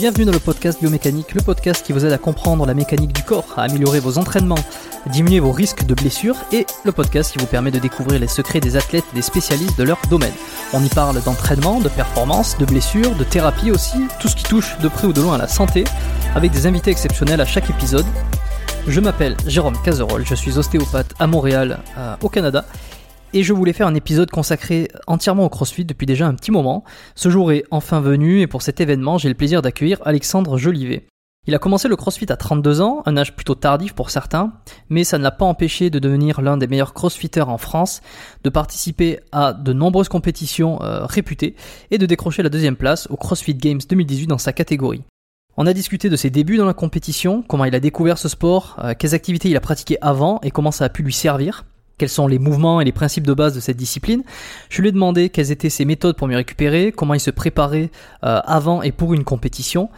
Bienvenue dans le podcast Biomécanique, le podcast qui vous aide à comprendre la mécanique du corps, à améliorer vos entraînements, à diminuer vos risques de blessures et le podcast qui vous permet de découvrir les secrets des athlètes et des spécialistes de leur domaine. On y parle d'entraînement, de performance, de blessures, de thérapie aussi, tout ce qui touche de près ou de loin à la santé, avec des invités exceptionnels à chaque épisode. Je m'appelle Jérôme Cazerolle, je suis ostéopathe à Montréal, euh, au Canada, et je voulais faire un épisode consacré entièrement au CrossFit depuis déjà un petit moment. Ce jour est enfin venu et pour cet événement, j'ai le plaisir d'accueillir Alexandre Jolivet. Il a commencé le CrossFit à 32 ans, un âge plutôt tardif pour certains, mais ça ne l'a pas empêché de devenir l'un des meilleurs crossfitters en France, de participer à de nombreuses compétitions euh, réputées et de décrocher la deuxième place au CrossFit Games 2018 dans sa catégorie. On a discuté de ses débuts dans la compétition, comment il a découvert ce sport, euh, quelles activités il a pratiquées avant et comment ça a pu lui servir quels sont les mouvements et les principes de base de cette discipline. Je lui ai demandé quelles étaient ses méthodes pour m'y récupérer, comment il se préparait euh, avant et pour une compétition,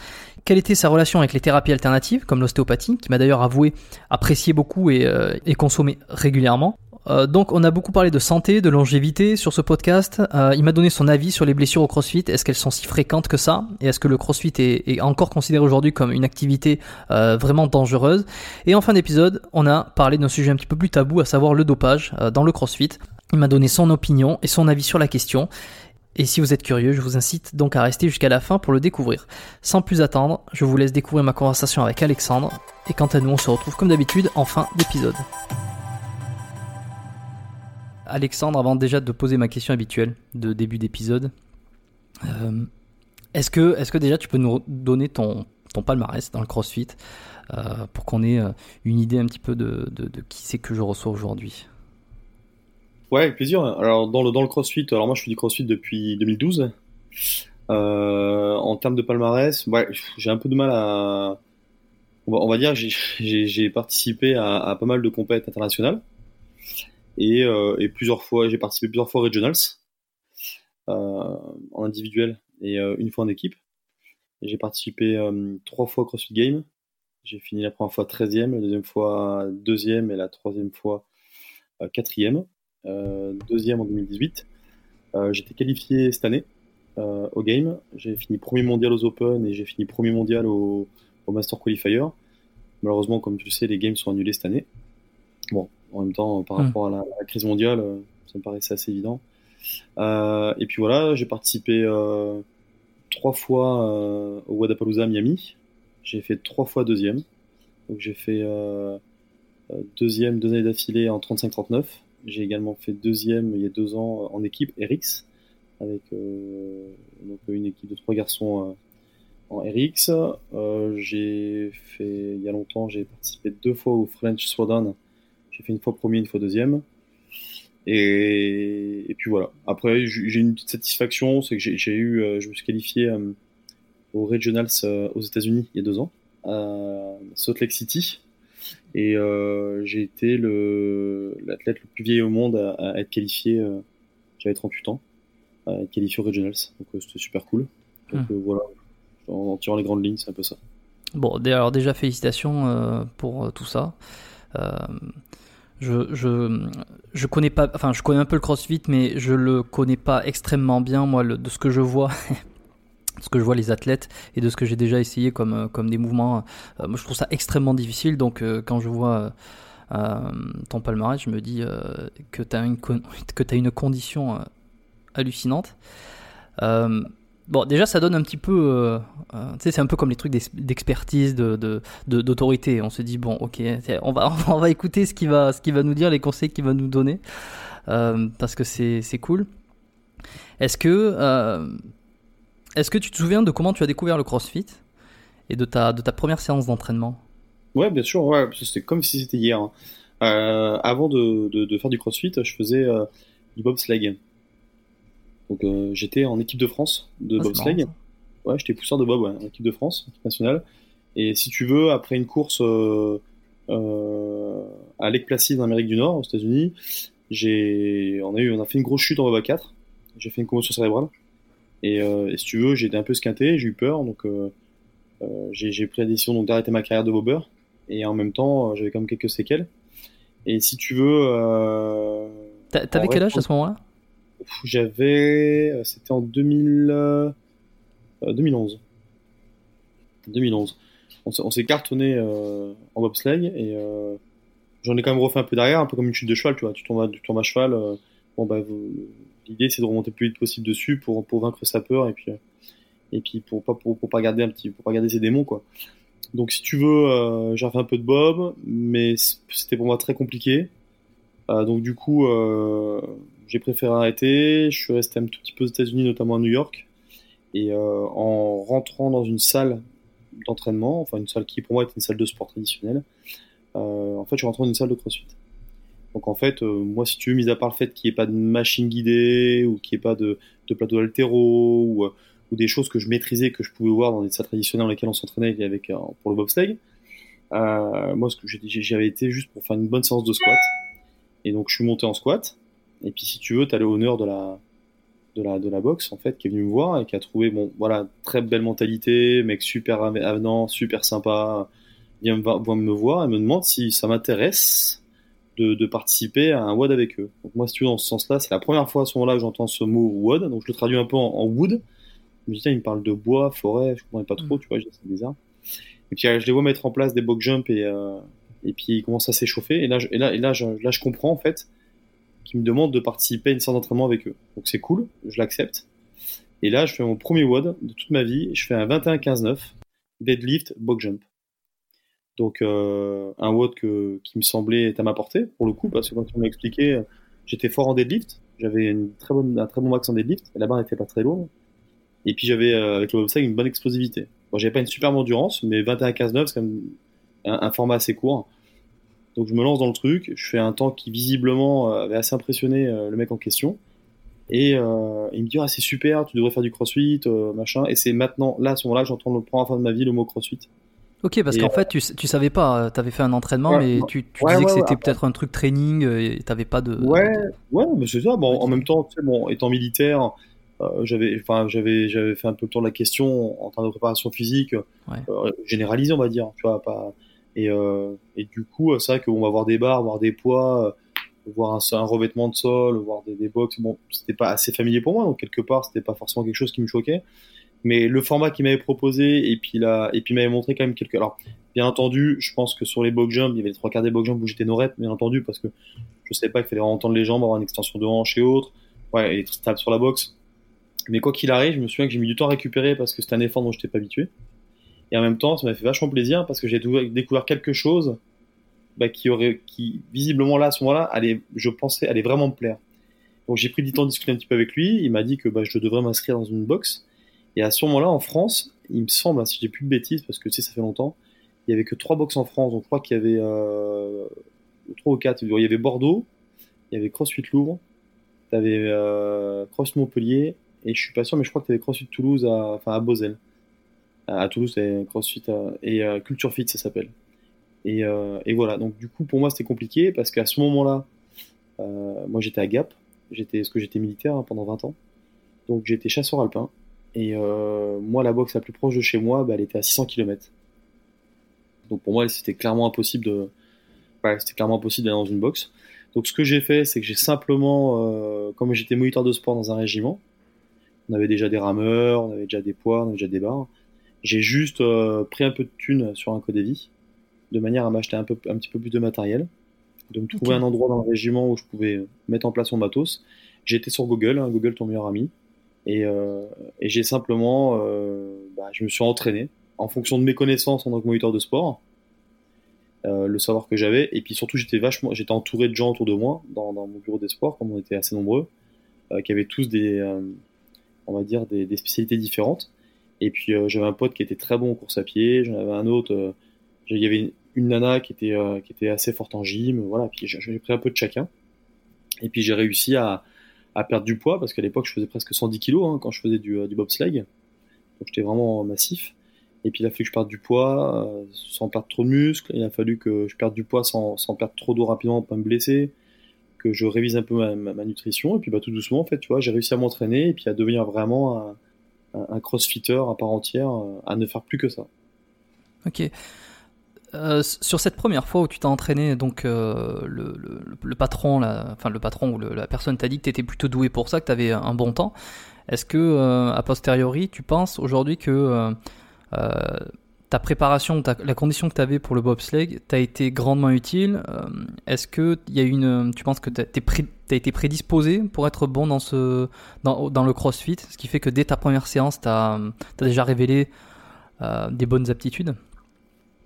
quelle était sa relation avec les thérapies alternatives, comme l'ostéopathie, qui m'a d'ailleurs avoué apprécier beaucoup et, euh, et consommer régulièrement. Euh, donc on a beaucoup parlé de santé, de longévité sur ce podcast. Euh, il m'a donné son avis sur les blessures au CrossFit. Est-ce qu'elles sont si fréquentes que ça? Et est-ce que le CrossFit est, encore considéré aujourd'hui comme une activité euh, vraiment dangereuse? Et en fin d'épisode, on a parlé d'un sujet un petit peu plus tabou, à savoir le dopage dans le CrossFit. Il m'a donné son opinion et son avis sur la question. Et si vous êtes curieux, je vous incite donc à rester jusqu'à la fin pour le découvrir. Sans plus attendre, je vous laisse découvrir ma conversation avec Alexandre. Et quant à nous, on se retrouve comme d'habitude en fin d'épisode. Alexandre, avant déjà de poser ma question habituelle de début d'épisode, euh, est-ce que, déjà tu peux nous donner ton, palmarès dans le CrossFit euh, pour qu'on ait euh, une idée un petit peu de, qui c'est que je reçois aujourd'hui? Ouais, avec plaisir. Alors dans le, dans le CrossFit, alors moi je fais du CrossFit depuis 2012. Euh, en termes de palmarès, j'ai un peu de mal à... On va, on va dire j'ai participé à, à, pas mal de compétitions internationales. Et, euh, et, plusieurs fois, j'ai participé plusieurs fois aux regionals euh, en individuel et euh, une fois en équipe. J'ai participé trois fois au CrossFit Game. J'ai fini la première fois 13e, la deuxième fois deuxième et la troisième fois quatrième. deuxième en 2018. J'étais qualifié cette année au Game. J'ai fini premier mondial aux Open et j'ai fini premier mondial au, au Master Qualifier. Malheureusement, comme tu le sais, les Games sont annulés cette année. Bon, en même temps, par rapport à la, la, crise mondiale, ça me paraissait assez évident. Euh, et puis voilà, j'ai participé euh, trois fois euh, au Wadapalooza Miami. J'ai fait trois fois deuxième. Donc j'ai fait deuxième deux années d'affilée en 35-39. J'ai également fait deuxième il y a deux ans en équipe RX avec donc une équipe de trois garçons en RX. j'ai fait il y a longtemps, j'ai participé deux fois au French Sweden j'ai fait une fois premier, une fois deuxième. Et, et puis voilà. Après, j'ai une petite satisfaction, c'est que j'ai eu, euh, je me suis qualifié euh, aux Regionals euh, aux États-Unis il y a deux ans, à Salt Lake City. Et j'ai été l'athlète le, plus vieil au monde à, à être qualifié, j'avais 38 ans, à être qualifié aux Regionals. Donc c'était super cool. Donc mmh. voilà, en, en, tirant les grandes lignes, c'est un peu ça. Bon, alors déjà félicitations pour tout ça. Je, je, je connais pas, enfin, je connais un peu le CrossFit, mais je le connais pas extrêmement bien, moi, de ce que je vois. ce que je vois les athlètes et de ce que j'ai déjà essayé comme, comme des mouvements, euh, moi je trouve ça extrêmement difficile. Donc euh, quand je vois euh, ton palmarès, je me dis que tu as une condition hallucinante. Bon, déjà, ça donne un petit peu. Euh, euh, tu sais, c'est un peu comme les trucs d'expertise, de, d'autorité. De, on se dit, bon, ok, on va, on va écouter ce qu'il va, va nous dire, les conseils qu'il va nous donner, euh, parce que c'est, cool. Est-ce que, est-ce que tu te souviens de comment tu as découvert le CrossFit et de ta, de ta première séance d'entraînement? Ouais, bien sûr, ouais, c'était comme si c'était hier. Hein. Avant de, de, de, faire du CrossFit, je faisais du bobsleigh. Donc euh, j'étais en équipe de France de Ah, bobsleigh. Ouais, j'étais pousseur de bob, ouais, en équipe de France, équipe nationale. Et si tu veux, après une course euh, euh, à Lake Placid en Amérique du Nord, aux États-Unis, j'ai, on a eu, on a fait une grosse chute en bob à 4. J'ai fait une commotion cérébrale. Et, et si tu veux, j'ai été un peu squinté, j'ai eu peur, donc j'ai pris la décision donc d'arrêter ma carrière de bobeur. Et en même temps, j'avais quand même quelques séquelles. Et si tu veux, T'a- T'avais quel âge à ce moment-là? J'avais. euh, C'était en 2000, euh, euh, 2011. 2011. On s'est- on s'est cartonné euh, en bobsleigh et euh, j'en ai quand même refait un peu derrière, un peu comme une chute de cheval, tu vois. Tu tombes à, tu tombes à cheval. bon, bah, l'idée c'est de remonter le plus vite possible dessus pour, pour vaincre sa peur et puis, et puis pour, pas, pour, pour pas garder un petit, pour pas garder ses démons, quoi. Donc, si tu veux, euh, j'ai refait un peu de bob, mais c'était pour moi très compliqué. Donc, du coup, j'ai préféré arrêter. Je suis resté un tout petit peu aux États-Unis, notamment à New York. Et euh, en rentrant dans une salle d'entraînement, enfin une salle qui pour moi était une salle de sport traditionnelle, euh, en fait, je suis rentré dans une salle de CrossFit. Donc en fait, euh, moi, si tu veux, mis à part le fait qu'il n'y ait pas de machine guidée ou qu'il n'y ait pas de, plateau altéro ou, des choses que je maîtrisais, que je pouvais voir dans des salles traditionnelles dans lesquelles on s'entraînait avec pour le bobsleigh, moi, ce que j'avais été juste pour faire une bonne séance de squat. Et donc, je suis monté en squat. Et puis, si tu veux, t'as le honneur de la, de la, de la boxe, en fait, qui est venu me voir et qui a trouvé, bon, voilà, très belle mentalité, mec super ave- avenant, super sympa, vient me, me voir et me demande si ça m'intéresse de, de participer à un WOD avec eux. Donc, moi, si tu veux, dans ce sens-là, c'est la première fois à ce moment-là que j'entends ce mot WOD. Donc, je le traduis un peu en, en wood. Je me dis, tiens, il me parle de bois, forêt, je comprenais pas trop, tu vois, c'est bizarre. Et puis, euh, je les vois mettre en place des box jump et, euh, et puis, ils commencent à s'échauffer. Et là, je, et là, et là, je, là, je comprends, en fait, qui me demande de participer à une séance d'entraînement avec eux. Donc c'est cool, je l'accepte. Et là, je fais mon premier WOD de toute ma vie. Je fais un 21-15-9, deadlift, box jump. Donc euh, un WOD qui me semblait à ma portée, pour le coup, parce que quand on m'a expliqué, j'étais fort en deadlift. J'avais un très bon max en deadlift, la barre n'était pas très lourde. Et puis j'avais, euh, avec le bobsleigh, une bonne explosivité. Bon, j'avais pas une superbe endurance, mais 21-15-9, c'est quand même un format assez court. Donc je me lance dans le truc, je fais un temps qui visiblement euh, avait assez impressionné euh, le mec en question. Et euh, il me dit ah c'est super, tu devrais faire du crossfit, euh, machin. Et c'est maintenant, là à ce moment-là, j'entends le première fois de ma vie le mot crossfit. Ok, parce qu'en fait, tu, tu savais pas, tu avais fait un entraînement, Ouais, mais tu, tu Ouais, disais que c'était peut-être un truc training et t'avais pas de. Ouais, ouais, mais c'est ça. Bon, en même temps, tu sais, bon, étant militaire, j'avais, enfin, j'avais, j'avais fait un peu le tour de la question en termes de préparation physique, généralisée, on va dire, tu vois, pas. Et, euh, et du coup, c'est vrai qu'on va voir des barres, voir des poids, euh, voir un, revêtement de sol, voir des, des box. Bon, c'était pas assez familier pour moi, donc quelque part, c'était pas forcément quelque chose qui me choquait. Mais le format qu'il m'avait proposé et puis là, et puis m'avait montré quand même quelques. Alors, bien entendu, je pense que sur les box jump, il y avait les trois quarts des box jump où j'étais norette, bien entendu, parce que je savais pas qu'il fallait entendre les jambes, avoir une extension de hanche et autres. Ouais, et stable sur la boxe. Mais quoi qu'il arrive, je me souviens que j'ai mis du temps à récupérer parce que c'était un effort dont je n'étais pas habitué. Et en même temps, ça m'a fait vachement plaisir parce que j'ai découvert quelque chose bah, qui aurait, qui visiblement là, à ce moment-là, allait, je pensais, allait vraiment me plaire. Donc j'ai pris du temps de discuter un petit peu avec lui. Il m'a dit que bah, je devrais m'inscrire dans une boxe. Et à ce moment-là, en France, il me semble, hein, si j'ai plus de bêtises, parce que tu ça fait longtemps, il y avait que trois boxes en France. Donc je crois qu'il y avait euh, trois ou quatre. Il y avait Bordeaux, il y avait CrossFit Louvre, tu avais euh, CrossFit Montpellier, et je suis pas sûr, mais je crois que tu avais CrossFit Toulouse à, enfin, à Beauzel. À Toulouse, c'est CrossFit euh, et euh, Culture Fit, ça s'appelle. Et, euh, et voilà, donc du coup, pour moi, c'était compliqué parce qu'à ce moment-là, euh, moi j'étais à Gap, j'étais, parce que j'étais militaire hein, pendant 20 ans, donc j'étais chasseur alpin. Et euh, moi, la boxe la plus proche de chez moi, bah, elle était à 600 km. Donc pour moi, c'était clairement impossible de, ouais, c'était clairement impossible d'aller dans une boxe. Donc ce que j'ai fait, c'est que j'ai simplement, euh, comme j'étais moniteur de sport dans un régiment, on avait déjà des rameurs, on avait déjà des poids, on avait déjà des barres. J'ai juste euh, pris un peu de thunes sur un Codevi, de manière à m'acheter un, peu, un petit peu plus de matériel, de me trouver un endroit dans le régiment où je pouvais mettre en place mon matos. Été sur Google, hein, Google ton meilleur ami, et, euh, et j'ai simplement, euh, bah, je me suis entraîné en fonction de mes connaissances en tant que moniteur de sport, euh, le savoir que j'avais, et puis surtout j'étais vachement, j'étais entouré de gens autour de moi dans, dans mon bureau des sports, comme on était assez nombreux, euh, qui avaient tous des, euh, on va dire des, des spécialités différentes. Et puis euh, j'avais un pote qui était très bon en course à pied, j'en avais un autre, euh, il y avait une nana qui était, qui était assez forte en gym, voilà, puis j'ai pris un peu de chacun. Et puis j'ai réussi à, à, perdre du poids, parce qu'à l'époque je faisais presque 110 kilos hein, quand je faisais du, du bobsleigh. Donc j'étais vraiment massif. Et puis il a fallu que je perde du poids sans perdre trop de muscles. Il a fallu que je perde du poids sans, sans perdre trop d'eau rapidement pour pas me blesser que je révise un peu ma, nutrition et puis bah tout doucement en fait tu vois j'ai réussi à m'entraîner et puis à devenir vraiment un, crossfitter à part entière euh, à ne faire plus que ça ok euh, sur cette première fois où tu t'es entraîné, donc euh, le, le, patron, enfin le patron ou la personne t'a dit que tu étais plutôt doué pour ça, que tu avais un bon temps. Est-ce que a posteriori, tu penses aujourd'hui que ta préparation, la condition que tu avais pour le bobsleigh t'a été grandement utile. Euh, est-ce que y a une, tu penses que tu as, été prédisposé pour être bon dans, ce, dans, dans, le crossfit, ce qui fait que dès ta première séance, tu as, déjà révélé euh, des bonnes aptitudes?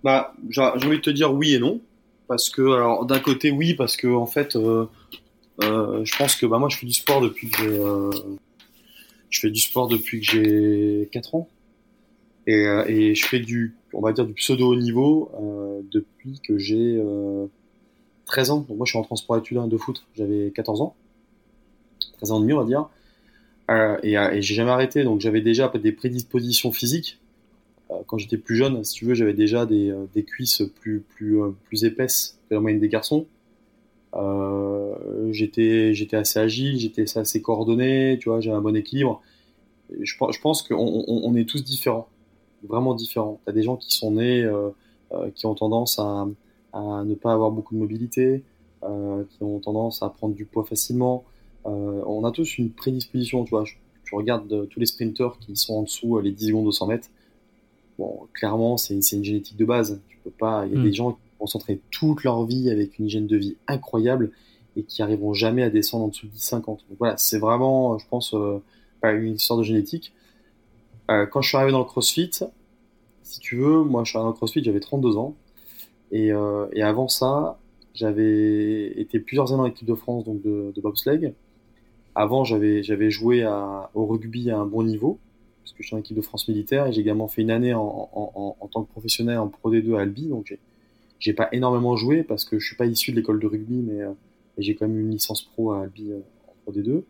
Bah, J'ai envie de te dire oui et non. Parce que, alors d'un côté, oui, parce que en fait, euh, je pense que bah, moi, je fais du sport depuis que je fais du sport depuis que j'ai 4 ans. Et, euh, et, je fais du, on va dire, du pseudo haut niveau euh, depuis que j'ai 13 euh, ans. Donc moi, je suis en transport études de foot. J'avais 14 ans, 13 ans et demi, on va dire. Euh, et, et j'ai jamais arrêté. Donc j'avais déjà des prédispositions physiques. quand j'étais plus jeune, si tu veux, j'avais déjà des, des cuisses plus plus plus épaisses que la moyenne des garçons. Euh, j'étais j'étais assez agile, j'étais assez coordonné, tu vois, j'avais un bon équilibre. Je, je pense qu'on on, on est tous différents vraiment différents. Tu as des gens qui sont nés, euh, euh, qui ont tendance à, à, ne pas avoir beaucoup de mobilité, euh, qui ont tendance à prendre du poids facilement. on a tous une prédisposition, tu vois. Tu regardes tous les sprinteurs qui sont en dessous les 10 secondes de 100 mètres. Bon, clairement, c'est une génétique de base. Tu peux pas. Il y a des hmm. gens qui vont s'entraîner toute leur vie avec une hygiène de vie incroyable et qui arriveront jamais à descendre en dessous de 10-50. Donc voilà, c'est vraiment, je pense, pas une histoire de génétique. Euh, quand je suis arrivé dans le CrossFit, si tu veux, moi je suis arrivé le CrossFit, j'avais 32 ans. Et, euh, et avant ça, j'avais été plusieurs années en équipe de France donc de, de bobsleigh. Avant, j'avais joué au rugby à un bon niveau, parce que je suis en équipe de France militaire, et j'ai également fait une année en, tant que professionnel en Pro D2 à Albi, donc j'ai pas énormément joué parce que je suis pas issu de l'école de rugby, mais euh, j'ai quand même une licence pro à Albi euh, en Pro D2.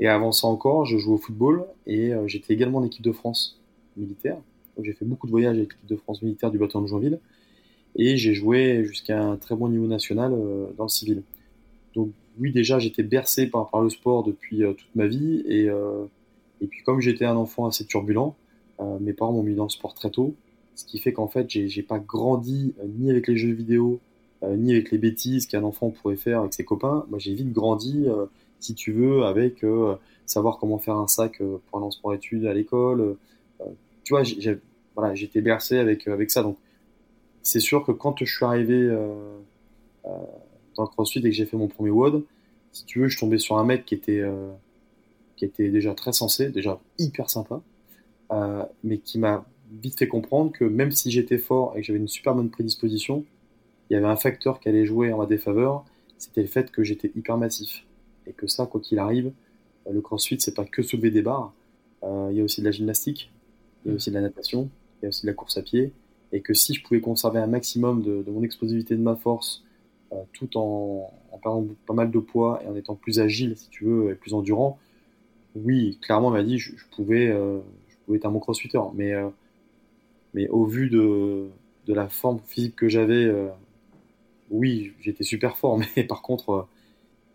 Et avant ça encore, je jouais au football et j'étais également en équipe de France militaire. J'ai fait beaucoup de voyages avec l'équipe de France militaire du bâtiment de Joinville. Et j'ai joué jusqu'à un très bon niveau national euh, dans le civil. Donc oui, déjà, j'étais bercé par, le sport depuis euh, toute ma vie. Et, et puis comme j'étais un enfant assez turbulent, mes parents m'ont mis dans le sport très tôt. Ce qui fait qu'en fait, j'ai pas grandi ni avec les jeux vidéo, ni avec les bêtises qu'un enfant pourrait faire avec ses copains. Moi, j'ai vite grandi si tu veux, avec euh, savoir comment faire un sac euh, pour un sport études à l'école. Euh, tu vois, voilà, j'étais bercé avec, avec ça. Donc, c'est sûr que quand je suis arrivé dans le CrossFit et que j'ai fait mon premier WOD, si tu veux, je tombais sur un mec qui était, qui était déjà très sensé, déjà hyper sympa, mais qui m'a vite fait comprendre que même si j'étais fort et que j'avais une super bonne prédisposition, il y avait un facteur qui allait jouer en ma défaveur, c'était le fait que j'étais hyper massif et que ça, quoi qu'il arrive, euh, le crossfit, c'est pas que soulever des barres. Euh, il y a aussi de la gymnastique, il y a mm. aussi de la natation, a aussi de la course à pied, et que si je pouvais conserver un maximum de, mon explosivité, de ma force, euh, tout en, perdant pas mal de poids et en étant plus agile, si tu veux, et plus endurant, oui, clairement, on m'a dit, je, pouvais, être un bon crossfitter, mais, mais au vu de, de la forme physique que j'avais, oui, j'étais super fort, mais par contre,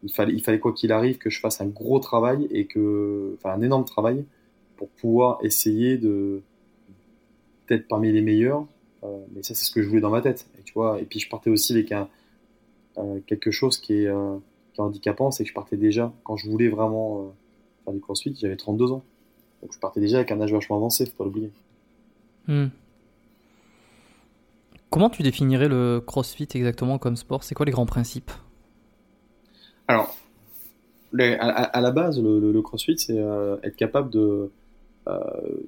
il fallait, il fallait quoi qu'il arrive que je fasse un gros travail et que, enfin, un énorme travail pour pouvoir essayer de d'être parmi les meilleurs. Euh, mais ça, c'est ce que je voulais dans ma tête. Et tu vois, et puis je partais aussi avec un euh, quelque chose qui est, euh, qui est handicapant, c'est que je partais déjà quand je voulais vraiment faire du crossfit, j'avais 32 ans. Donc je partais déjà avec un âge vachement avancé, faut pas l'oublier. Hmm. Comment tu définirais le crossfit exactement comme sport? C'est quoi les grands principes? Alors, à, la base, le, CrossFit, c'est être capable de. Euh,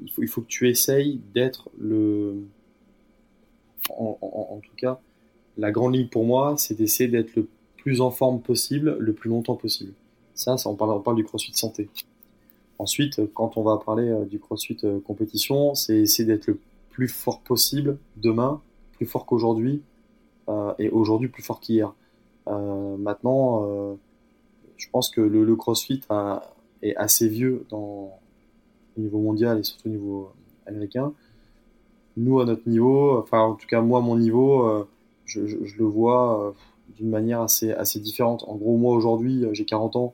il, faut, il faut que tu essayes d'être le. En, tout cas, la grande ligne pour moi, c'est d'essayer d'être le plus en forme possible, le plus longtemps possible. Ça, ça on, parle, on parle du CrossFit santé. Ensuite, quand on va parler euh, du CrossFit compétition, c'est essayer d'être le plus fort possible demain, plus fort qu'aujourd'hui, et aujourd'hui plus fort qu'hier. maintenant, je pense que le, CrossFit est assez vieux dans, au niveau mondial et surtout au niveau américain. Nous, à notre niveau, enfin en tout cas moi, à mon niveau, je, le vois d'une manière assez, assez différente. En gros, moi aujourd'hui, j'ai 40 ans,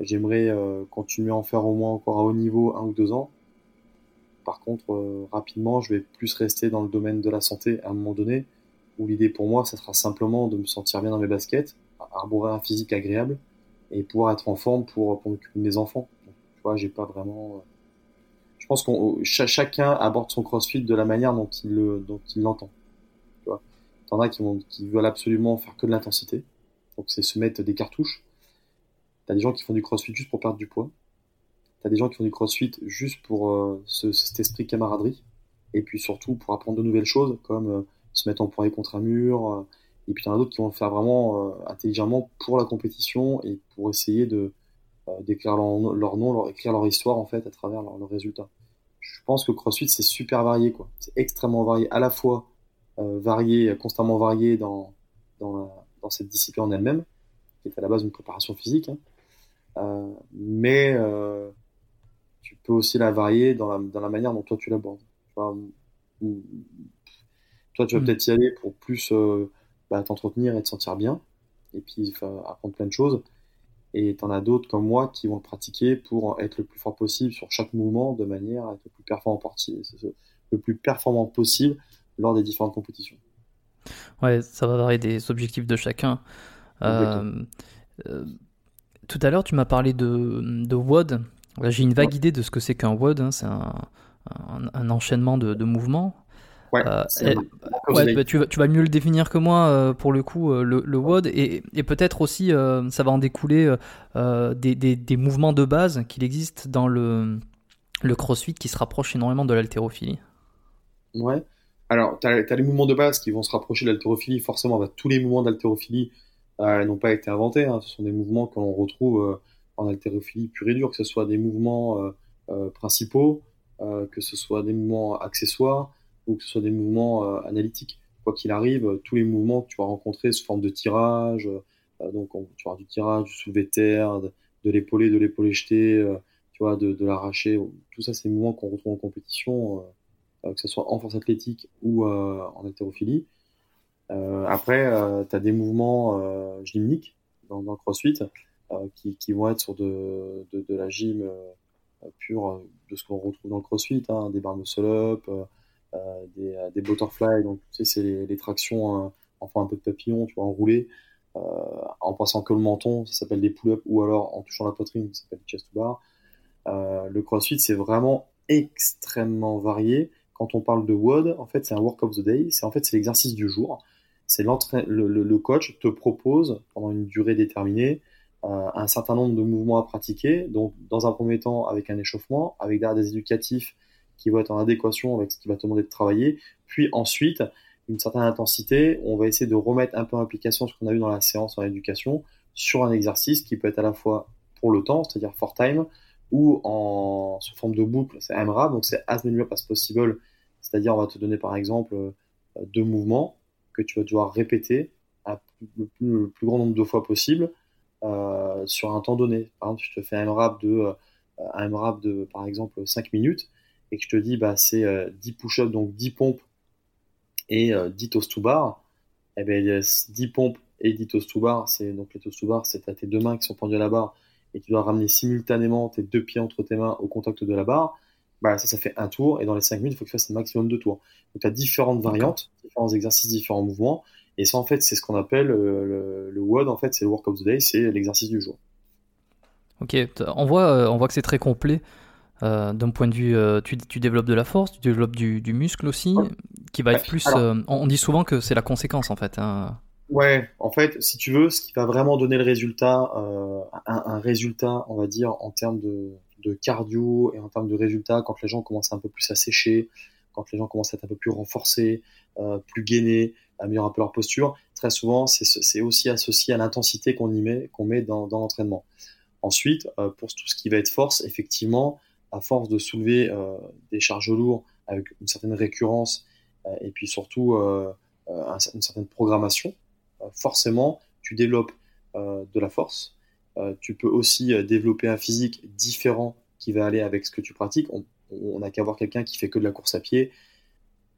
j'aimerais continuer à en faire au moins encore à haut niveau un ou deux ans. Par contre, euh, rapidement, je vais plus rester dans le domaine de la santé à un moment donné, où l'idée pour moi, ça sera simplement de me sentir bien dans mes baskets, arborer un physique agréable et pouvoir être en forme pour, pour m'occuper de mes enfants. tu vois, j'ai pas vraiment. Je pense qu'on chacun aborde son CrossFit de la manière dont il le, dont il l'entend. Tu vois, t'en as qui vont, qui veulent absolument faire que de l'intensité, donc c'est se mettre des cartouches. T'as des gens qui font du CrossFit juste pour perdre du poids. T'as des gens qui font du crossfit juste pour euh, cet esprit camaraderie, et puis surtout pour apprendre de nouvelles choses, comme euh, se mettre en poirier contre un mur, euh, et puis il y en d'autres qui vont le faire vraiment intelligemment pour la compétition et pour essayer de d'écrire leur, leur, nom, leur, écrire leur histoire en fait à travers leurs résultats. Je pense que CrossFit c'est super varié quoi. C'est extrêmement varié, à la fois varié, constamment varié dans dans, dans cette discipline en elle-même, qui est à la base une préparation physique, hein. mais tu peux aussi la varier dans la, dans la manière dont toi tu l'abordes. toi, tu vas hmm. peut-être y aller pour plus euh, bah, t'entretenir et te sentir bien, et puis apprendre plein de choses. Et tu en as d'autres comme moi qui vont le pratiquer pour être le plus fort possible sur chaque mouvement de manière à être le plus performant, le plus performant possible lors des différentes compétitions. Ouais, ça va varier des objectifs de chacun. Euh, euh, tout à l'heure, tu m'as parlé de, de WOD. J'ai une vague idée de ce que c'est qu'un WOD. Hein. C'est un, un, enchaînement de, de mouvements. Ouais, euh, bah, tu, vas, tu, vas, mieux le définir que moi euh, pour le coup, euh, le, le WOD. Et, et peut-être aussi, ça va en découler des, des, des, mouvements de base qu'il existe dans le, le crossfit qui se rapproche énormément de l'haltérophilie. Ouais. Alors, tu as, les mouvements de base qui vont se rapprocher de l'haltérophilie. Forcément, bah, tous les mouvements d'haltérophilie n'ont pas été inventés. Hein. Ce sont des mouvements que l'on retrouve en haltérophilie pure et dure, que ce soit des mouvements euh, euh, principaux, euh, que ce soit des mouvements accessoires ou que ce soit des mouvements analytiques. Quoi qu'il arrive, tous les mouvements que tu vas rencontrer sous forme de tirage, donc tu vas avoir du tirage, du soulevé de terre, de, l'épaulé, de l'épaulé jeté, tu vois, de, de l'arraché, tout ça c'est des mouvements qu'on retrouve en compétition, que ce soit en force athlétique ou en haltérophilie. après, tu as des mouvements gymniques dans, dans le crossfit euh, qui, qui, vont être sur de, de, de la gym euh, pure, euh, de ce qu'on retrouve dans le crossfit, hein, des barres muscle-up, des, des butterfly, donc tu sais, c'est les, tractions enfin un peu de papillon, tu vois, enroulé, euh, en passant que le menton, ça s'appelle des pull-ups, ou alors en touchant la poitrine, ça s'appelle chest to bar. Euh, le CrossFit, c'est vraiment extrêmement varié. Quand on parle de WOD, en fait, c'est un work of the day, c'est en fait c'est l'exercice du jour. C'est le, le, le, coach te propose pendant une durée déterminée euh, un certain nombre de mouvements à pratiquer. Donc, dans un premier temps, avec un échauffement, avec des éducatifs qui vont être en adéquation avec ce qui va te demander de travailler. Puis ensuite, une certaine intensité, on va essayer de remettre un peu en application ce qu'on a vu dans la séance en éducation sur un exercice qui peut être à la fois pour le temps, c'est-à-dire for time, ou en sous forme de boucle, c'est AMRAP, donc c'est as many as possible, c'est-à-dire on va te donner par exemple euh, deux mouvements que tu vas devoir répéter le plus grand nombre de fois possible euh, sur un temps donné. Par exemple, je te fais un rap de, euh, un rap de par exemple 5 minutes et que je te dis bah, c'est 10 euh, push-ups, donc 10 pompes et 10 toast to bar, eh bien 10 pompes et 10 toast to bar, c'est donc les toast to bar, c'est à tes deux mains qui sont pendues à la barre et tu dois ramener simultanément tes deux pieds entre tes mains au contact de la barre. Bah, ça, ça fait un tour et dans les 5 minutes, il faut que tu fasses un maximum de tours. Donc tu as différentes variantes, différents exercices, différents mouvements et ça, en fait, c'est ce qu'on appelle euh, le, WOD, en fait, c'est le Work of the Day, c'est l'exercice du jour. Ok, on voit, euh, on voit que c'est très complet. Euh, d'un point de vue, tu, tu, développes de la force, tu développes du, du muscle aussi, qui va être plus. on dit souvent que c'est la conséquence en fait. Hein. Ouais, en fait, si tu veux, ce qui va vraiment donner le résultat, un, un, résultat, on va dire, en termes de, de, cardio et en termes de résultats, quand les gens commencent un peu plus à sécher, quand les gens commencent à être un peu plus renforcés, plus gainés, améliorer un peu leur posture. Très souvent, c'est aussi associé à l'intensité qu'on y met, qu'on met dans, dans l'entraînement. Ensuite, euh, pour tout ce qui va être force, effectivement, à force de soulever euh, des charges lourdes avec une certaine récurrence euh, et puis surtout une certaine programmation, forcément, tu développes de la force. tu peux aussi développer un physique différent qui va aller avec ce que tu pratiques. On n'a qu'à voir quelqu'un qui fait que de la course à pied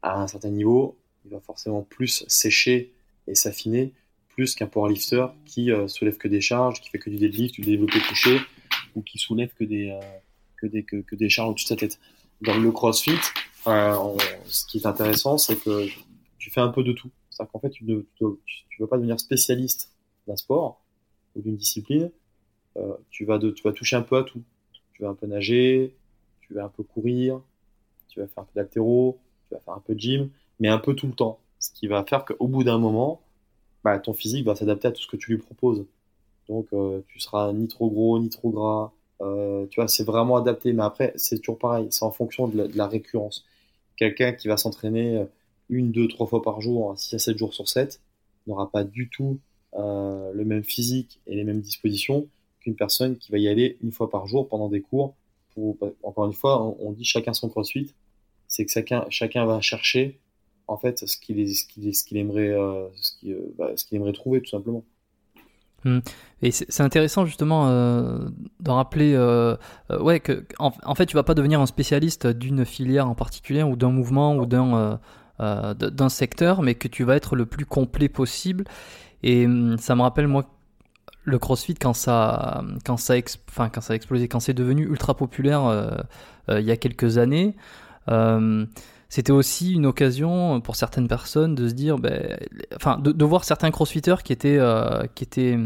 à un certain niveau, il va forcément plus sécher et s'affiner plus qu'un powerlifter qui euh, soulève que des charges, qui fait que du deadlift, du développé couché, ou qui soulève que des, euh, que des, que, des charges au-dessus de sa tête. Dans le crossfit, euh, ce qui est intéressant, c'est que tu fais un peu de tout. C'est-à-dire qu'en fait, tu ne tu, vas pas devenir spécialiste d'un sport ou d'une discipline. tu, vas de, tu vas toucher un peu à tout. Tu vas un peu nager, tu vas un peu courir, tu vas faire un peu d'altéro, tu vas faire un peu de gym, mais un peu tout le temps. Ce qui va faire qu'au bout d'un moment, bah, ton physique va s'adapter à tout ce que tu lui proposes. Donc, euh, tu seras ni trop gros, ni trop gras. Euh, tu vois, c'est vraiment adapté. Mais après, c'est toujours pareil. C'est en fonction de la, récurrence. Quelqu'un qui va s'entraîner euh, une, deux, trois fois par jour, 6 à 7 jours sur 7, n'aura pas du tout le même physique et les mêmes dispositions qu'une personne qui va y aller une fois par jour pendant des cours. Pour, encore une fois, on, dit chacun son crossfit. C'est que chacun, chacun va chercher en fait ce qu'il ce qu'il ce qu'il aimerait euh, ce euh, bah, ce qu'il aimerait trouver tout simplement. Hmm. Et c'est intéressant justement euh, de rappeler ouais que en, fait tu vas pas devenir un spécialiste d'une filière en particulier ou d'un mouvement ou d'un d'un secteur, mais que tu vas être le plus complet possible. Et hmm, ça me rappelle moi le CrossFit quand ça quand ça enfin quand ça a explosé, quand c'est devenu ultra populaire il y a quelques années c'était aussi une occasion pour certaines personnes de se dire, ben, enfin, de, voir certains crossfitters qui étaient, euh, qui étaient,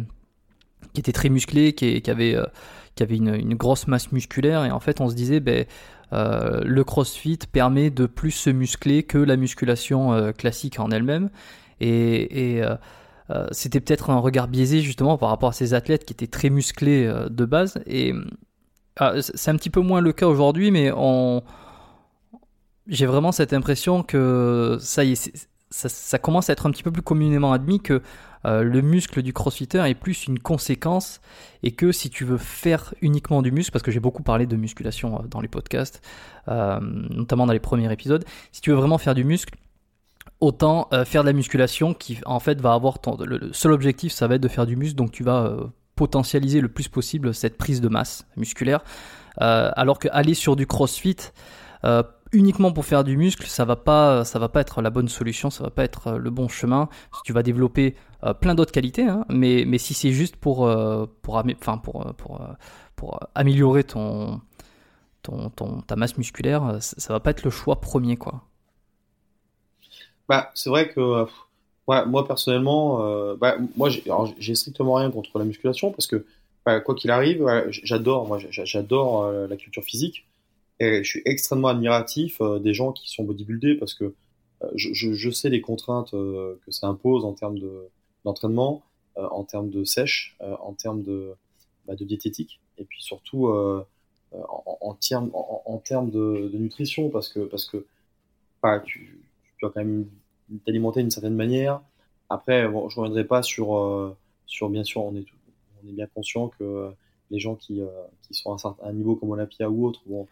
qui étaient très musclés, qui, qui avaient, euh, qui avaient une, grosse masse musculaire, et en fait, on se disait, ben, euh, le crossfit permet de plus se muscler que la musculation classique en elle-même, et, et c'était peut-être un regard biaisé justement par rapport à ces athlètes qui étaient très musclés de base, et c'est un petit peu moins le cas aujourd'hui, mais on j'ai vraiment cette impression que ça ça, commence à être un petit peu plus communément admis que euh, le muscle du crossfitter est plus une conséquence et que si tu veux faire uniquement du muscle, parce que j'ai beaucoup parlé de musculation euh, dans les podcasts, euh, notamment dans les premiers épisodes, si tu veux vraiment faire du muscle, autant faire de la musculation qui en fait va avoir ton, le, seul objectif ça va être de faire du muscle, donc tu vas potentialiser le plus possible cette prise de masse musculaire, alors qu'aller sur du crossfit, uniquement pour faire du muscle, ça va pas, ça va pas être la bonne solution, ça va pas être euh, le bon chemin. Tu vas développer euh, plein d'autres qualités, hein, mais, mais si c'est juste pour, euh, pour, pour, pour, améliorer ton, ton, ton, ta masse musculaire, ça va pas être le choix premier, quoi. Bah, c'est vrai que ouais, moi personnellement, bah, moi j'ai strictement rien contre la musculation parce que bah, quoi qu'il arrive, j'adore, moi j'adore la culture physique. Je suis extrêmement admiratif euh, des gens qui sont bodybuildés parce que euh, je, sais les contraintes euh, que ça impose en termes de, d'entraînement, en termes de sèche, en termes de, bah, de diététique, et puis surtout en, termes, de, nutrition parce que, parce que bah, tu, tu dois quand même t'alimenter d'une certaine manière. Après, je reviendrai pas sur, sur bien sûr, on est, on est bien conscient que les gens qui, qui sont à un, certain, niveau comme Olympia ou autre, bon,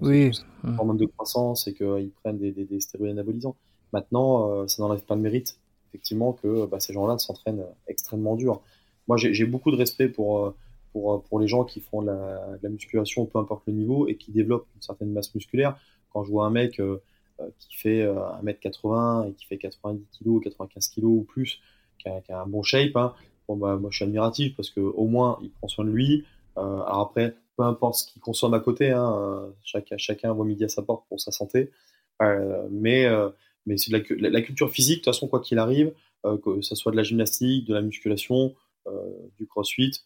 oui. hormones de croissance et qu'ils prennent des, des, stéroïdes anabolisants. Maintenant, euh, ça n'enlève pas le mérite, effectivement, que bah, ces gens-là s'entraînent euh, extrêmement dur. Moi, j'ai beaucoup de respect pour, euh, pour, pour les gens qui font la, la, musculation, peu importe le niveau, et qui développent une certaine masse musculaire. Quand je vois un mec qui fait 1m80 et qui fait 90 kg, 95 kg ou plus, qui a, qui a un bon shape, hein, bon, bah, moi je suis admiratif parce que au moins il prend soin de lui. alors après, peu importe ce qu'il consomme à côté, hein, euh, chacun, voit midi à sa porte pour sa santé. Euh, mais euh, mais c'est la, la, culture physique, de toute façon, quoi qu'il arrive, que ce soit de la gymnastique, de la musculation, du crossfit,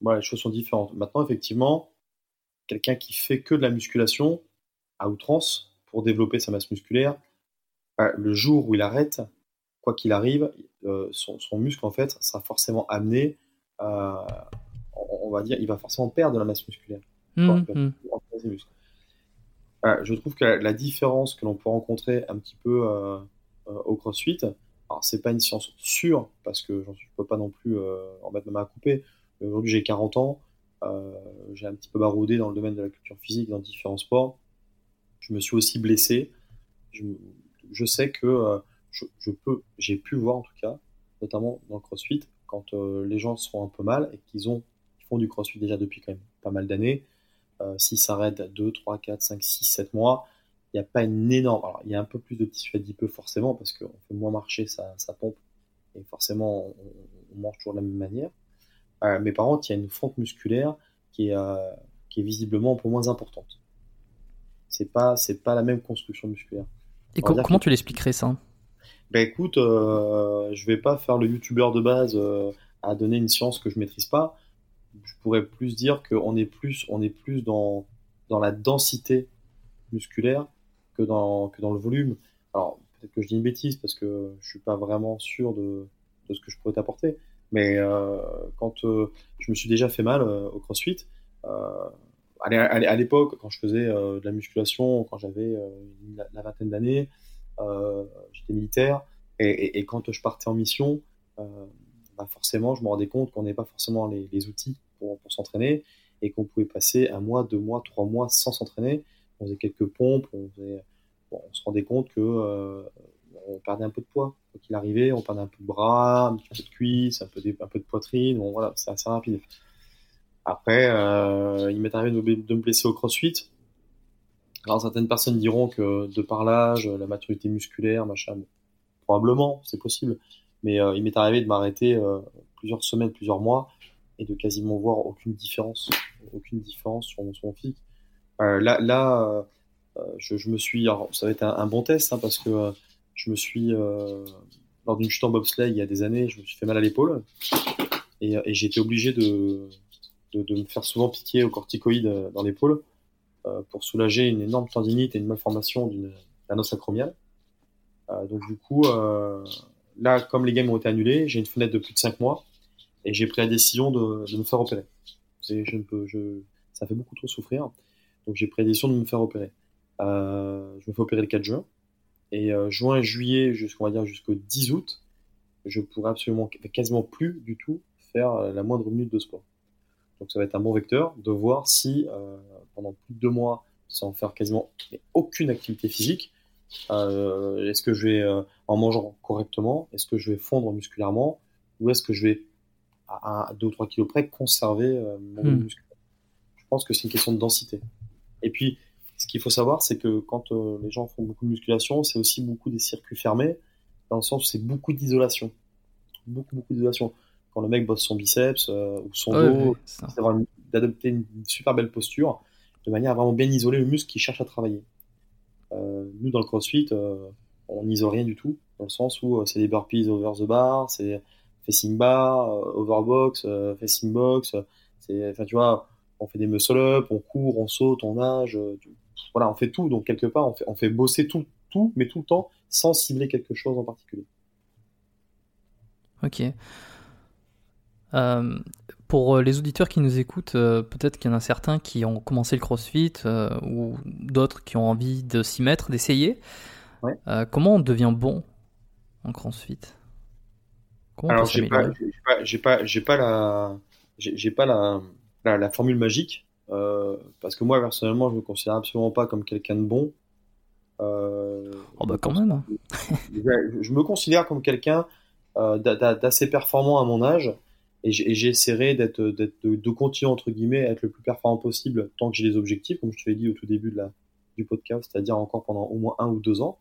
voilà, les choses sont différentes. Maintenant, effectivement, quelqu'un qui fait que de la musculation à outrance pour développer sa masse musculaire, le jour où il arrête, quoi qu'il arrive, son, son, muscle en fait sera forcément amené à, on va dire, il va forcément perdre de la masse musculaire. Mmh, mmh. Euh, je trouve que la, différence que l'on peut rencontrer un petit peu euh, euh, au CrossFit, alors c'est pas une science sûre parce que je ne peux pas non plus en mettre ma main à couper. Aujourd'hui j'ai 40 ans, j'ai un petit peu baroudé dans le domaine de la culture physique dans différents sports. Je me suis aussi blessé. Je, sais que je, peux, j'ai pu voir en tout cas, notamment dans le CrossFit, quand les gens sont un peu mal et qu'ils ont, font du CrossFit déjà depuis quand même pas mal d'années, s'ils s'arrêtent à 2, 3, 4, 5, 6, 7 mois, il n'y a pas une énorme. Alors, il y a un peu plus de tissu adipeux forcément parce qu'on fait moins marcher ça, ça pompe et forcément on, mange toujours de la même manière. Euh, mais par contre, il y a une fente musculaire qui est, euh, qui est visiblement un peu moins importante. C'est pas c'est pas la même construction musculaire. Et comment tu l'expliquerais ça? Ben écoute, euh, je vais pas faire le youtubeur de base euh, à donner une science que je maîtrise pas. Je pourrais plus dire qu'on est plus on est plus dans dans la densité musculaire que dans, que dans le volume. Alors, peut-être que je dis une bêtise parce que je suis pas vraiment sûr de, de ce que je pourrais t'apporter. Mais euh, quand euh, je me suis déjà fait mal euh, au crossfit, euh, à l'époque, quand je faisais de la musculation, quand j'avais la, vingtaine d'années, j'étais militaire, et, et, et, quand je partais en mission, bah forcément, je me rendais compte qu'on n'avait pas forcément les, outils pour, s'entraîner, et qu'on pouvait passer un mois, deux mois, trois mois sans s'entraîner on faisait quelques pompes, on, se rendait compte que euh, on perdait un peu de poids. Quand il arrivait, on perdait un peu de bras, un petit peu de cuisse, un peu de, de poitrine. Bon, voilà, c'est assez rapide. Après, euh, il m'est arrivé de, me blesser au crossfit. Alors, certaines personnes diront que de par l'âge, la maturité musculaire, machin, probablement, c'est possible. Mais euh, il m'est arrivé de m'arrêter plusieurs semaines, plusieurs mois, et de quasiment voir aucune différence, aucune différence sur mon, sur mon physique. Euh, là, là euh, je, me suis. ça va être un, bon test hein, parce que euh, je me suis lors d'une chute en bobsleigh il y a des années, je me suis fait mal à l'épaule et, et j'ai été obligé de, de, me faire souvent piquer au corticoïde dans l'épaule pour soulager une énorme tendinite et une malformation d'un os acromial. donc du coup, là, comme les games ont été annulés, j'ai une fenêtre de plus de 5 mois et j'ai pris la décision de, me faire opérer. Je ne peux, je, ça fait beaucoup trop souffrir. Donc j'ai pris la décision de me faire opérer. Euh, je me fais opérer le 4 juin. Et euh, juin et juillet, jusqu'au 10 août, je pourrais absolument, quasiment plus du tout faire euh, la moindre minute de sport. Donc ça va être un bon vecteur de voir si pendant plus de deux mois, sans faire quasiment aucune activité physique, est-ce que je vais, en mangeant correctement, est-ce que je vais fondre musculairement, ou est-ce que je vais, à 2 ou 3 kilos près, conserver mon hmm. muscle? Je pense que c'est une question de densité. Et puis, ce qu'il faut savoir, c'est que quand euh, les gens font beaucoup de musculation, c'est aussi beaucoup des circuits fermés, dans le sens où c'est beaucoup d'isolation. Beaucoup, beaucoup d'isolation. Quand le mec bosse son biceps euh, ou son dos, c'est d'adopter une super belle posture, de manière à vraiment bien isoler le muscle qui cherche à travailler. Euh, nous, dans le crossfit, on n'isole rien du tout, dans le sens où c'est des burpees over the bar, c'est facing bar, overbox, facing box, enfin, tu vois, on fait des muscle-up, on court, on saute, on nage, euh, voilà, on fait tout. Donc quelque part, on fait, on fait bosser tout, tout, mais tout le temps, sans cibler quelque chose en particulier. Ok. Euh, pour euh, les auditeurs qui nous écoutent, peut-être qu'il y en a certains qui ont commencé le CrossFit ou d'autres qui ont envie de s'y mettre, d'essayer. comment on devient bon en CrossFit? Comment Alors j'ai pas, j'ai pas, j'ai pas, la, j'ai pas la, la, formule magique, euh, parce que moi personnellement, je me considère absolument pas comme quelqu'un de bon. Euh, oh bah quand même. Hein. je me considère comme quelqu'un euh, d'assez performant à mon âge, et j'essaierai d'être, de, de, continuer entre guillemets à être le plus performant possible tant que j'ai des objectifs, comme je te l'ai dit au tout début de la, du podcast, c'est-à-dire encore pendant au moins un ou deux ans.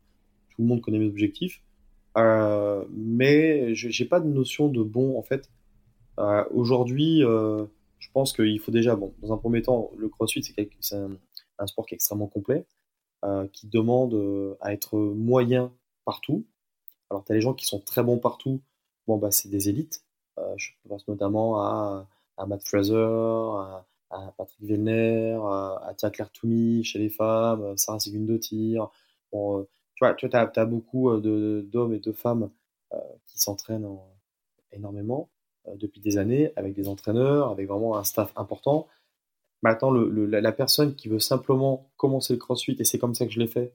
Tout le monde connaît mes objectifs, euh, mais j'ai pas de notion de bon en fait. Euh, aujourd'hui, euh, je pense qu'il faut déjà, bon, dans un premier temps, le crossfit, c'est un, sport qui est extrêmement complet, euh, qui demande euh, à être moyen partout. Alors, tu as les gens qui sont très bons partout, bon, bah, c'est des élites. Euh, je pense notamment à, à Matt Fraser, à, Patrick Vellner, à, Tia Claire Toomey chez les femmes, Sarah Segundo-Tir. Bon, tu vois, tu as, as, beaucoup d'hommes et de femmes qui s'entraînent énormément. Euh, depuis des années avec des entraîneurs, avec vraiment un staff important. Maintenant, le, la, personne qui veut simplement commencer le crossfit, et c'est comme ça que je l'ai fait,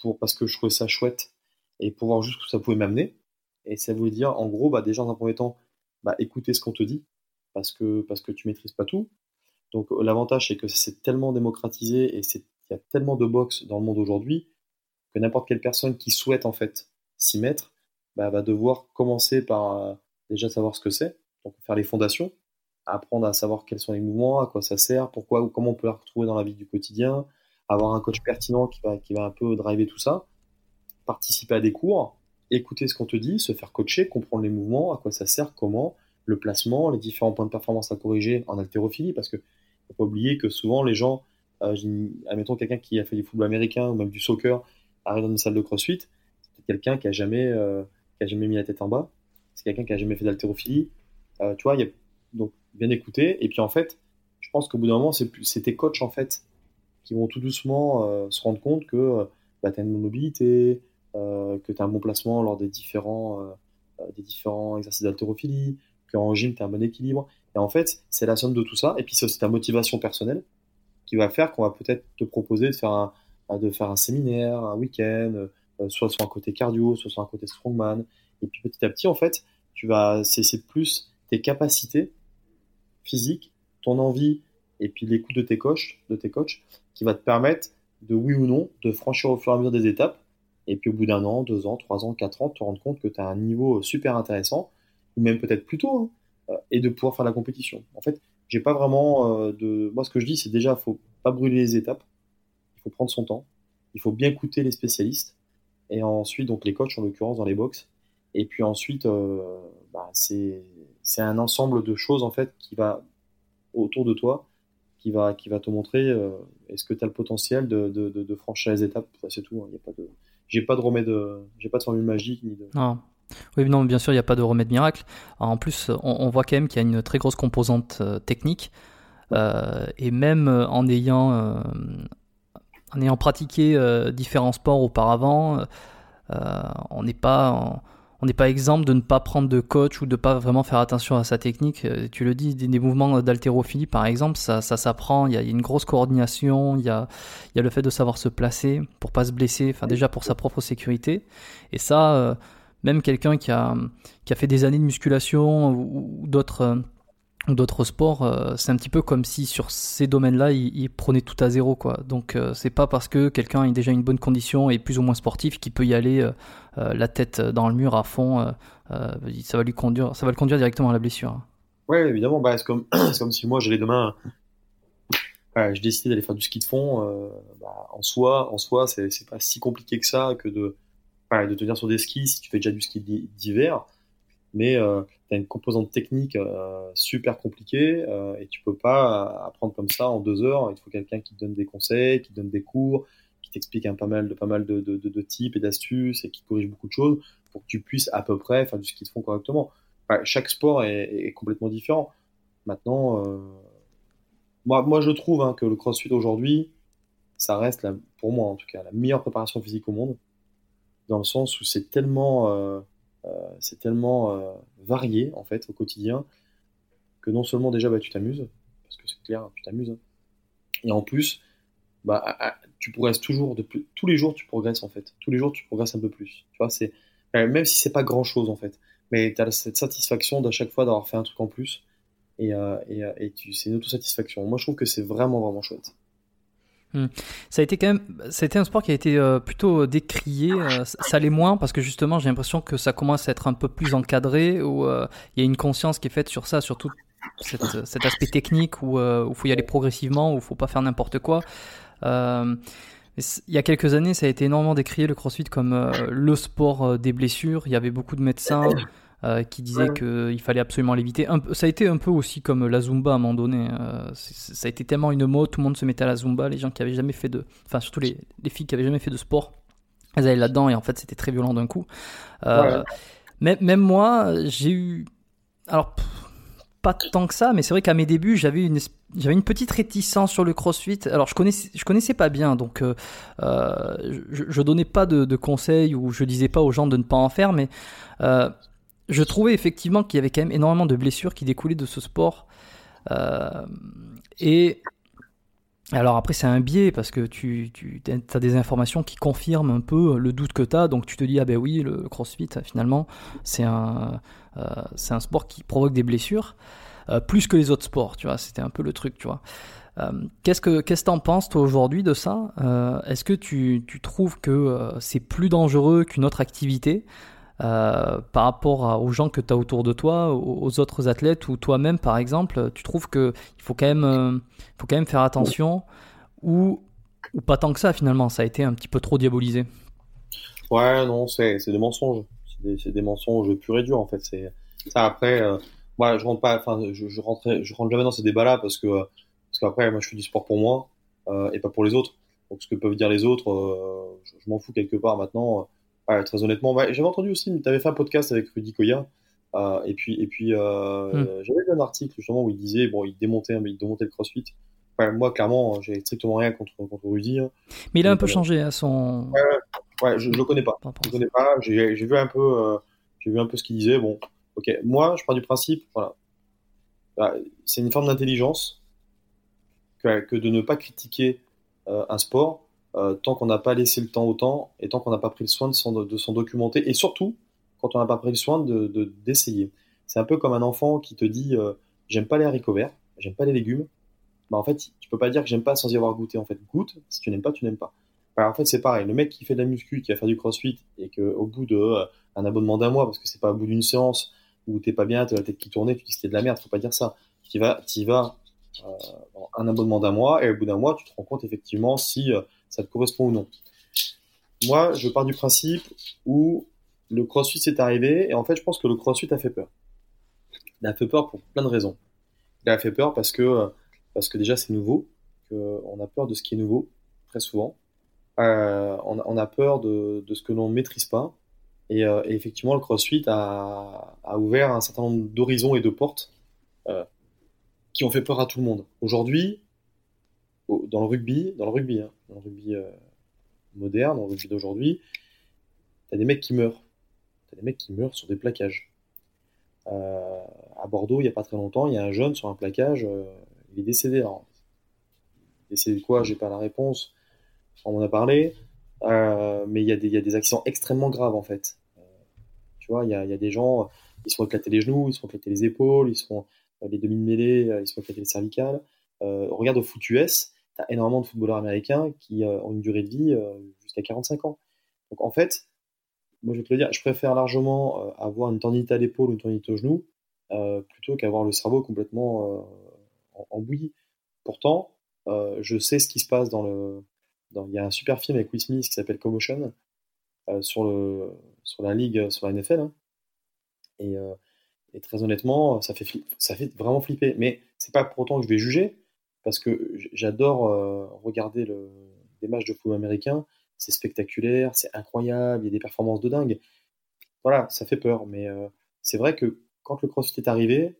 pour, parce que je trouvais ça chouette, et pour voir juste où ça pouvait m'amener. Et ça voulait dire, en gros, bah, déjà, dans un premier temps, bah, écouter ce qu'on te dit, parce que, parce que tu maîtrises pas tout. Donc, l'avantage, c'est que c'est tellement démocratisé, et il y a tellement de box dans le monde aujourd'hui, que n'importe quelle personne qui souhaite, en fait, s'y mettre, bah, va devoir commencer par déjà savoir ce que c'est, donc faire les fondations, apprendre à savoir quels sont les mouvements, à quoi ça sert, pourquoi ou comment on peut la retrouver dans la vie du quotidien, avoir un coach pertinent qui va, qui va un peu driver tout ça, participer à des cours, écouter ce qu'on te dit, se faire coacher, comprendre les mouvements, à quoi ça sert, comment, le placement, les différents points de performance à corriger en haltérophilie, parce que faut pas oublier que souvent les gens, euh, admettons quelqu'un qui a fait du football américain ou même du soccer, arrive dans une salle de crossfit, c'est quelqu'un qui a jamais, euh, qui a jamais mis la tête en bas, c'est quelqu'un qui a jamais fait d'haltérophilie, euh, tu vois, y a, donc bien écouter, et puis en fait, je pense qu'au bout d'un moment, c'est tes coachs en fait qui vont tout doucement euh, se rendre compte que bah, tu as une mobilité, que tu as un bon placement lors des différents, euh, des différents exercices d'haltérophilie, qu'en gym, tu as un bon équilibre. Et en fait, c'est la somme de tout ça. Et puis, c'est aussi ta motivation personnelle qui va faire qu'on va peut-être te proposer de faire un, de faire un séminaire, un week-end, soit sur un côté cardio, soit sur un côté strongman. Et puis, petit à petit, en fait, tu vas, c'est plus tes capacités physiques, ton envie et puis l'écoute de tes coachs, de tes coachs qui va te permettre de oui ou non, de franchir au fur et à mesure des étapes. Et puis au bout d'un an, deux ans, trois ans, quatre ans, te rendre compte que tu as un niveau super intéressant, ou même peut-être plus tôt, hein, euh, et de pouvoir faire la compétition. En fait, j'ai pas vraiment euh, de. Moi, ce que je dis, c'est déjà, faut pas brûler les étapes. Il faut prendre son temps. Il faut bien écouter les spécialistes. Et ensuite, donc les coachs, en l'occurrence, dans les box. Et puis ensuite, euh, bah, c'est un ensemble de choses, en fait, qui va autour de toi qui va, qui va te montrer euh, est-ce que tu as le potentiel de, de, franchir les étapes. c'est tout. Hein. Il y a pas de, j'ai pas de remède, j'ai pas de formule magique ni de. Non. Oui, non, bien sûr, il n'y a pas de remède miracle. en plus, on, voit quand même qu'il y a une très grosse composante euh, technique. Euh, et même en ayant, en ayant pratiqué différents sports auparavant, on n'est pas on n'est pas exemple de ne pas prendre de coach ou de pas vraiment faire attention à sa technique. Euh, tu le dis, des, mouvements d'haltérophilie, par exemple, ça, ça s'apprend. Il y a une grosse coordination. Il y a, il y a le fait de savoir se placer pour pas se blesser. Enfin, déjà pour sa propre sécurité. Et ça, euh, même quelqu'un qui a, qui a fait des années de musculation ou, d'autres euh, d'autres sports, c'est un petit peu comme si sur ces domaines-là, il, prenait tout à zéro, quoi. Donc, c'est pas parce que quelqu'un est déjà une bonne condition et plus ou moins sportif qu'il peut y aller euh, la tête dans le mur à fond, euh, euh, ça va lui conduire, ça va le conduire directement à la blessure. Ouais, évidemment. Bah, c'est comme, comme si moi j'allais demain, je décidais d'aller faire du ski de fond. Bah, en soi, en soi, c'est pas si compliqué que ça que de, de tenir sur des skis si tu fais déjà du ski d'hiver. Mais tu as une composante technique super compliquée et tu peux pas apprendre comme ça en deux heures. Il faut quelqu'un qui te donne des conseils, qui te donne des cours, qui t'explique pas mal de pas mal de, de, de, types et d'astuces et qui corrige beaucoup de choses pour que tu puisses à peu près faire du ski de fond correctement. chaque sport est, complètement différent. Maintenant, euh, moi, moi je trouve hein, que le CrossFit aujourd'hui, ça reste pour moi en tout cas la meilleure préparation physique au monde, dans le sens où c'est tellement, euh, euh, c'est tellement euh, varié en fait au quotidien que non seulement déjà bah, tu t'amuses, parce que c'est clair, tu t'amuses, hein, et en plus bah, tu progresses toujours. Tous les jours, tu progresses en fait. Tous les jours, tu progresses un peu plus. Tu vois, c'est euh, même si c'est pas grand chose en fait, mais tu as cette satisfaction d'à chaque fois d'avoir fait un truc en plus. Et, euh, et, euh, c'est une autosatisfaction. Moi, je trouve que c'est vraiment, vraiment chouette. Hmm. Ça a été quand même, été un sport qui a été plutôt décrié. ça l'est moins parce que justement, j'ai l'impression que ça commence à être un peu plus encadré, où il y a une conscience qui est faite sur ça, surtout cet aspect technique où il faut y aller progressivement, où il faut pas faire n'importe quoi. Euh, il y a quelques années, ça a été énormément décrié le CrossFit comme euh, le sport euh, des blessures. Il y avait beaucoup de médecins qui disaient qu'il fallait absolument l'éviter. Ça a été un peu aussi comme la Zumba à un moment donné. ça a été tellement une mode, tout le monde se mettait à la Zumba. Les gens qui avaient jamais fait de. Enfin, surtout les, les filles qui avaient jamais fait de sport, elles allaient là-dedans et en fait, c'était très violent d'un coup. mais, même moi, j'ai eu. Alors pas tant que ça, mais c'est vrai qu'à mes débuts, j'avais une, j'avais une petite réticence sur le CrossFit. Alors, je connaissais, je connaissais pas bien, donc euh, euh je, je, donnais pas de, de, conseils ou je disais pas aux gens de ne pas en faire, mais euh, je trouvais effectivement qu'il y avait quand même énormément de blessures qui découlaient de ce sport. Euh, et alors après c'est un biais parce que tu, as des informations qui confirment un peu le doute que tu as, donc tu te dis ah ben oui le CrossFit finalement c'est un, euh, sport qui provoque des blessures, euh, plus que les autres sports, tu vois, c'était un peu le truc, tu vois. qu'est-ce que qu'est-ce que t'en penses toi aujourd'hui de ça? Est-ce que tu, trouves que c'est plus dangereux qu'une autre activité? Par rapport aux gens que tu as autour de toi, aux, autres athlètes ou toi-même par exemple Tu trouves que il faut quand même faut quand même faire attention ou ou pas tant que ça finalement Ça a été un petit peu trop diabolisé. Ouais, non, c'est des mensonges. C'est des, des, mensonges purs et durs en fait. Ça après. Euh, moi, je rentre pas. Je, rentre, je rentre jamais dans ces débats-là parce que parce qu'après, moi, je fais du sport pour moi euh, et pas pour les autres. Donc, ce que peuvent dire les autres, euh, je, m'en fous quelque part maintenant. Ouais, très honnêtement, j'avais entendu aussi. Tu avais fait un podcast avec Rudy Koya. Euh, et puis, et puis, euh, hmm. j'avais lu un article justement où il disait, bon, il démontait, il démontait le CrossFit moi, clairement, j'ai strictement rien contre, contre Rudy. Hein. Mais il a un peu euh, changé à hein, son. Ouais, je, je le connais pas. Je le connais pas. J'ai vu un peu, euh, j'ai vu un peu ce qu'il disait. Bon, ok. Moi, je pars du principe, voilà, bah, c'est une forme d'intelligence que, que, de ne pas critiquer un sport tant qu'on n'a pas laissé le temps au temps et tant qu'on n'a pas pris le soin de s'en documenter et surtout quand on n'a pas pris le soin de d'essayer. c'est un peu comme un enfant qui te dit j'aime pas les haricots verts, j'aime pas les légumes, bah en fait, tu peux pas dire que j'aime pas sans y avoir goûté. En fait, goûte. Si tu n'aimes pas, tu n'aimes pas. Alors, en fait, c'est pareil. Le mec qui fait de la muscu, qui va faire du crossfit, et que au bout de euh, un abonnement d'un mois, parce que c'est pas au bout d'une séance où t'es pas bien, t'as la tête qui tournait, tu dis que c'était de la merde, faut pas dire ça. Tu vas, vas euh, un abonnement d'un mois, et au bout d'un mois, tu te rends compte effectivement si euh, ça te correspond ou non. Moi, je pars du principe où le crossfit s'est arrivé, et en fait, je pense que le crossfit a fait peur. Il a fait peur pour plein de raisons. Il a fait peur parce que déjà c'est nouveau, on a peur de ce qui est nouveau, très souvent. Euh, on, a peur de, ce que l'on ne maîtrise pas. Euh, et, effectivement, le CrossFit a, ouvert un certain nombre d'horizons et de portes euh, qui ont fait peur à tout le monde. Aujourd'hui, dans le rugby, dans le rugby, hein, le rugby moderne, dans le rugby d'aujourd'hui, t'as des mecs qui meurent. T'as des mecs qui meurent sur des plaquages. à Bordeaux, il n'y a pas très longtemps, il y a un jeune sur un plaquage, il est décédé. Décédé de quoi? J'ai pas la réponse. On en a parlé. Euh, mais il y, a des, accidents extrêmement graves en fait. Euh, tu vois, il y a, des gens, ils se font éclater les genoux, ils se font éclater les épaules, ils se font euh, les demi-mêlées, ils se font éclater les cervicales. regarde au foot tu as énormément de footballeurs américains qui ont une durée de vie jusqu'à 45 ans. Donc en fait, moi je vais te le dire, je préfère largement avoir une tendinite à l'épaule ou une tendinite au genou plutôt qu'avoir le cerveau complètement en, bouillie. Pourtant, euh, je sais ce qui se passe dans le. il y a un super film avec Will Smith qui s'appelle Commotion euh, sur, le, sur la ligue, sur la NFL. Hein. Euh, et, très honnêtement, ça fait, ça fait vraiment flipper. Mais c'est pas pour autant que je vais juger, parce que j'adore regarder le, des matchs de football américain. C'est spectaculaire, c'est incroyable, il y a des performances de dingue. Voilà, ça fait peur. Mais c'est vrai que quand le CrossFit est arrivé,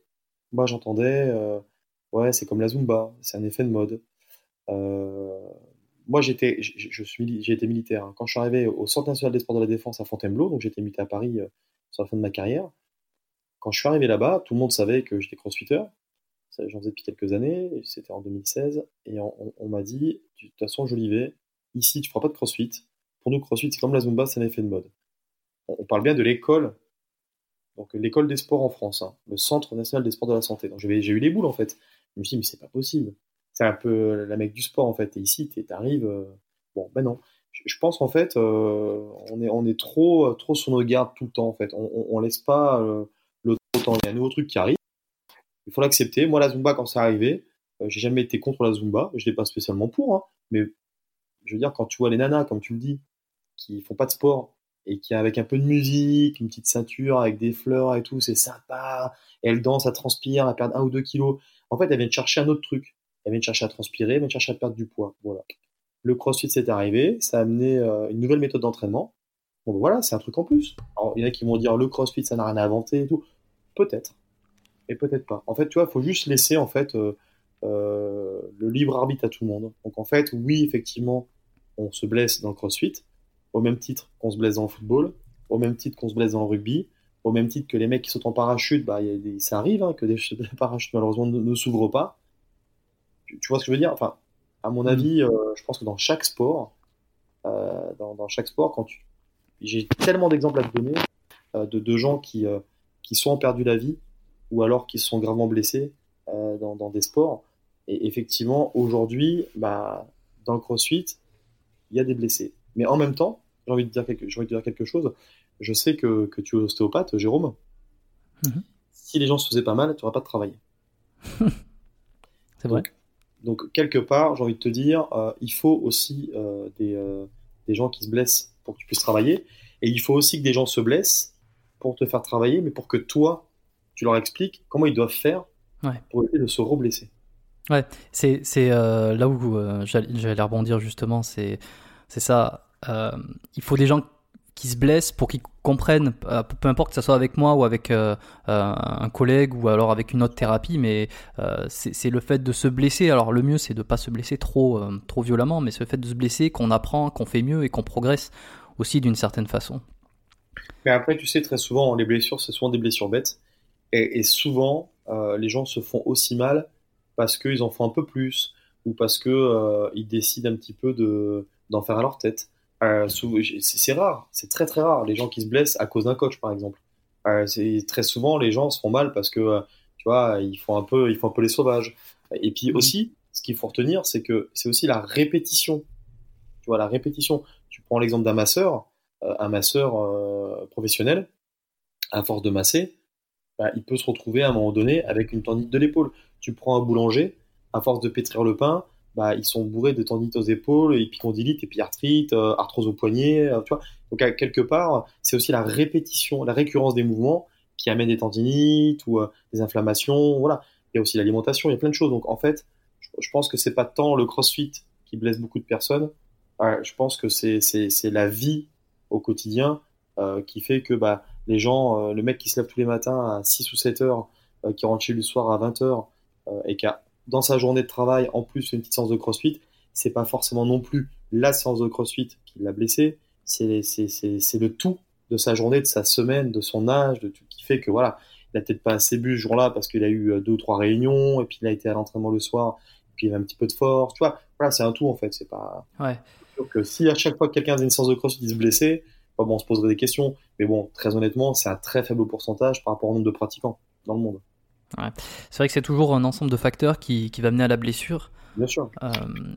moi j'entendais Ouais, c'est comme la Zumba, c'est un effet de mode. Euh, moi, j'étais, je, suis, j'ai été militaire. Hein. Quand je suis arrivé au Centre national des sports de la défense à Fontainebleau, donc j'étais militaire à Paris euh, sur la fin de ma carrière. Quand je suis arrivé là-bas, tout le monde savait que j'étais crossfitter. J'en faisais depuis quelques années, c'était en 2016, et on, m'a dit, de toute façon, vais. Ici, tu feras pas de crossfit. Pour nous, crossfit, c'est comme la Zumba, c'est un effet de mode. On, parle bien de l'école, donc l'école des sports en France, hein. le Centre national des sports de la santé. Donc j'ai eu les boules en fait. Je me suis dit, mais c'est pas possible. C'est un peu la mec du sport, en fait. Et ici, tu arrives. Euh, bon, ben non. Je, pense, en fait, euh, on, est, on est trop, trop sur nos gardes tout le temps, en fait. On, on, laisse pas euh, le temps. Il y a un nouveau truc qui arrive. Il faut l'accepter. Moi, la Zumba, quand c'est arrivé, j'ai jamais été contre la Zumba. Je l'ai pas spécialement pour, hein. mais je veux dire, quand tu vois les nanas, comme tu le dis, qui font pas de sport et qui avec un peu de musique, une petite ceinture avec des fleurs et tout, c'est sympa. Elles dansent, elles transpirent, elles perdent un ou deux kilos. En fait, elle vient de chercher un autre truc. Elle vient de chercher à transpirer, elle vient de chercher à perdre du poids. Voilà. Le CrossFit s'est arrivé, ça a amené euh, une nouvelle méthode d'entraînement. Bon, voilà, c'est un truc en plus. Alors, il y en a qui vont dire le CrossFit, ça n'a rien à inventer et tout. Peut-être. Et peut-être pas. En fait, tu vois, il faut juste laisser, en fait, euh, euh, le libre arbitre à tout le monde. Donc, en fait, oui, effectivement, on se blesse dans le CrossFit, au même titre qu'on se blesse dans le football, au même titre qu'on se blesse dans le rugby, au même titre que les mecs qui sautent en parachute, bah, ça arrive hein, que des, parachutes malheureusement ne, s'ouvrent pas. Tu, vois ce que je veux dire? Enfin, à mon mm. avis, euh, je pense que dans chaque sport, dans, chaque sport, quand tu, j'ai tellement d'exemples à te donner de, de, gens qui, qui soit ont perdu la vie ou alors qui se sont gravement blessés dans, dans, des sports. Et effectivement, aujourd'hui, bah, dans le crossfit, il y a des blessés. Mais en même temps, j'ai envie, de dire quelque, envie de dire quelque chose. Je sais que, que tu es ostéopathe, Jérôme. Mhm. Si les gens se faisaient pas mal, tu n'auras pas de travail. C'est vrai. Donc, quelque part, j'ai envie de te dire, euh, il faut aussi euh, des, euh, des, gens qui se blessent pour que tu puisses travailler. Et il faut aussi que des gens se blessent pour te faire travailler, mais pour que toi, tu leur expliques comment ils doivent faire pour éviter de se reblesser. Ouais, c'est là où j'allais rebondir justement, c'est ça. il faut des gens qui se blessent pour qu'ils comprennent, euh, peu importe que ce soit avec moi ou avec euh, euh, un collègue ou alors avec une autre thérapie, mais c'est le fait de se blesser. Alors le mieux c'est de ne pas se blesser trop, trop violemment, mais c'est le fait de se blesser qu'on apprend, qu'on fait mieux et qu'on progresse aussi d'une certaine façon. Mais après, tu sais, très souvent, les blessures, c'est souvent des blessures bêtes. Et, souvent, les gens se font aussi mal parce qu'ils en font un peu plus ou parce qu'ils décident un petit peu d'en faire à leur tête. Euh, c'est rare, c'est très très rare les gens qui se blessent à cause d'un coach par exemple. Euh, très souvent les gens se font mal parce que euh, tu vois ils font un peu ils font un peu les sauvages. Et puis mmh. aussi ce qu'il faut retenir c'est que c'est aussi la répétition. Tu vois la répétition. Tu prends l'exemple d'un masseur, un masseur professionnel, à force de masser, bah, il peut se retrouver à un moment donné avec une tendite de l'épaule. Tu prends un boulanger, à force de pétrir le pain, bah, ils sont bourrés de tendinites aux épaules, épicondylite, épiarthrite, euh, arthrose au poignet, euh, tu vois. Donc, quelque part, c'est aussi la répétition, la récurrence des mouvements qui amène des tendinites ou euh, des inflammations, voilà. Il y a aussi l'alimentation, il y a plein de choses. Donc, en fait, je, pense que c'est pas tant le crossfit qui blesse beaucoup de personnes. je pense que c'est, la vie au quotidien qui fait que bah, les gens, le mec qui se lève tous les matins à 6 ou 7 heures, qui rentre chez lui le soir à 20 heures et qui a dans sa journée de travail, en plus une petite séance de crossfit, c'est pas forcément non plus la séance de crossfit qui l'a blessé, c'est le tout de sa journée, de sa semaine, de son âge, de tout qui fait que voilà, il a peut-être pas assez bu ce jour-là parce qu'il a eu euh, deux ou trois réunions et puis il a été à l'entraînement le soir et puis il a un petit peu de force, tu vois. Voilà, c'est un tout en fait, c'est pas. Ouais. Donc si à chaque fois que quelqu'un a une séance de crossfit il se blessait, bon, on se poserait des questions, mais bon, très honnêtement, c'est un très faible pourcentage par rapport au nombre de pratiquants dans le monde. C'est vrai que c'est toujours un ensemble de facteurs qui, qui va mener à la blessure. Bien sûr. Euh,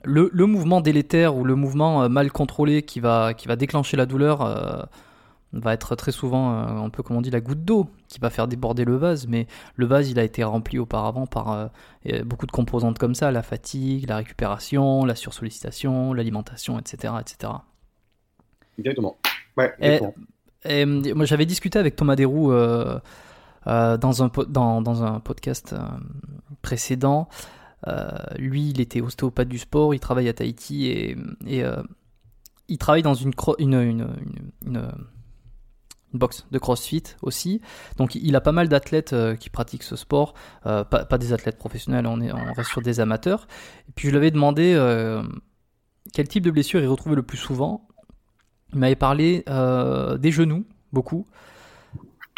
le, le, mouvement délétère ou le mouvement euh, mal contrôlé qui va, qui va déclencher la douleur euh, va être très souvent un peu comme on dit la goutte d'eau qui va faire déborder le vase. Mais le vase, il a été rempli auparavant par beaucoup de composantes comme ça la fatigue, la récupération, la sursollicitation, l'alimentation, etc., etc. Exactement. Ouais, et, moi, j'avais discuté avec Thomas Desroux euh, dans, un, dans, dans un podcast euh, précédent. Euh, lui, il était ostéopathe du sport, il travaille à Tahiti et, et il travaille dans une, une, une, une, box de CrossFit aussi. Donc il a pas mal d'athlètes qui pratiquent ce sport, pas, pas, des athlètes professionnels, on, est, on reste sur des amateurs. Et puis je lui avais demandé quel type de blessure il retrouvait le plus souvent. Il m'avait parlé des genoux, beaucoup.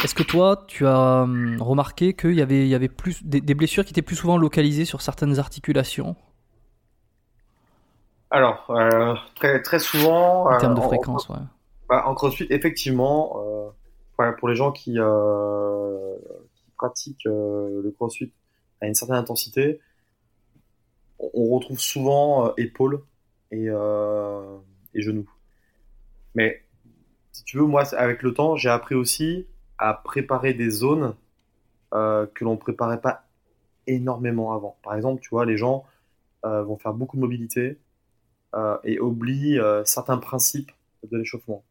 Est-ce que toi, tu as hum, remarqué qu'il y avait, il y avait plus des, blessures qui étaient plus souvent localisées sur certaines articulations? Alors, euh, très, très souvent. En termes de euh, fréquence, en, ouais. Bah, en crossfit, effectivement, euh, pour les gens qui, qui pratiquent le crossfit à une certaine intensité, on, retrouve souvent épaules et, et genoux. Mais si tu veux, moi, avec le temps, j'ai appris aussi à préparer des zones euh, que l'on préparait pas énormément avant. Par exemple, tu vois, les gens euh, vont faire beaucoup de mobilité euh, et oublient certains principes de l'échauffement.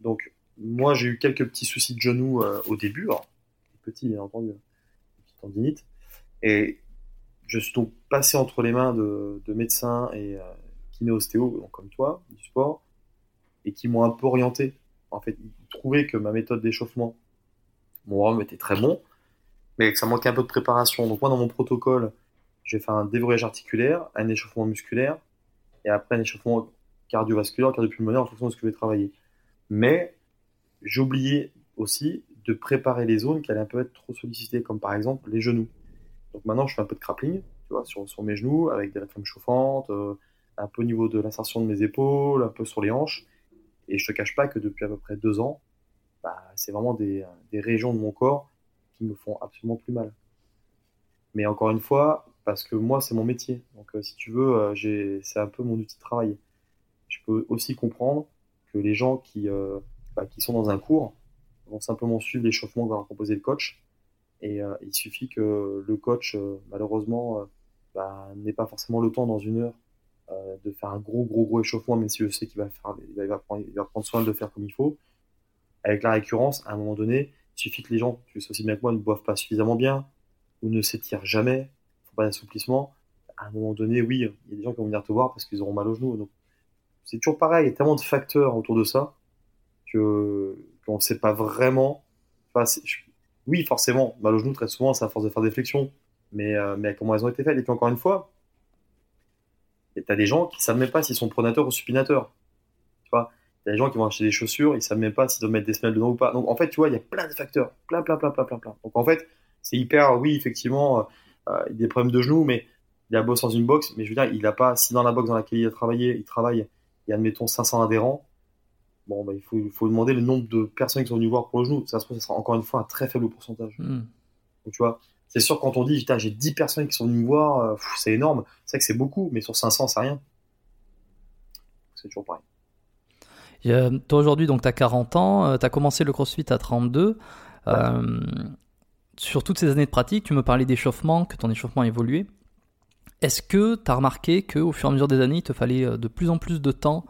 Donc, moi, j'ai eu quelques petits soucis de genoux au début, alors, petit, bien entendu, petite tendinite, et je suis donc passé entre les mains de, médecins et kiné-ostéo, comme toi, du sport, et qui m'ont un peu orienté en fait, ils trouvaient que ma méthode d'échauffement, mon rhum était très bon, mais que ça manquait un peu de préparation. Donc moi, dans mon protocole, j'ai fait un déverrouillage articulaire, un échauffement musculaire, et après un échauffement cardiovasculaire, cardiopulmonaire, en fonction de ce que je vais travailler. Mais oublié aussi de préparer les zones qui allaient un peu être trop sollicitées, comme par exemple les genoux. Donc maintenant, je fais un peu de grappling, tu vois, sur, mes genoux, avec des réflexes chauffantes, euh, un peu au niveau de l'insertion de mes épaules, un peu sur les hanches. Et je te cache pas que depuis à peu près deux ans, bah, c'est vraiment des, régions de mon corps qui me font absolument plus mal. Mais encore une fois, parce que moi, c'est mon métier. Donc, si tu veux, c'est un peu mon outil de travail. Je peux aussi comprendre que les gens qui, bah, qui sont dans un cours vont simplement suivre l'échauffement que va proposer le coach. Et il suffit que le coach, malheureusement, bah, n'ait pas forcément le temps dans une heure euh, de faire un gros, gros, gros échauffement, même si je sais qu'il va, faire, il va, prendre, il va prendre soin de le faire comme il faut. Avec la récurrence, à un moment donné, il suffit que les gens, tu sais aussi bien que moi, ne boivent pas suffisamment bien ou ne s'étirent jamais, ne font pas d'assouplissement. À un moment donné, oui, il y a des gens qui vont venir te voir parce qu'ils auront mal au genou. Donc, c'est toujours pareil, il y a tellement de facteurs autour de ça que qu'on ne sait pas vraiment. Oui, forcément, mal au genou, très souvent, c'est à force de faire des flexions, mais, euh, mais comment elles ont été faites? Et puis encore une fois, et t'as des gens qui savent même pas s'ils sont pronateurs ou supinateurs. Tu vois, t'as des gens qui vont acheter des chaussures, ils savent même pas s'ils doivent mettre des semelles dedans ou pas. Donc en fait, tu vois, il y a plein de facteurs, plein, plein, plein, plein, plein, plein. Donc en fait, c'est hyper, oui, effectivement, euh, euh, il y a des problèmes de genoux, mais il a bossé dans une box, mais je veux dire, il a pas, si dans la box dans laquelle il a travaillé, il travaille, il y a admettons 500 adhérents, bon, bah, il faut, demander le nombre de personnes qui sont venues voir pour le genou. Ça se trouve, ça sera encore une fois un très faible pourcentage. Hmm. Donc tu vois, c'est sûr, quand on dit, j'ai 10 personnes qui sont venues me voir, euh, c'est énorme. C'est vrai que c'est beaucoup, mais sur 500, c'est rien. C'est toujours pareil. toi, aujourd'hui, donc, tu as 40 ans, euh, tu as commencé le crossfit à 32. Euh, sur toutes ces années de pratique, tu me parlais d'échauffement, que ton échauffement a évolué. Est-ce que tu as remarqué qu'au fur et à mesure des années, il te fallait de plus en plus de temps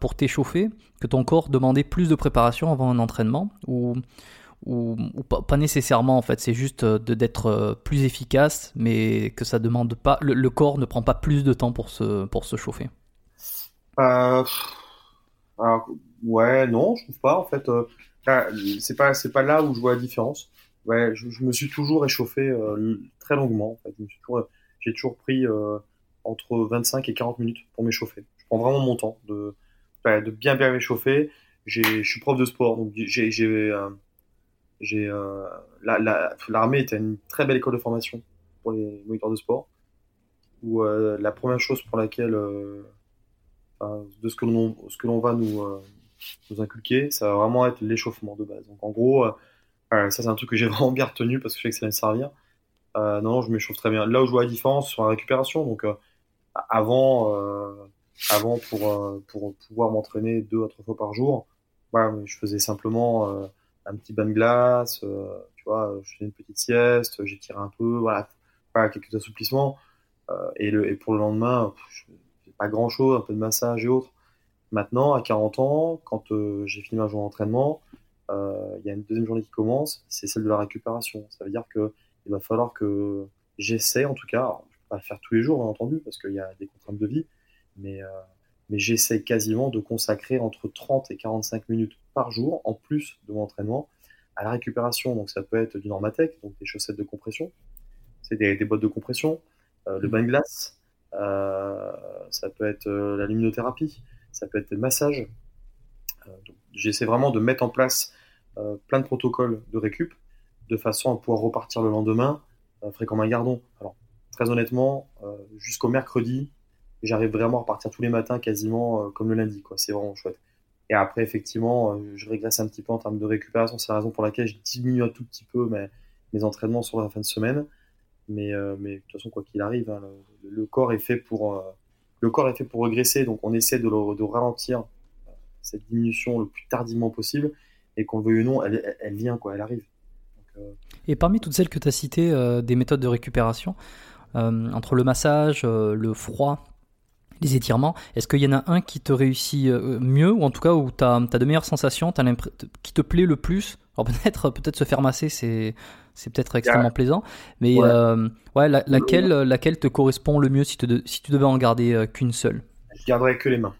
pour t'échauffer, que ton corps demandait plus de préparation avant un entraînement ou ou, pas, nécessairement en fait, c'est juste euh, d'être euh, plus efficace, mais que ça demande pas, le, corps ne prend pas plus de temps pour se, pour se chauffer. Euh, alors, ouais, non, je trouve pas en fait. c'est pas, c'est pas là où je vois la différence. Ouais, je, me suis toujours échauffé très longuement. J'ai toujours, pris entre 25 et 40 minutes pour m'échauffer. Je prends vraiment mon temps de, de bien bien m'échauffer. Je suis prof de sport, donc j'ai j'ai euh, l'armée était une très belle école de formation pour les moniteurs de sport. Où euh, la première chose pour laquelle euh, de ce que l'on ce que l'on va nous nous inculquer, ça va vraiment être l'échauffement de base. Donc en gros, ça c'est un truc que j'ai vraiment bien retenu parce que je sais que ça va me servir. non, non, je m'échauffe très bien. Là où je vois la différence sur la récupération, donc avant, avant pour, pour pouvoir m'entraîner deux à trois fois par jour, je faisais simplement un petit bain de glace, euh, tu vois, je fais une petite sieste, j'étire un peu, voilà, quelques assouplissements. Euh, et, le, et pour le lendemain, pas grand chose, un peu de massage et autres. Maintenant, à 40 ans, quand euh, j'ai fini ma journée d'entraînement, il y a une deuxième journée qui commence, c'est celle de la récupération. Ça veut dire que il va falloir que j'essaie, en tout cas, je peux pas le faire tous les jours, bien entendu, parce qu'il y a des contraintes de vie, mais mais j'essaie quasiment de consacrer entre 30 et 45 minutes par jour, en plus de mon entraînement, à la récupération. Donc ça peut être du Normatec, donc des chaussettes de compression, c'est des, bottes de compression, euh, le bain de glace, euh, ça peut être euh, la luminothérapie, ça peut être le massage. J'essaie vraiment de mettre en place plein de protocoles de récup, de façon à pouvoir repartir le lendemain frais comme un gardon. Alors, très honnêtement, jusqu'au mercredi, j'arrive vraiment à repartir tous les matins quasiment comme le lundi. C'est vraiment chouette. Et après, effectivement, euh, je régresse un petit peu en termes de récupération. C'est la raison pour laquelle je diminue un tout petit peu mes, mes entraînements sur la fin de semaine. Mais, euh, mais de toute façon, quoi qu'il arrive, hein, le, corps est fait pour euh, le corps est fait pour régresser. Donc, on essaie de, de ralentir cette diminution le plus tardivement possible. Et qu'on le veuille ou non, elle, elle, vient, quoi, elle arrive. et parmi toutes celles que tu as citées, des méthodes de récupération, entre le massage, le froid, les étirements. Est-ce qu'il y en a un qui te réussit euh, mieux, ou en tout cas où tu as, de meilleures sensations, as qui te plaît le plus? Alors peut-être peut se faire masser, c'est, peut-être extrêmement plaisant, mais ouais, euh, laquelle, laquelle te correspond le mieux si, si tu devais en garder euh, qu'une seule? Je garderais que les mains.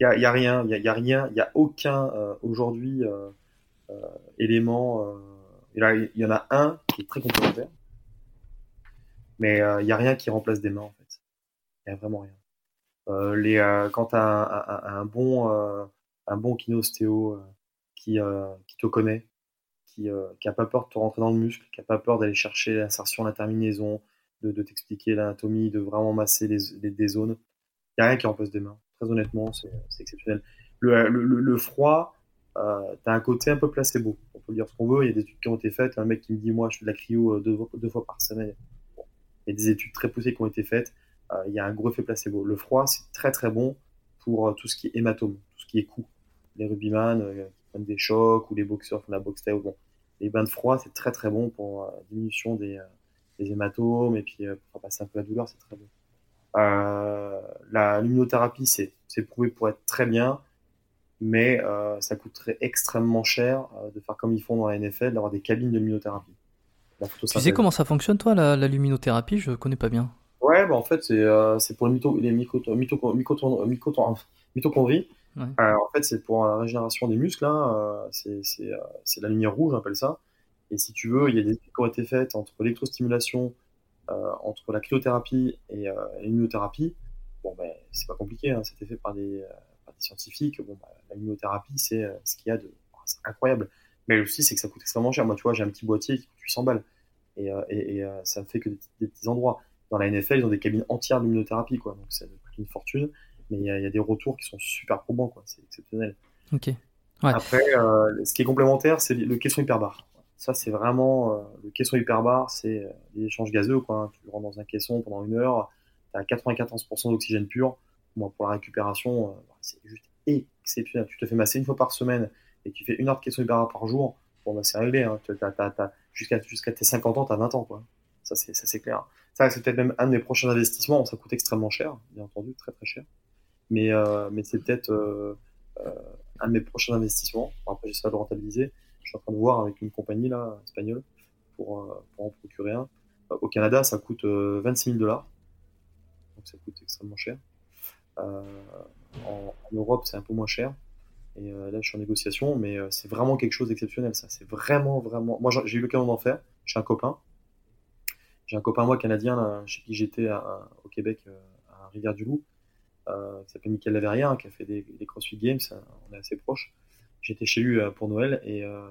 Il n'y a, y a, rien, il y a, rien, il n'y a aucun aujourd'hui élément. il y en a un qui est très complémentaire, mais il n'y a rien qui remplace des mains il n'y a vraiment rien. Euh, euh, quand tu as un, bon, euh, kinostéo qui, te connaît, qui n'a pas peur de te rentrer dans le muscle, qui n'a pas peur d'aller chercher l'insertion, la terminaison, de, t'expliquer l'anatomie, de vraiment masser des zones. Il n'y a rien qui remplace des mains. Très honnêtement, c'est exceptionnel. Le, froid, euh, t'as un côté un peu placebo. On peut dire ce qu'on veut. Il y a des trucs qui ont été faits. Un mec qui me dit, moi, je fais de la cryo deux fois par semaine, Il y a des études très poussées qui ont été faites. Il y a un gros effet placebo. Le froid, c'est très très bon pour tout ce qui est hématome, tout ce qui est coup. Les rugbyman qui prennent des chocs ou les boxeurs font la boxe bon. Les bains de froid, c'est très très bon pour la diminution des, des hématomes et puis pour passer un peu la douleur, c'est très bon. Euh, la luminothérapie, c'est prouvé pour être très bien, mais euh, ça coûterait extrêmement cher euh, de faire comme ils font dans la NFL, d'avoir des cabines de luminothérapie. Tu sais comment ça fonctionne, toi, la, luminothérapie? Je connais pas bien. Ouais, bah en fait, c'est pour les, les mitochondries. en fait, c'est pour la régénération des muscles. Hein, c'est la lumière rouge, on appelle ça. Et si tu veux, il y a des études qui ont été faites entre l'électrostimulation euh, entre la cryothérapie et euh, l'immunothérapie, bon, ben, c'est pas compliqué, hein, c'était fait par des, euh, par des, scientifiques. Bon, ben, la l'immunothérapie, c'est ce qu'il y a de. c'est incroyable. Mais aussi, c'est que ça coûte extrêmement cher. Moi, tu vois, j'ai un petit boîtier qui coûte 800 balles. Et, et, et ça ne fait que des, petits endroits. Dans la NFL, ils ont des cabines entières d'immunothérapie, quoi. Donc, ça coûte une fortune. Mais il y, y, a des retours qui sont super probants, quoi. C'est exceptionnel. Ok. Ouais. Après, ce qui est complémentaire, c'est le caisson hyperbare. Ça, c'est vraiment euh, le caisson hyperbare, c'est euh, les échanges gazeux. Quoi. Tu rentres dans un caisson pendant une heure, tu as 94% d'oxygène pur. Moi, pour la récupération, euh, c'est juste exceptionnel. Tu te fais masser une fois par semaine et tu fais une heure de caisson hyperbare par jour. Bon, bah, c'est réglé. Hein. Jusqu'à tes 50 ans, tu as 20 ans. Quoi. Ça, c'est clair. Ça, c'est peut-être même un de mes prochains investissements. Ça coûte extrêmement cher, bien entendu, très très cher. Mais, mais c'est peut-être un de mes prochains investissements. Après, j'essaie de rentabiliser je suis en train de voir avec une compagnie là, espagnole pour, euh, en procurer un. Euh, au Canada, ça coûte 26 euh, 000 dollars. Donc ça coûte extrêmement cher. en, Europe, c'est un peu moins cher. Et là, je suis en négociation, mais c'est vraiment quelque chose d'exceptionnel, ça. C'est vraiment, vraiment. Moi, j'ai eu l'occasion d'en faire. J'ai un copain. J'ai un copain, moi, canadien, là, chez qui j'étais au Québec, à Rivière-du-Loup, qui s'appelle Michael Laverrière, qui a fait des, des CrossFit Games. On est assez proches. J'étais chez lui euh, pour Noël et euh,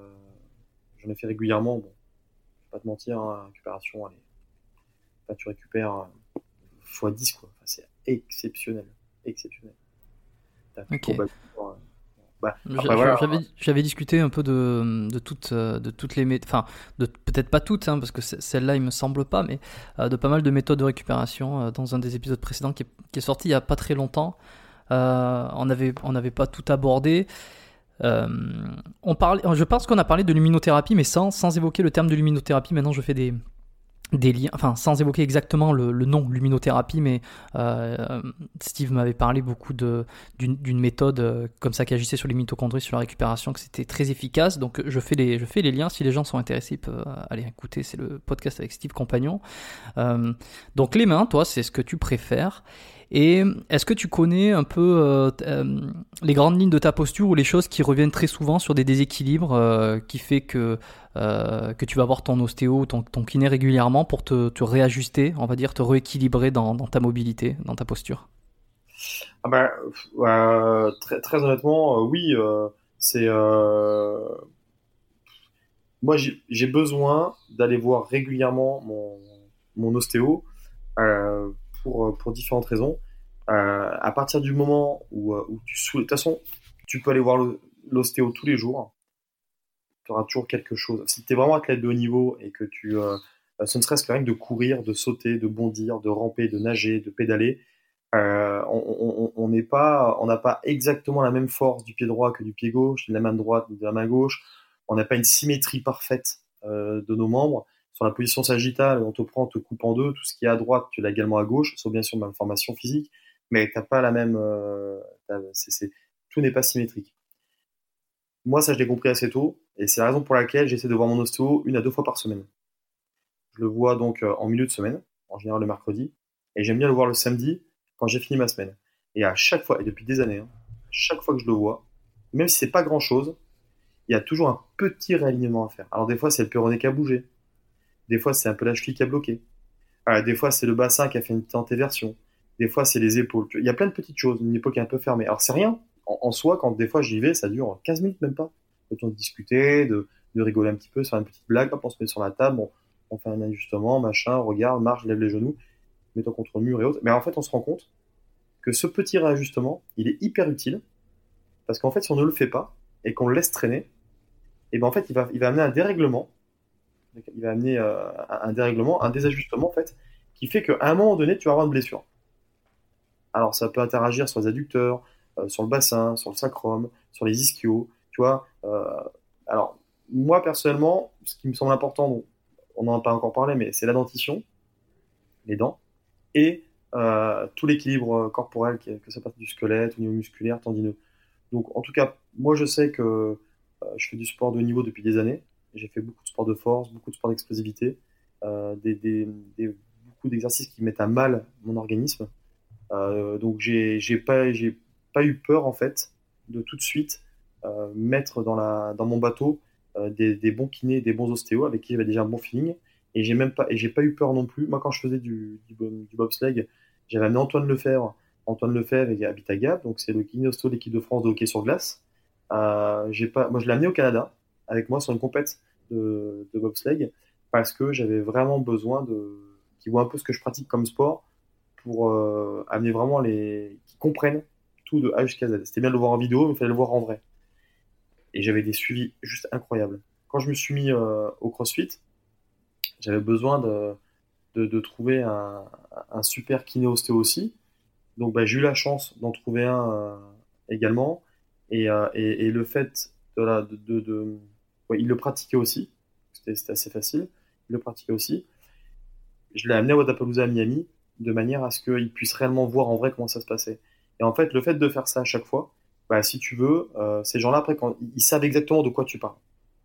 j'en ai fait régulièrement. Bon, je vais pas te mentir, hein, récupération, allez, tu récupères x10 quoi. c'est exceptionnel, exceptionnel. Bah, j'avais discuté un peu de, de, toutes, de toutes les méthodes, enfin, peut-être pas toutes, hein, parce que celle-là, il me semble pas, mais euh, de pas mal de méthodes de récupération dans un des épisodes précédents qui est, qui est sorti il y a pas très longtemps. on n'avait on avait pas tout abordé. Euh, on je pense qu'on a parlé de luminothérapie, mais sans, sans évoquer le terme de luminothérapie. Maintenant, je fais des, des liens, enfin sans évoquer exactement le, nom luminothérapie, mais euh, Steve m'avait parlé beaucoup d'une méthode euh, comme ça qui agissait sur les mitochondries, sur la récupération, que c'était très efficace. Donc je fais, les, je fais les liens, si les gens sont intéressés, ils peuvent aller écouter, c'est le podcast avec Steve Compagnon. donc les mains, toi, c'est ce que tu préfères. Et est-ce que tu connais un peu euh, euh, les grandes lignes de ta posture ou les choses qui reviennent très souvent sur des déséquilibres euh, qui fait que, que tu vas voir ton ostéo, ton, ton kiné régulièrement pour te, te, réajuster, on va dire, te rééquilibrer dans, ta mobilité, dans ta posture? Ah ben, très, très, honnêtement, oui, c'est moi j'ai besoin d'aller voir régulièrement mon, mon ostéo pour, euh, pour différentes raisons. Euh, à partir du moment où, euh, tu De toute façon, tu peux aller voir l'ostéo tous les jours. Tu auras toujours quelque chose. Si tu es vraiment athlète de haut niveau et que tu. ce ne serait-ce que rien de courir, de sauter, de bondir, de ramper, de nager, de pédaler, on n'est pas, on n'a pas exactement la même force du pied droit que du pied gauche, de la main droite, de la main gauche. On n'a pas une symétrie parfaite de nos membres la position sagittale, on te prend, on te coupe en deux, tout ce qui est à droite, tu l'as également à gauche, sauf bien sûr ma formation physique, mais t'as pas la même, euh, tout n'est pas symétrique. Moi, ça, je l'ai compris assez tôt, et c'est la raison pour laquelle j'essaie de voir mon ostéo une à deux fois par semaine. Je le vois donc euh, en milieu de semaine, en général le mercredi, et j'aime bien le voir le samedi quand j'ai fini ma semaine. Et à chaque fois, et depuis des années, hein, chaque fois que je le vois, même si c'est pas grand chose, il y a toujours un petit réalignement à faire. Alors des fois, c'est le péroné qui a bougé, des fois, c'est un peu la cheville qui a bloqué. Euh, des fois, c'est le bassin qui a fait une version. Des fois, c'est les épaules. Il y a plein de petites choses. Une épaule qui est un peu fermée. Alors, c'est rien. En, soi, quand des fois j'y vais, ça dure 15 minutes, même pas. Le temps de discuter, de, rigoler un petit peu, faire une petite blague. On se met sur la table, on, fait un ajustement, machin, regarde, marche, lève les genoux, mets-toi contre le mur et autres. Mais en fait, on se rend compte que ce petit réajustement, il est hyper utile. Parce qu'en fait, si on ne le fait pas et qu'on le laisse traîner, et eh ben en fait, il va, il va amener un dérèglement il va amener euh, un dérèglement, un désajustement en fait, qui fait qu'à un moment donné, tu vas avoir une blessure. Alors, ça peut interagir sur les adducteurs, euh, sur le bassin, sur le sacrum, sur les ischios, tu vois. Euh, alors, moi, personnellement, ce qui me semble important, on n'en a pas encore parlé, mais c'est la dentition, les dents, et tout l'équilibre corporel, que ça passe du squelette, au niveau musculaire, tendineux. Donc, en tout cas, moi, je sais que je fais du sport de haut niveau depuis des années. J'ai fait beaucoup de sport de force, beaucoup de sport d'explosivité, des, beaucoup d'exercices qui mettent à mal mon organisme. donc, j'ai pas, pas eu peur en fait de tout de suite euh, mettre dans, mon bateau euh, des, bons kinés, des bons ostéos avec qui j'avais déjà un bon feeling. Et j'ai même pas, eu peur non plus. Moi, quand je faisais du, du, bobsleigh, j'avais amené Antoine Lefebvre. Antoine Lefebvre habite à Gap, donc c'est le kiné ostéo de l'équipe de France de hockey sur glace. Euh, moi, je l'ai amené au Canada avec moi sur une compète de, de bobsleigh parce que j'avais vraiment besoin de, qu'il voit un peu ce que je pratique comme sport pour euh, amener vraiment les, qui comprennent de A jusqu'à Z. C'était bien de le voir en vidéo, mais il fallait le voir en vrai. Et j'avais des suivis juste incroyables. Quand je me suis mis euh, au CrossFit, j'avais besoin de, de, trouver un, super kiné ostéo aussi. Donc bah, j'ai eu la chance d'en trouver un euh, également. Et, et, le fait de, il le pratiquait aussi. C'était assez facile. Il le pratiquait aussi. Je l'ai amené à Wadapalooza à Miami de manière à ce qu'il puisse réellement voir en vrai comment ça se passait. Et en fait, le fait de faire ça à chaque fois, bah, si tu veux, euh, ces gens-là, après, quand, ils savent exactement de quoi tu parles.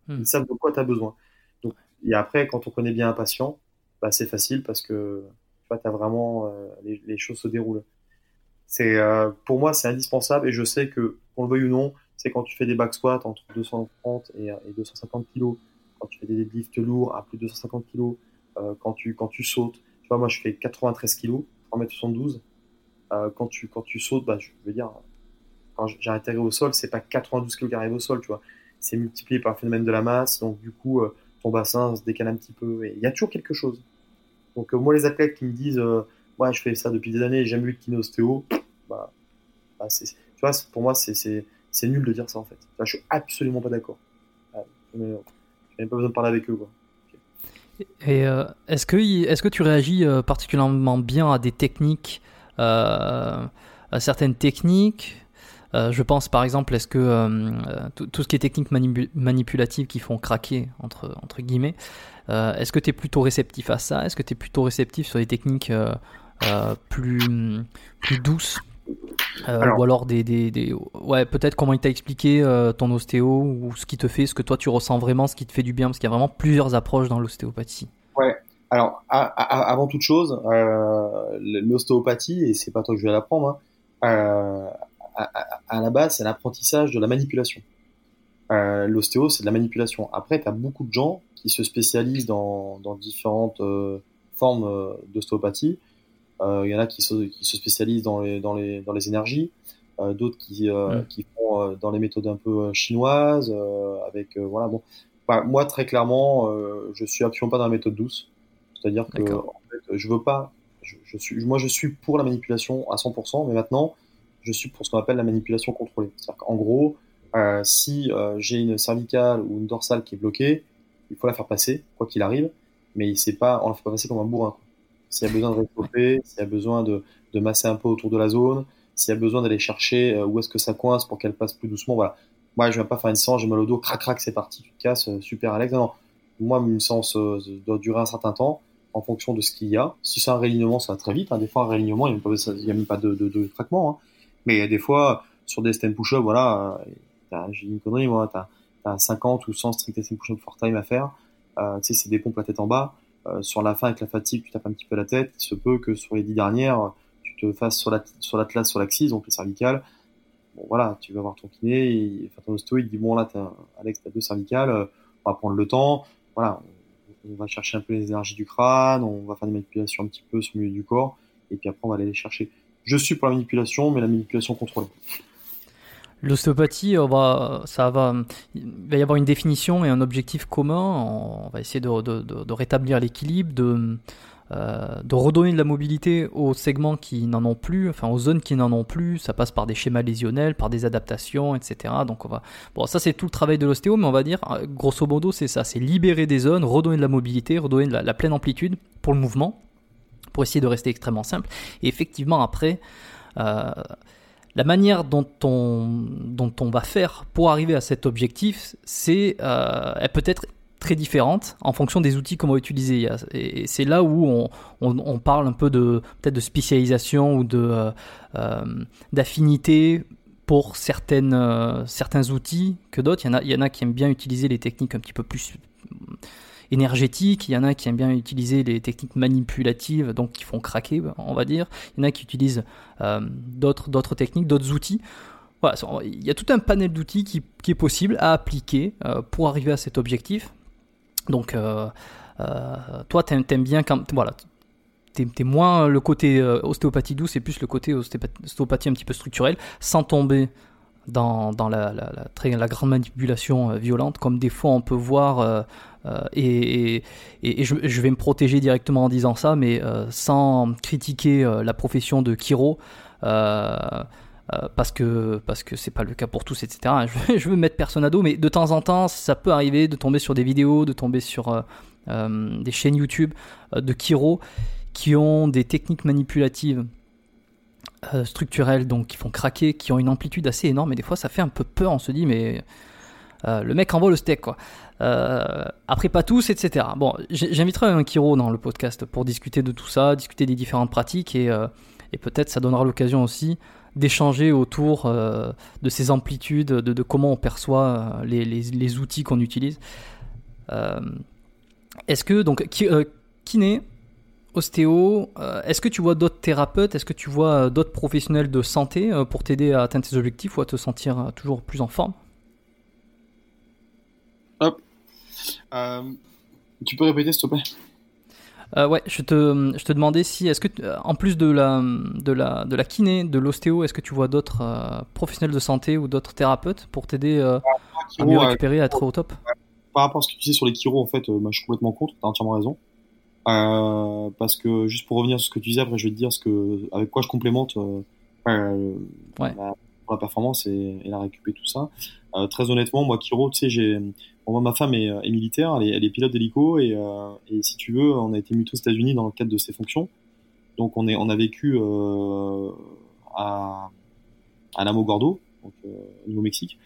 Hmm. Ils savent de quoi tu as besoin. Donc, et après, quand on connaît bien un patient, bah, c'est facile parce que tu vois, as vraiment euh, les, choses se déroulent. C'est euh, pour moi, c'est indispensable et je sais que, qu'on le veuille ou non, c'est quand tu fais des back squats entre 230 et, 250 kg, quand tu fais des deadlifts lourds à plus de 250 kg, quand tu quand tu sautes. Tu vois, moi, je fais 93 kg, 3m72. Euh, quand, tu, quand tu sautes, bah, je veux dire, quand j'ai atterri au sol, c'est pas 92 kg qui arrivent au sol, tu vois. C'est multiplié par le phénomène de la masse, donc du coup, euh, ton bassin se décale un petit peu. Et il y a toujours quelque chose. Donc, euh, moi, les athlètes qui me disent, ouais, je fais ça depuis des années, j'ai jamais eu de kiné-ostéo, bah, bah tu vois, pour moi, c'est nul de dire ça en fait. Là, je suis absolument pas d'accord. Je n'ai même pas besoin de parler avec eux. Et est-ce que, tu réagis particulièrement bien à des techniques euh, à certaines techniques? Euh, je pense par exemple, est-ce que euh, tout, ce qui est techniques manipulatives qui font craquer, entre, guillemets, est-ce que tu es plutôt réceptif à ça? Est-ce que tu es plutôt réceptif sur des techniques plus douces? Ou alors des, des, des... ouais peut-être comment il t'a expliqué ton ostéo ou ce qui te fait ce que toi tu ressens vraiment ce qui te fait du bien parce qu'il y a vraiment plusieurs approches dans l'ostéopathie ouais alors, avant toute chose, euh, l'ostéopathie, et c'est pas toi que je vais l'apprendre, hein, euh, à, la base, c'est l'apprentissage de la manipulation. Euh, L'ostéo, c'est de la manipulation. Après, tu as beaucoup de gens qui se spécialisent dans, dans différentes euh, formes euh, d'ostéopathie. Il y en a qui se, qui se spécialisent dans les, dans les, dans les énergies, d'autres qui, qui font dans les méthodes un peu chinoises, avec voilà bon. moi, très clairement, je suis absolument pas dans la méthode douce. C'est-à-dire que en fait, je veux pas. Je, suis, moi, je suis pour la manipulation à 100%, mais maintenant, je suis pour ce qu'on appelle la manipulation contrôlée. C'est-à-dire qu'en gros, euh, si euh, j'ai une cervicale ou une dorsale qui est bloquée, il faut la faire passer, quoi qu'il arrive, mais c'est pas, on la fait pas passer comme un bourrin. S'il y a besoin de réchauffer, s'il y a besoin de, de, masser un peu autour de la zone, s'il y a besoin d'aller chercher euh, où est-ce que ça coince pour qu'elle passe plus doucement, voilà. Moi, je viens pas faire une séance, j'ai mal au dos, crac crac, c'est parti, tu te casses, super Alex. Non, non. Moi, une séance doit durer un certain temps en fonction de ce qu'il y a. Si c'est un réalignement, ça va très vite. Hein. Des fois, un réalignement, il n'y a, même pas de, de, de traitement. Hein. Mais des fois, sur des stem push-up, voilà, euh, j'ai une connerie, moi, tu as, 50 ou 100 strict stem push-up for time à faire. Euh, tu sais, c'est des pompes la tête en bas. Euh, sur la fin, avec la fatigue, tu tapes un petit peu la tête. Il se peut que sur les 10 dernières, tu te fasses sur la sur l'atlas, sur l'axis, donc les cervicales. Bon, voilà, tu vas voir ton kiné, ton ostéo, il dit bon là, as, Alex, t'as deux cervicales, on va prendre le temps. Voilà, on va chercher un peu les énergies du crâne, on va faire des manipulations un petit peu sur le milieu du corps, et puis après on va aller les chercher. Je suis pour la manipulation, mais la manipulation contrôlée. L'ostéopathie, va, ça va, il va y avoir une définition et un objectif commun. On va essayer de, rétablir l'équilibre, de, euh, de redonner de la mobilité aux segments qui n'en ont plus, enfin aux zones qui n'en ont plus. Ça passe par des schémas lésionnels, par des adaptations, etc. Donc on va, bon, ça c'est tout le travail de l'ostéo, mais on va dire, euh, grosso modo, c'est ça, c'est libérer des zones, redonner de la mobilité, redonner de la, pleine amplitude pour le mouvement pour essayer de rester extrêmement simple. Et effectivement, après, euh, la manière dont on, va faire pour arriver à cet objectif, c'est euh, elle peut être très différente en fonction des outils qu'on va utiliser. Et c'est là où on, parle un peu de peut-être de spécialisation ou de euh, euh, d'affinité pour certaines, certains outils que d'autres. Il y en a qui aiment bien utiliser les techniques un petit peu plus énergétiques, il y en a qui aiment bien utiliser les techniques manipulatives, donc qui font craquer, on va dire. Il y en a qui utilisent d'autres, d'autres techniques, d'autres outils. Il y a tout un panel d'outils qui, est possible à appliquer pour arriver à cet objectif. Donc, euh, euh, toi, t'aimes aimes bien quand. Voilà. T'es moins le côté euh, ostéopathie douce et plus le côté ostéopathie un petit peu structurelle, sans tomber dans, la, la, la, grande manipulation violente, comme des fois on peut voir, et, et, je, vais me protéger directement en disant ça, mais sans critiquer la profession de. Euh, parce que parce que c'est pas le cas pour tous, etc. Je, je veux mettre personne à dos, mais de temps en temps, ça peut arriver de tomber sur des vidéos, de tomber sur euh, euh, des chaînes YouTube de Kiro qui ont des techniques manipulatives structurelles, donc qui font craquer, qui ont une amplitude assez énorme, et des fois ça fait un peu peur. On se dit, mais le mec envoie le steak, quoi. après, pas tous, etc. Bon, j'inviterai un Kiro dans le podcast pour discuter de tout ça, discuter des différentes pratiques, et, et peut-être ça donnera l'occasion aussi d'échanger autour euh, de ces amplitudes, de, comment on perçoit euh, les, les, outils qu'on utilise. Euh, est-ce que, donc, kiné, ostéo, est-ce que tu vois d'autres thérapeutes, est-ce que tu vois d'autres professionnels de santé pour t'aider à atteindre tes objectifs ou à te sentir toujours plus en forme Hop. Tu peux répéter s'il te plaît? Euh, ouais, je te, je te demandais si, est-ce que, euh, en plus de la, de la, de la kiné, de l'ostéo, est-ce que tu vois d'autres euh, professionnels de santé ou d'autres thérapeutes pour t'aider à mieux récupérer, à être au top? Par rapport à ce que tu disais sur les chiro, en fait, je suis complètement contre, tu as entièrement raison. parce que, juste pour revenir sur ce que tu disais, après je vais te dire ce que, avec quoi je complémente ouais. la performance et, et la récupérer, tout ça. très honnêtement, moi, Kiro, tu sais, j'ai moi, ma femme est, est militaire, elle est, pilote d'hélico et, euh, et, si tu veux, on a été muté aux États-Unis dans le cadre de ses fonctions. Donc on, est, on a vécu euh, à, à Lamo Gordo, donc, euh, au Nouveau-Mexique.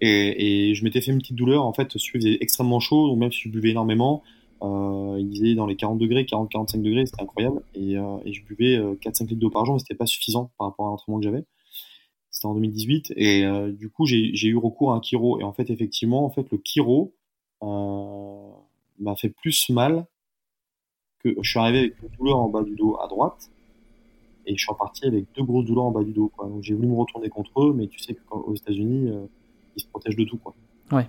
Et, et, je m'étais fait une petite douleur, en fait, il faisait extrêmement chaud, donc même si je buvais énormément, euh, il disait dans les 40 degrés, 40-45 degrés, c'était incroyable. Et, euh, et, je buvais 4-5 litres d'eau par jour, mais c'était pas suffisant par rapport à l'entraînement que j'avais. C'était en 2018 et euh, du coup j'ai eu recours à un chiro et en fait effectivement en fait le chiro euh, m'a fait plus mal que je suis arrivé avec une douleur en bas du dos à droite et je suis reparti avec deux grosses douleurs en bas du dos quoi. Donc j'ai voulu me retourner contre eux mais tu sais qu'aux États-Unis euh, ils se protègent de tout quoi. Ouais.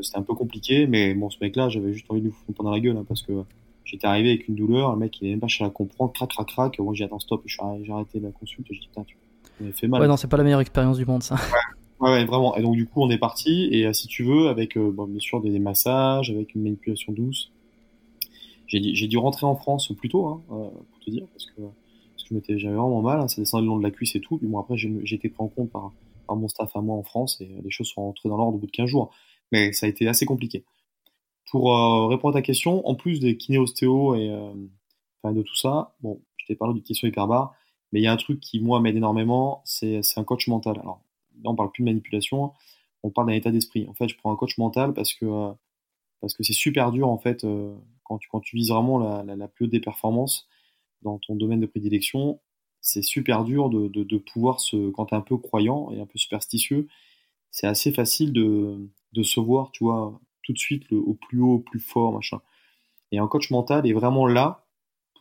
C'était un peu compliqué mais bon ce mec là j'avais juste envie de lui foutre dans la gueule hein, parce que j'étais arrivé avec une douleur, le mec il est même pas cherché à comprendre, crac crac crac, moi j'ai attends stop, j'ai arrêté la consulte, j'ai dit putain tu fait mal. Ouais, non, c'est pas la meilleure expérience du monde, ça. Ouais. ouais, vraiment. Et donc, du coup, on est parti. Et euh, si tu veux, avec, euh, bon, bien sûr, des massages, avec une manipulation douce. J'ai dû rentrer en France plus tôt, hein, euh, pour te dire, parce que, parce que j'avais vraiment mal. Hein, ça descendait le long de la cuisse et tout. Puis bon, après, j'ai été pris en compte par, par mon staff à moi en France et les choses sont rentrées dans l'ordre au bout de 15 jours. Mais ça a été assez compliqué. Pour répondre à ta question, en plus des kiné-ostéo et enfin, de tout ça, bon, je t'ai parlé du question hyperbare. Mais il y a un truc qui, moi, m'aide énormément, c'est un coach mental. Alors, là, on parle plus de manipulation, on parle d'un état d'esprit. En fait, je prends un coach mental parce que euh, parce que c'est super dur, en fait, euh, quand, tu, quand tu vises vraiment la, la, plus haute des performances dans ton domaine de prédilection, c'est super dur de, de, de, pouvoir se... Quand tu es un peu croyant et un peu superstitieux, c'est assez facile de, de se voir, tu vois, tout de suite le, au plus haut, au plus fort, machin. Et un coach mental est vraiment là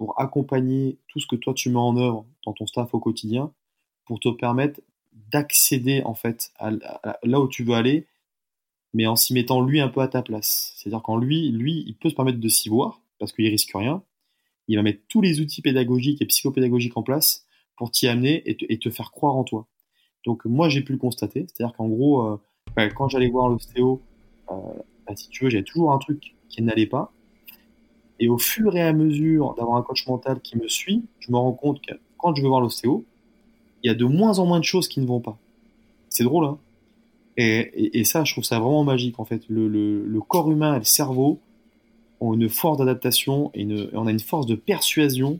pour accompagner tout ce que toi tu mets en œuvre dans ton staff au quotidien pour te permettre d'accéder en fait là où tu veux aller mais en s'y mettant lui un peu à ta place. C'est-à-dire qu'en lui, lui, il peut se permettre de s'y voir parce qu'il risque rien. Il va mettre tous les outils pédagogiques et psychopédagogiques en place pour t'y amener et te, faire croire en toi. Donc moi j'ai pu le constater, c'est-à-dire qu'en gros, euh, quand j'allais voir l'ostéo, euh, bah, si tu veux, j'avais toujours un truc qui n'allait pas. Et au fur et à mesure d'avoir un coach mental qui me suit, je me rends compte que quand je vais voir l'ostéo, il y a de moins en moins de choses qui ne vont pas. C'est drôle, hein et, ça, je trouve ça vraiment magique, en fait. Le, corps humain et le cerveau ont une force d'adaptation et, on a une force de persuasion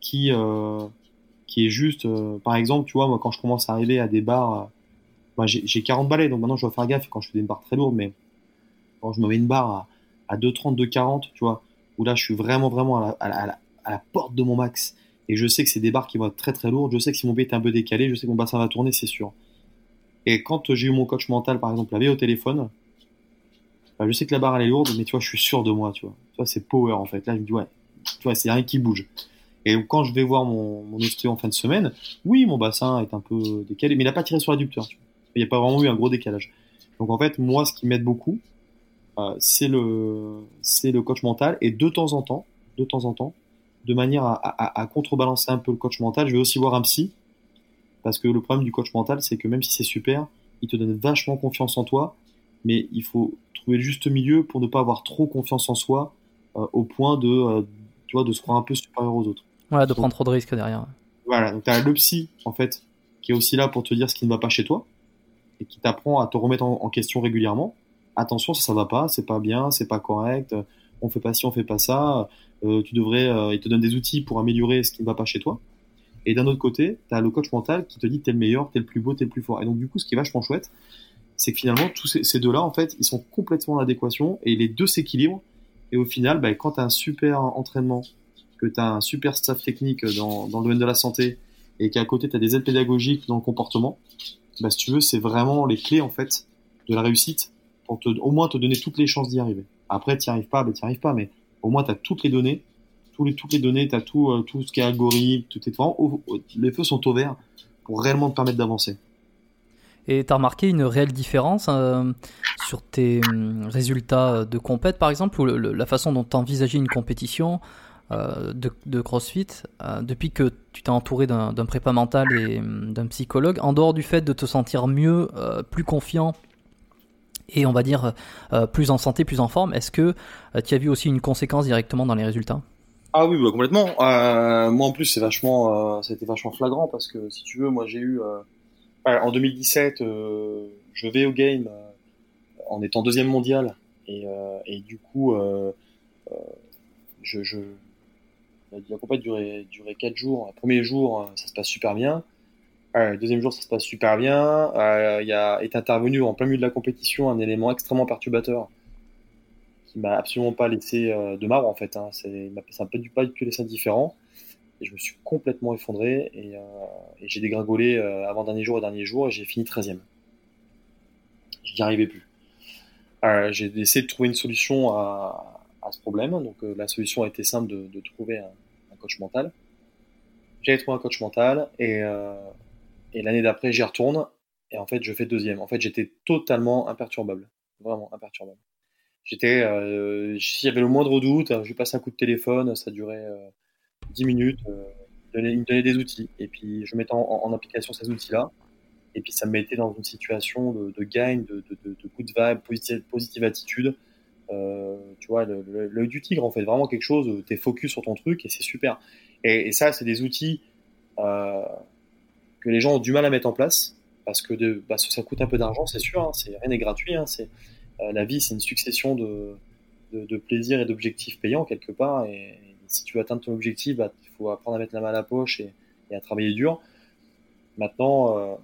qui, qui est juste, par exemple, tu vois, moi, quand je commence à arriver à des barres, moi, j'ai 40 balais, donc maintenant, je dois faire gaffe quand je fais des barres très lourdes, mais quand je me mets une barre à 2,30, 2,40, tu vois, où là, je suis vraiment, vraiment à la, porte de mon max, et je sais que c'est des barres qui vont être très, très lourdes, je sais que si mon pied est un peu décalé, je sais que mon bassin va tourner, c'est sûr. Et quand j'ai eu mon coach mental, par exemple, la au téléphone, bah, je sais que la barre elle est lourde, mais tu vois, je suis sûr de moi, tu vois. Tu vois, c'est power en fait. Là, je me dis ouais, tu vois, c'est rien qui bouge. Et quand je vais voir mon, mon en fin de semaine, oui, mon bassin est un peu décalé, mais il n'a pas tiré sur l'adducteur. Il n'y a pas vraiment eu un gros décalage. Donc en fait, moi, ce qui m'aide beaucoup, c'est le, c'est le coach mental. Et de temps en temps, de temps en temps, de manière à, à, à contrebalancer un peu le coach mental, je vais aussi voir un psy. Parce que le problème du coach mental, c'est que même si c'est super, il te donne vachement confiance en toi, mais il faut trouver le juste milieu pour ne pas avoir trop confiance en soi euh, au point de, euh, tu vois, de se croire un peu supérieur aux autres. Voilà, de prendre trop de risques derrière. Voilà, donc tu as le psy, en fait, qui est aussi là pour te dire ce qui ne va pas chez toi et qui t'apprend à te remettre en, question régulièrement. Attention, ça, ça va pas, c'est pas bien, c'est pas correct, on fait pas ci, on fait pas ça. Euh, tu devrais, euh, il te donne des outils pour améliorer ce qui ne va pas chez toi. Et d'un autre côté, tu as le coach mental qui te dit t'es le meilleur, t'es le plus beau, t'es le plus fort. Et donc du coup, ce qui est vachement chouette, c'est que finalement, tous ces, deux-là, en fait, ils sont complètement en adéquation et les deux s'équilibrent. Et au final, bah, quand tu as un super entraînement, que tu as un super staff technique dans, le domaine de la santé et qu'à côté, tu as des aides pédagogiques dans le comportement, bah, si tu veux, c'est vraiment les clés en fait de la réussite pour te, au moins te donner toutes les chances d'y arriver. Après, tu n'y arrives pas, bah, tu arrives pas, mais au moins, tu as toutes les données, tous les, toutes les données, tu as tout, euh, tout ce qui est algorithme, tout est devant. les feux sont au vert pour réellement te permettre d'avancer. Et tu as remarqué une réelle différence euh, sur tes hum, résultats de compète, par exemple, ou la façon dont tu envisageais une compétition euh, de, CrossFit depuis que tu t'es entouré d'un prépa mental et hum, d'un psychologue, en dehors du fait de te sentir mieux, plus confiant et on va dire plus en santé, plus en forme, est-ce que tu as vu aussi une conséquence directement dans les résultats? Ah oui, bah, complètement. moi en plus, c'est vachement, ça vachement flagrant parce que si tu veux, moi j'ai eu en 2017, euh, je vais au game euh, en étant deuxième mondial et, euh, et du coup, je, je la compète durait, durait 4 jours. Le premier jour, ça se passe super bien. Le deuxième jour, ça se passe super bien. Il y a, est intervenu en plein milieu de la compétition un élément extrêmement perturbateur qui m'a absolument pas laissé de marbre en fait. Hein. C'est, ça m'a pas du tout laissé indifférent et je me suis complètement effondré et, euh, et j'ai dégringolé euh, avant dernier jour et dernier jour et j'ai fini 13e. Je n'y arrivais plus. Euh, j'ai essayé de trouver une solution à, à ce problème. Donc euh, la solution a été simple de, de trouver un, un, coach mental. J'ai trouvé un coach mental et, euh, et l'année d'après j'y retourne et en fait je fais deuxième. En fait j'étais totalement imperturbable, vraiment imperturbable. J'étais, euh, s'il y avait le moindre doute, je lui passe un coup de téléphone, ça durait 10 minutes, euh, il me donnait des outils. Et puis, je mettais en, application ces outils-là. Et puis, ça me mettait dans une situation de, de gain, de, de, de, de vibe, positive, positive attitude. Euh, tu vois, l'œil du tigre, en fait, vraiment quelque chose, tu es focus sur ton truc et c'est super. Et, et ça, c'est des outils euh, que les gens ont du mal à mettre en place parce que de, bah, ça coûte un peu d'argent, c'est sûr, hein, c'est rien n'est gratuit. Hein, c'est euh, la vie, c'est une succession de, de, plaisirs et d'objectifs payants quelque part. Et, si tu veux atteindre ton objectif, bah, il faut apprendre à mettre la main à la poche et, à travailler dur. Maintenant, euh,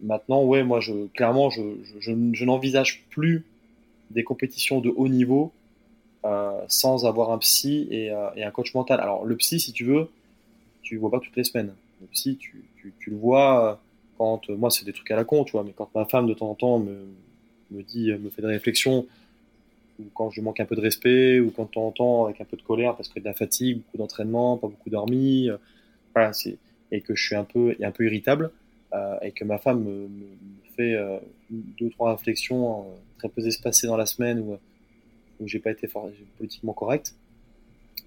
maintenant, ouais, moi, clairement, je, je, n'envisage plus des compétitions de haut niveau euh, sans avoir un psy et, et, un coach mental. Alors, le psy, si tu veux, tu le vois pas toutes les semaines. Le psy, tu, tu, le vois quand, moi, c'est des trucs à la con, tu vois, mais quand ma femme de temps en temps me, me dit, me fait des réflexions ou quand je manque un peu de respect, ou quand de temps en temps avec un peu de colère parce que de la fatigue, beaucoup d'entraînement, pas beaucoup dormi, euh, voilà, c'est et que je suis un peu un peu irritable euh, et que ma femme me, fait euh, deux trois réflexions euh, très peu espacées dans la semaine où où j'ai pas été politiquement correct.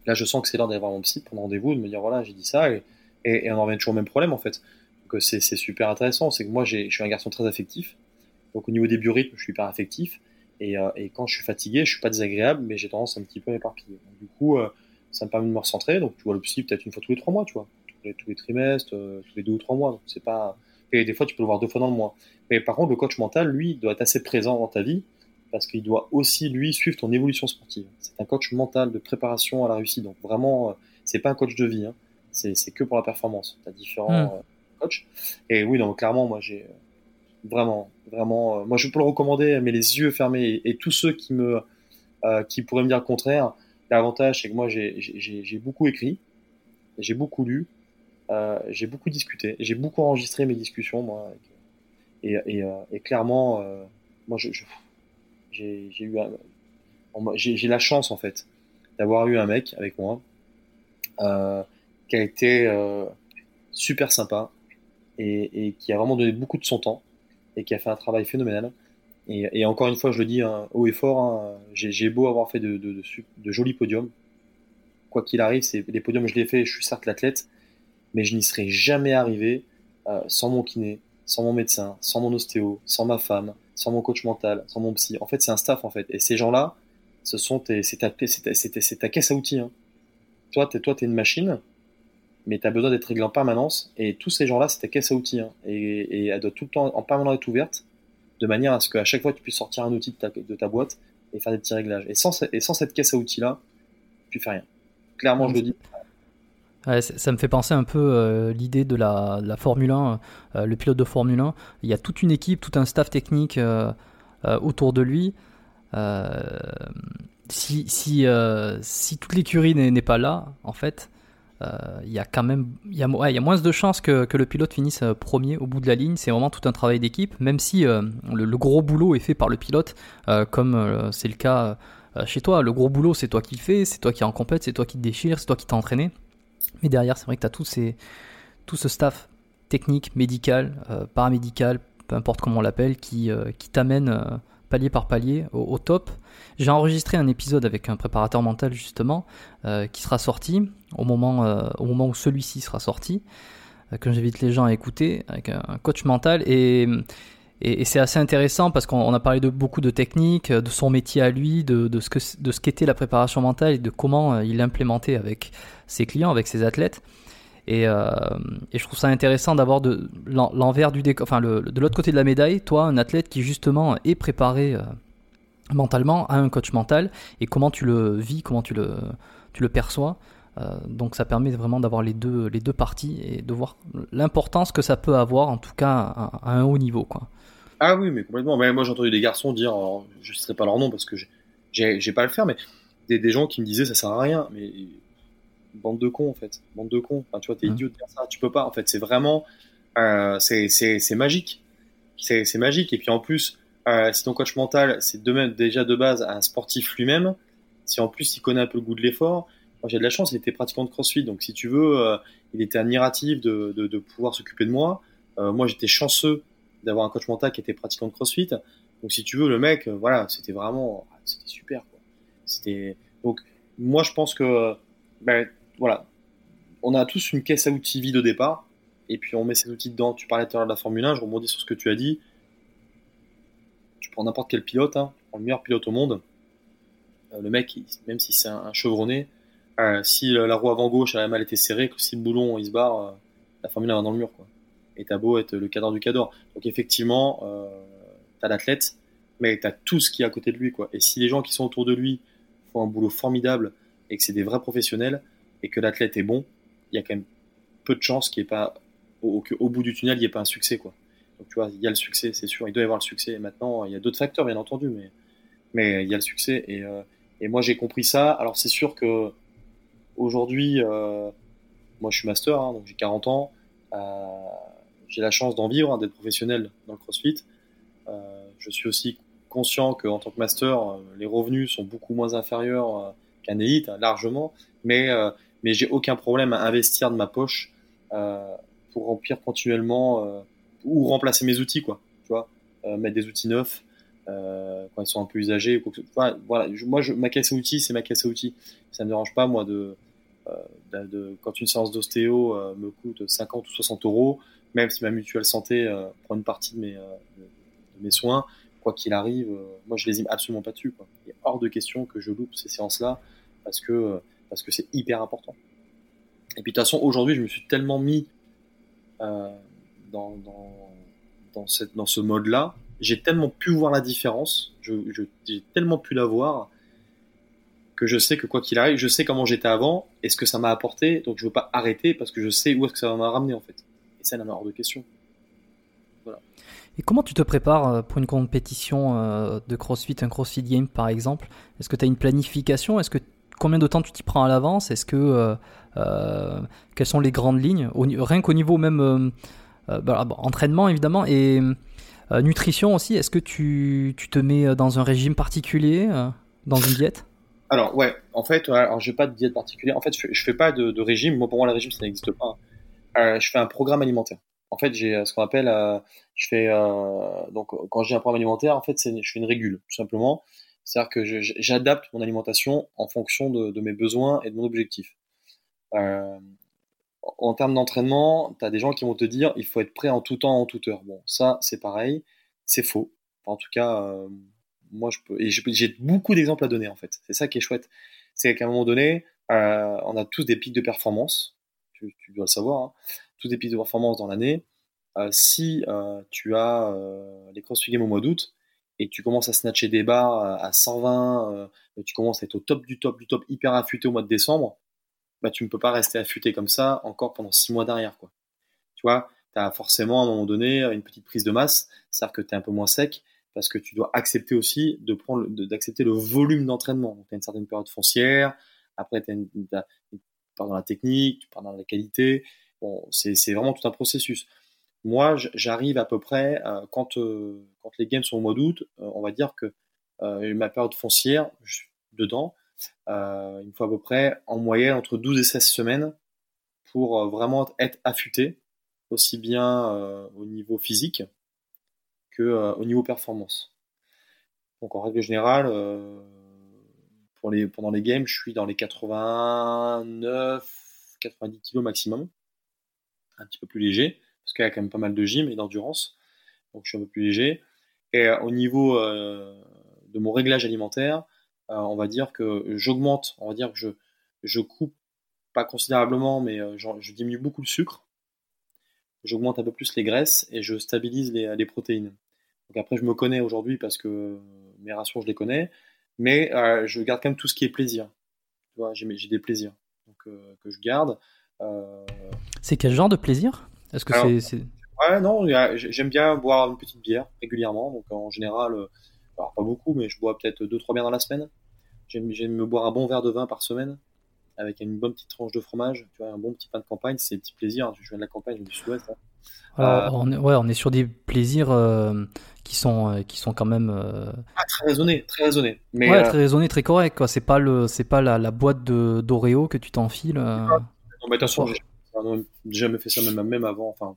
Là, je sens que c'est l'heure d'aller voir mon psy, prendre rendez-vous, de me dire voilà, j'ai dit ça et, et, on en revient toujours au même problème en fait. Donc c'est super intéressant, c'est que moi je suis un garçon très affectif. Donc au niveau des biorhythmes, je suis hyper affectif. Et, euh, et, quand je suis fatigué, je suis pas désagréable, mais j'ai tendance à un petit peu m'éparpiller. Du coup, euh, ça me permet de me recentrer. Donc, tu vois le psy peut-être une fois tous les trois mois, tu vois, tous les, trimestres, euh, tous les deux ou trois mois. C'est pas. Et des fois, tu peux le voir deux fois dans le mois. Mais par contre, le coach mental, lui, doit être assez présent dans ta vie parce qu'il doit aussi lui suivre ton évolution sportive. C'est un coach mental de préparation à la réussite. Donc vraiment, c'est pas un coach de vie. Hein. C'est que pour la performance. Tu as différents hmm. coachs. Et oui, donc clairement, moi, j'ai vraiment, vraiment, moi, je peux le recommander, mais les yeux fermés. Et, tous ceux qui me, qui pourraient me dire le contraire, l'avantage, c'est que moi, j'ai beaucoup écrit, j'ai beaucoup lu, j'ai beaucoup discuté, j'ai beaucoup enregistré mes discussions, moi. et, et, et, clairement, moi, je, j'ai eu, j'ai la chance en fait d'avoir eu un mec avec moi euh, qui a été euh, super sympa et, qui a vraiment donné beaucoup de son temps et qui a fait un travail phénoménal. Et, encore une fois, je le dis hein, haut et fort, hein, j'ai beau avoir fait de, jolis podiums. Quoi qu'il arrive, les podiums, je les ai fait, je suis certes l'athlète, mais je n'y serais jamais arrivé euh, sans mon kiné, sans mon médecin, sans mon ostéo, sans ma femme, sans mon coach mental, sans mon psy. En fait, c'est un staff en fait. Et ces gens-là, ce sont c'est ta, c'est ta, caisse à outils. Hein. Toi, t'es, toi, t'es une machine, mais tu as besoin d'être réglé en permanence. Et tous ces gens-là, c'est ta caisse à outils. Hein. Et, elle doit tout le temps en permanence être ouverte, de manière à ce qu'à chaque fois, tu puisses sortir un outil de ta, boîte et faire des petits réglages. Et sans, et sans cette caisse à outils-là, tu fais rien. Clairement, je le dis. ça me fait penser un peu euh, l'idée de la, Formule 1, euh, le pilote de Formule 1. Il y a toute une équipe, tout un staff technique euh, autour de lui. Euh, si, euh, toute l'écurie n'est pas là, en fait, euh, il y a quand même il y, a, moins de chances que, le pilote finisse premier au bout de la ligne. C'est vraiment tout un travail d'équipe, même si le, gros boulot est fait par le pilote, comme c'est le cas chez toi. Le gros boulot, c'est toi qui le fais, c'est toi qui en compète, c'est toi qui te déchire, c'est toi qui t'es entraîné. Mais derrière, c'est vrai que tu as tout, ce staff technique, médical, paramédical, peu importe comment on l'appelle, qui t'amène palier par palier au, top. J'ai enregistré un épisode avec un préparateur mental justement euh, qui sera sorti au moment, euh, au moment où celui-ci sera sorti, euh, que j'invite les gens à écouter avec un, coach mental et, et, c'est assez intéressant parce qu'on a parlé de beaucoup de techniques, de son métier à lui, de, de ce que de qu'était la préparation mentale et de comment il l'implémentait avec ses clients, avec ses athlètes. Et, et, je trouve ça intéressant d'avoir de l'envers du décor, enfin le, de l'autre côté de la médaille, toi, un athlète qui justement est préparé mentalement à un coach mental et comment tu le vis, comment tu le, tu le perçois. Euh, donc ça permet vraiment d'avoir les deux, les deux parties et de voir l'importance que ça peut avoir, en tout cas à, un haut niveau. Quoi. Ah oui, mais complètement. Mais moi j'ai entendu des garçons dire, je ne citerai pas leur nom parce que j'ai pas à le faire, mais des, des, gens qui me disaient ça sert à rien. Mais bande de cons en fait, bande de cons. Enfin, tu vois, t'es mmh. idiot de faire ça, tu peux pas. En fait, c'est vraiment, euh, c'est magique, c'est magique. Et puis en plus, si ton coach mental, c'est de déjà de base un sportif lui-même, si en plus il connaît un peu le goût de l'effort, moi j'ai de la chance, il était pratiquant de CrossFit, donc si tu veux, euh, il était admiratif de, de, de pouvoir s'occuper de moi. Euh, moi j'étais chanceux d'avoir un coach mental qui était pratiquant de CrossFit. Donc si tu veux, le mec, euh, voilà, c'était vraiment, c'était super. C'était donc moi je pense que ben, voilà, on a tous une caisse à outils vide au départ, et puis on met ces outils dedans. Tu parlais tout à l'heure de la Formule 1, je rebondis sur ce que tu as dit. Tu prends n'importe quel pilote, hein, le meilleur pilote au monde. Euh, le mec, même si c'est un, chevronné, euh, si la roue avant gauche a mal été serrée, que si le boulon il se barre, euh, la Formule 1 va dans le mur. Quoi. Et t'as beau être le cadre du cadre. Donc effectivement, t'as l'athlète, mais t'as tout ce qui est à côté de lui. Quoi. Et si les gens qui sont autour de lui font un boulot formidable et que c'est des vrais professionnels, et que l'athlète est bon, il y a quand même peu de chances qu'il n'y ait pas, au, bout du tunnel, il n'y ait pas un succès, quoi. Donc, tu vois, il y a le succès, c'est sûr, il doit y avoir le succès. Maintenant, il y a d'autres facteurs, bien entendu, mais, mais il y a le succès. Et, euh, et moi, j'ai compris ça. Alors, c'est sûr que aujourd'hui, euh, moi, je suis master, hein, donc j'ai 40 ans. Euh, j'ai la chance d'en vivre, hein, d'être professionnel dans le CrossFit. Euh, je suis aussi conscient qu'en tant que master, euh, les revenus sont beaucoup moins inférieurs euh, qu'un élite, hein, largement. Mais mais j'ai aucun problème à investir de ma poche euh, pour remplir continuellement euh, ou remplacer mes outils, quoi. Tu vois, euh, mettre des outils neufs quand ils sont un peu usagés. Quoi voilà, voilà. moi, je, ma caisse à outils, c'est ma caisse à outils. Ça me dérange pas, moi, de, de, de quand une séance d'ostéo me coûte 50 ou 60 euros, même si ma mutuelle santé prend une partie de mes, de, mes soins, quoi qu'il arrive, moi je les aime absolument pas dessus. Quoi. Il est hors de question que je loupe ces séances-là parce que parce que c'est hyper important. Et puis de toute façon, aujourd'hui, je me suis tellement mis euh, dans, dans, cette, dans ce mode-là, j'ai tellement pu voir la différence, j'ai tellement pu la voir, que je sais que quoi qu'il arrive, je sais comment j'étais avant et ce que ça m'a apporté, donc je veux pas arrêter parce que je sais où est-ce que ça va m'a ramener en fait. Et ça, il hors de question. Et comment tu te prépares euh, pour une compétition euh, de CrossFit, un CrossFit Game par exemple? Est-ce que tu as une planification? Est-ce que combien de temps tu t'y prends à l'avance? Est-ce que euh, quelles sont les grandes lignes? Rien qu'au niveau même bah, entraînement évidemment et nutrition aussi. Est-ce que tu, tu, te mets dans un régime particulier, dans une diète? Alors ouais, en fait, alors j'ai pas de diète particulière. En fait, je fais, fais pas de, régime. Moi, pour moi, le régime, ça n'existe pas. Euh, je fais un programme alimentaire. En fait, j'ai euh, ce qu'on appelle, euh, je fais euh, donc quand j'ai un programme alimentaire, en fait, c'est je fais une régule, tout simplement. C'est-à-dire que j'adapte mon alimentation en fonction de, mes besoins et de mon objectif. Euh, en termes d'entraînement, tu as des gens qui vont te dire il faut être prêt en tout temps, en toute heure. Bon, ça, c'est pareil, c'est faux. en tout cas, moi, je peux, et j'ai beaucoup d'exemples à donner en fait. C'est ça qui est chouette. C'est qu'à un moment donné, euh, on a tous des pics de performance. Tu, dois le savoir. Hein. Tous des pics de performance dans l'année. Euh, si euh, tu as euh, les CrossFit Games au mois d'août et tu commences à snatcher des barres à 120, et tu commences à être au top du top du top, hyper affûté au mois de décembre, bah tu ne peux pas rester affûté comme ça encore pendant six mois derrière quoi. Tu vois, tu as forcément à un moment donné une petite prise de masse, c'est-à-dire que tu es un peu moins sec parce que tu dois accepter aussi d'accepter le volume d'entraînement. Donc, tu as une certaine période foncière, après, tu pars dans la technique, tu pars dans la qualité. Bon, c'est vraiment tout un processus. Moi, j'arrive à peu près, euh, quand, euh, quand les games sont au mois d'août, euh, on va dire que ma période foncière, dedans, il me faut à peu près, en moyenne, entre 12 et 16 semaines pour vraiment être affûté, aussi bien au niveau physique, que euh, au niveau performance. Donc en règle générale, euh, pour les, pendant les games, je suis dans les 89, 90 kg maximum, un petit peu plus léger, parce qu'il y a quand même pas mal de gym et d'endurance, donc je suis un peu plus léger. Et euh, au niveau de mon réglage alimentaire, on va dire que j'augmente, on va dire que je, je coupe pas considérablement, mais je diminue beaucoup le sucre, j'augmente un peu plus les graisses et je stabilise les, les protéines. Donc après, je me connais aujourd'hui parce que mes rations, je les connais, mais euh, je garde quand même tout ce qui est plaisir. Tu vois, j'ai, des plaisirs donc, euh, que je garde. Euh, c'est quel genre de plaisir? Est-ce que c'est, Ouais, non, j'aime bien boire une petite bière régulièrement. Donc en général, alors pas beaucoup, mais je bois peut-être 2-3 bières dans la semaine. J'aime, me boire un bon verre de vin par semaine avec une bonne petite tranche de fromage, tu vois, un bon petit pain de campagne, c'est des petits plaisirs. Je viens de la campagne, du sud-ouest. Hein. Euh, on, est, ouais, on est sur des plaisirs euh, qui sont euh, qui sont quand même ah, très raisonnés, très raisonnés. Mais ouais, très raisonnés, très corrects. Quoi. C'est pas le, c'est pas la, la boîte de d'Oreo que tu t'enfiles. Non, mais attention, j'ai jamais fait ça même même avant. Enfin,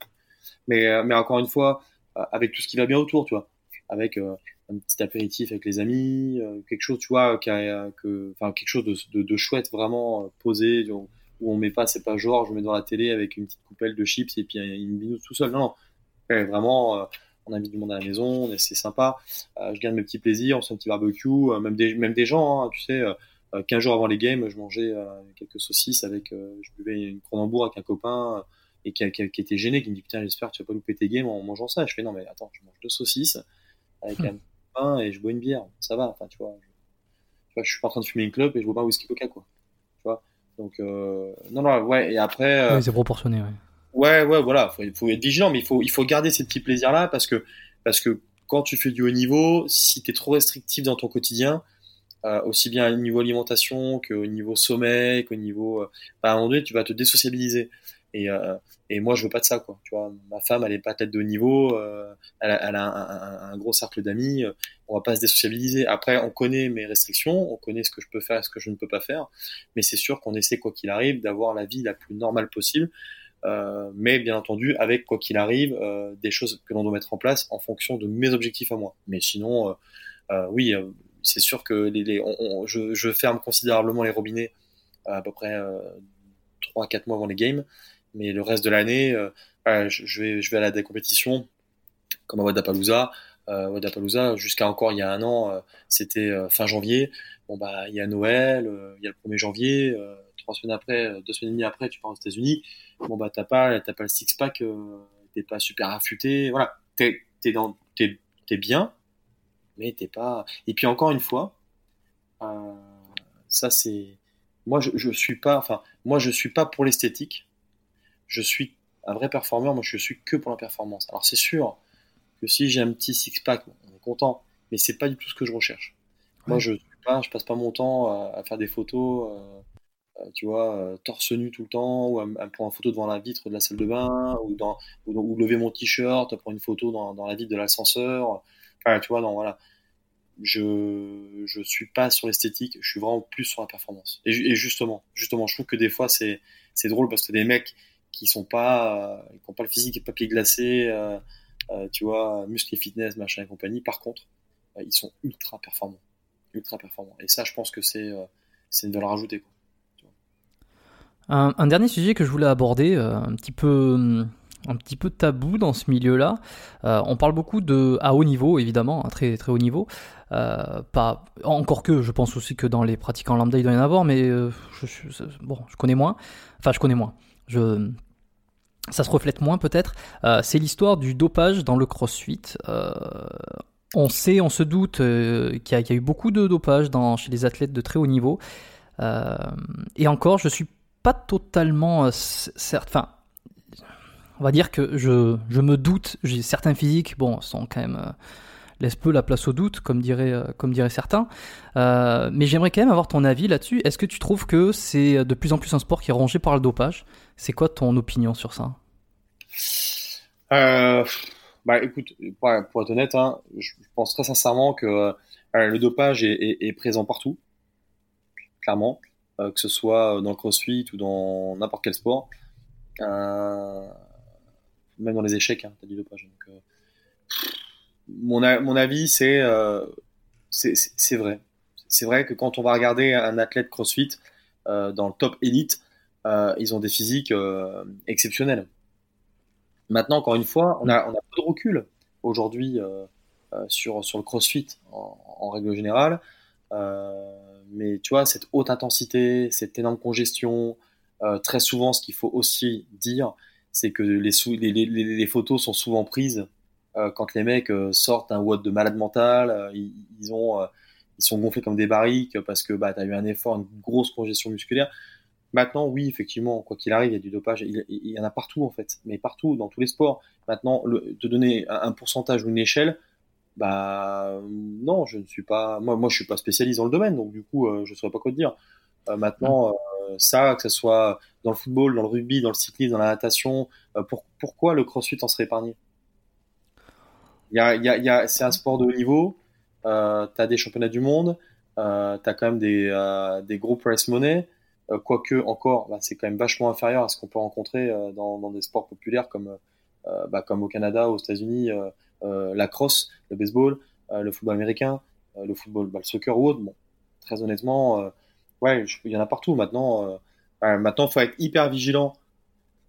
mais mais encore une fois, avec tout ce qui va bien autour, tu vois, avec un petit apéritif avec les amis, quelque chose, tu vois, qui que, enfin quelque chose de, de, de chouette vraiment posé où on met pas, c'est pas genre, je mets dans la télé avec une petite coupelle de chips et puis une binouse tout seul. Non, non. vraiment, euh, on invite du monde à la maison, c'est sympa. Euh, je garde mes petits plaisirs, on fait un petit barbecue, euh, même des, même des gens, hein, tu sais. 15 jours avant les games, je mangeais quelques saucisses avec, je buvais une Cronenbourg avec un copain et qui, qui, était gêné, qui me dit putain j'espère que tu vas pas louper tes games en mangeant ça. Je fais non mais attends, je mange deux saucisses avec un pain et je bois une bière, ça va. Enfin tu vois, je, tu vois, je suis pas en train de fumer une clope et je bois pas un whisky coca quoi. Donc, euh, non, non, ouais, et après. Euh, c'est proportionné, ouais. Ouais, ouais, voilà, il faut être vigilant, mais il faut, il faut garder ces petits plaisirs-là parce que, parce que quand tu fais du haut niveau, si tu es trop restrictif dans ton quotidien, euh, aussi bien au niveau alimentation qu'au niveau sommeil, qu'au niveau. Euh, bah, à un moment donné, tu vas te désociabiliser. Et, euh, et moi, je veux pas de ça, quoi. Tu vois, ma femme, elle est pas tête de haut niveau, euh, elle a, un, gros cercle d'amis. Euh, on va pas se désociabiliser. Après, on connaît mes restrictions, on connaît ce que je peux faire et ce que je ne peux pas faire. Mais c'est sûr qu'on essaie, quoi qu'il arrive, d'avoir la vie la plus normale possible. Mais bien entendu, avec quoi qu'il arrive, des choses que l'on doit mettre en place en fonction de mes objectifs à moi. Mais sinon, oui, c'est sûr que je, je, ferme considérablement les robinets à peu près 3-4 mois avant les games mais le reste de l'année, euh, je, vais, je vais à des compétitions comme à Wadapalooza. Euh, Wadapalooza, jusqu'à encore il y a un an, euh, c'était euh, fin janvier. Bon bah il y a Noël, il y a le 1er janvier, trois semaines après, deux semaines et demie après, tu pars aux États-Unis. Bon bah t'as pas, t'as pas le six pack, t'es pas super affûté. Voilà, t'es bien, mais t'es pas. Et puis encore une fois, Ça, c'est moi, je, je suis pas, enfin, moi, je suis pas pour l'esthétique. Je suis un vrai performeur. Moi, je suis que pour la performance. Alors, c'est sûr que si j'ai un petit six pack, on est content, mais c'est pas du tout ce que je recherche. Moi, je pas, je passe pas mon temps à, faire des photos, euh, euh, tu vois, euh, torse nu tout le temps, ou à, prendre une photo devant la vitre de la salle de bain, ou dans, ou, lever mon t-shirt, prendre une photo dans, dans la vitre de l'ascenseur. Enfin, tu vois, non, voilà je je suis pas sur l'esthétique, je suis vraiment plus sur la performance. Et, et, justement, justement, je trouve que des fois c'est drôle parce que des mecs qui sont pas qui ont pas le physique et papier glacé, euh, euh, tu vois, muscle et fitness, machin et compagnie. Par contre, euh, ils sont ultra performants, ultra performants. Et ça, je pense que c'est euh, c'est une valeur ajoutée. Un, dernier sujet que je voulais aborder, un petit peu un petit peu tabou dans ce milieu-là. Euh, on parle beaucoup de à haut niveau, évidemment, à très très haut niveau. Euh, pas encore que, je pense aussi que dans les pratiquants lambda il doit y en avoir, mais euh, je, bon, je connais moins. Enfin, je connais moins. Je ça se reflète moins peut-être. c'est l'histoire du dopage dans le CrossFit. on sait, on se doute qu'il y, a eu beaucoup de dopage dans, chez les athlètes de très haut niveau. et encore, je suis pas totalement certain. Enfin, on va dire que je, je me doute, certains physiques, bon, sont quand même euh, laisse peu la place au doute, comme dirait, euh, comme diraient certains. Euh, mais j'aimerais quand même avoir ton avis là-dessus. Est-ce que tu trouves que c'est de plus en plus un sport qui est rongé par le dopage? C'est quoi ton opinion sur ça? Bah écoute, pour, être honnête, hein, je pense très sincèrement que le dopage est, présent partout, clairement, que ce soit dans le crossfit ou dans n'importe quel sport. Euh, même dans les échecs, hein, tu as du dopage. Euh, mon, mon avis, euh, c'est c'est vrai. C'est vrai que quand on va regarder un athlète CrossFit euh, dans le top élite, ils ont des physiques exceptionnels. Maintenant, encore une fois, on a, on peu de recul aujourd'hui sur, sur le CrossFit en, règle générale. mais tu vois, cette haute intensité, cette énorme congestion, très souvent, ce qu'il faut aussi dire, c'est que les, photos sont souvent prises euh, quand les mecs euh, sortent un WOD de malade mental, euh, ils sont gonflés comme des barriques parce que bah, tu as eu un effort, une grosse congestion musculaire. Maintenant, oui, effectivement, quoi qu'il arrive, il y a du dopage. Il, y en a partout, en fait, mais partout, dans tous les sports. Maintenant, le, te donner un, pourcentage ou une échelle, bah non, je ne suis pas. Moi, moi, je suis pas spécialiste dans le domaine, donc du coup, je ne saurais pas quoi te dire. maintenant, ça, que ce soit dans le football, dans le rugby, dans le cyclisme, dans la natation, euh, pourquoi le crossfit en serait épargné? Y a, y a, C'est un sport de haut niveau, euh, tu as des championnats du monde, euh, tu as quand même des, euh, des gros price money, euh, quoique encore, bah, c'est quand même vachement inférieur à ce qu'on peut rencontrer dans, dans, des sports populaires comme, bah, comme au Canada, aux États-Unis, la crosse, le baseball, le football américain, le football, bah, le soccer ou autre. Bon, très honnêtement, ouais, il y en a partout. Maintenant, euh, maintenant, faut être hyper vigilant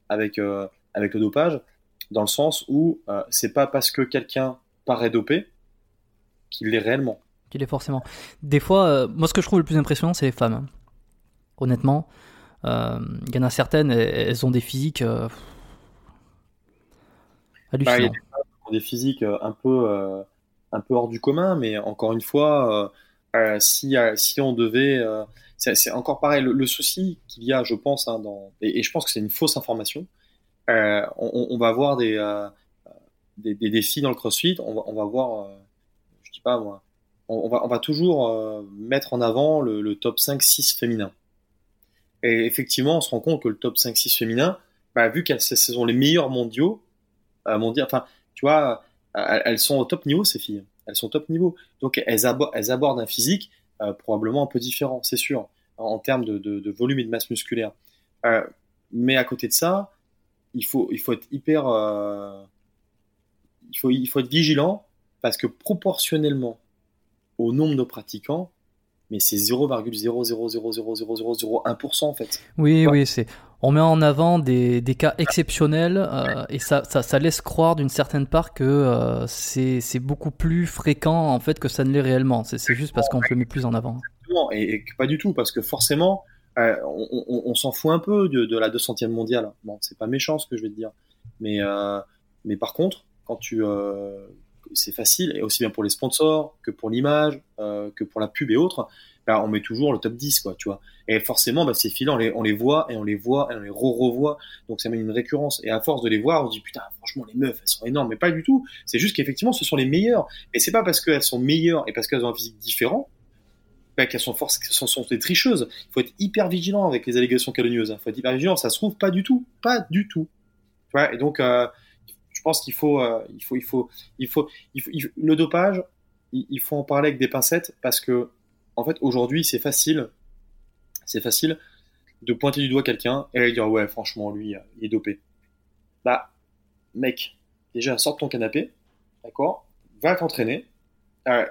avec euh, avec le dopage, dans le sens où euh, c'est pas parce que quelqu'un paraît dopé qu'il l'est réellement. Qu'il est forcément. Des fois, moi, ce que je trouve le plus impressionnant, c'est les femmes. Honnêtement, il y en a certaines, elles ont des physiques hallucinants. Bah, des, physiques un peu un peu hors du commun, mais encore une fois, si si on devait c'est encore pareil. Le, souci qu'il y a, je pense, hein, dans, et, je pense que c'est une fausse information. Euh, on, on, va voir des, euh, des, des, défis dans le CrossFit. On va, on va voir, euh, je dis pas moi, on, va, on va toujours euh, mettre en avant le, le top 5-6 féminin. Et effectivement, on se rend compte que le top 5-6 féminin, bah, vu qu'elles sont les meilleurs mondiaux, euh, mondiaux, enfin, tu vois, elles sont au top niveau ces filles. Elles sont top niveau. Donc elles, abo elles abordent un physique euh, probablement un peu différent, c'est sûr, en, termes de, volume et de masse musculaire. Euh, mais à côté de ça, il faut, il faut être hyper, euh, il faut, il faut être vigilant parce que proportionnellement au nombre de pratiquants, mais c'est 0,0000001% en fait. Oui, oui, c'est. On met en avant des, des cas exceptionnels euh, et ça, ça, ça, laisse croire d'une certaine part que euh, c'est beaucoup plus fréquent en fait que ça ne l'est réellement. C'est juste parce qu'on le met plus en avant. Et, et, pas du tout, parce que forcément, euh, on, on, on s'en fout un peu de, de la 200e mondiale. Bon, c'est pas méchant ce que je vais te dire, mais euh, mais par contre, quand tu c'est facile, et aussi bien pour les sponsors que pour l'image, euh, que pour la pub et autres. bah, on met toujours le top 10, quoi, tu vois. Et forcément, bah, ces filets, on les, on les voit et on les voit et on les re-revoit. Donc ça met une récurrence. Et à force de les voir, on se dit putain, franchement, les meufs, elles sont énormes. Mais pas du tout. C'est juste qu'effectivement, ce sont les meilleures. Et c'est pas parce qu'elles sont meilleures et parce qu'elles ont un physique différent bah, qu'elles sont forces, sont, sont des tricheuses. Il faut être hyper vigilant avec les allégations calomnieuses. Il hein. faut être hyper vigilant. Ça se trouve pas du tout, pas du tout. Et donc, euh, pense qu'il faut, euh, il faut, il faut, il faut, il faut, le dopage. Il, faut en parler avec des pincettes parce que, en fait, aujourd'hui, c'est facile, c'est facile de pointer du doigt quelqu'un et de dire ouais, franchement, lui, euh, il est dopé. Bah, mec, déjà, sors de ton canapé, d'accord Va t'entraîner,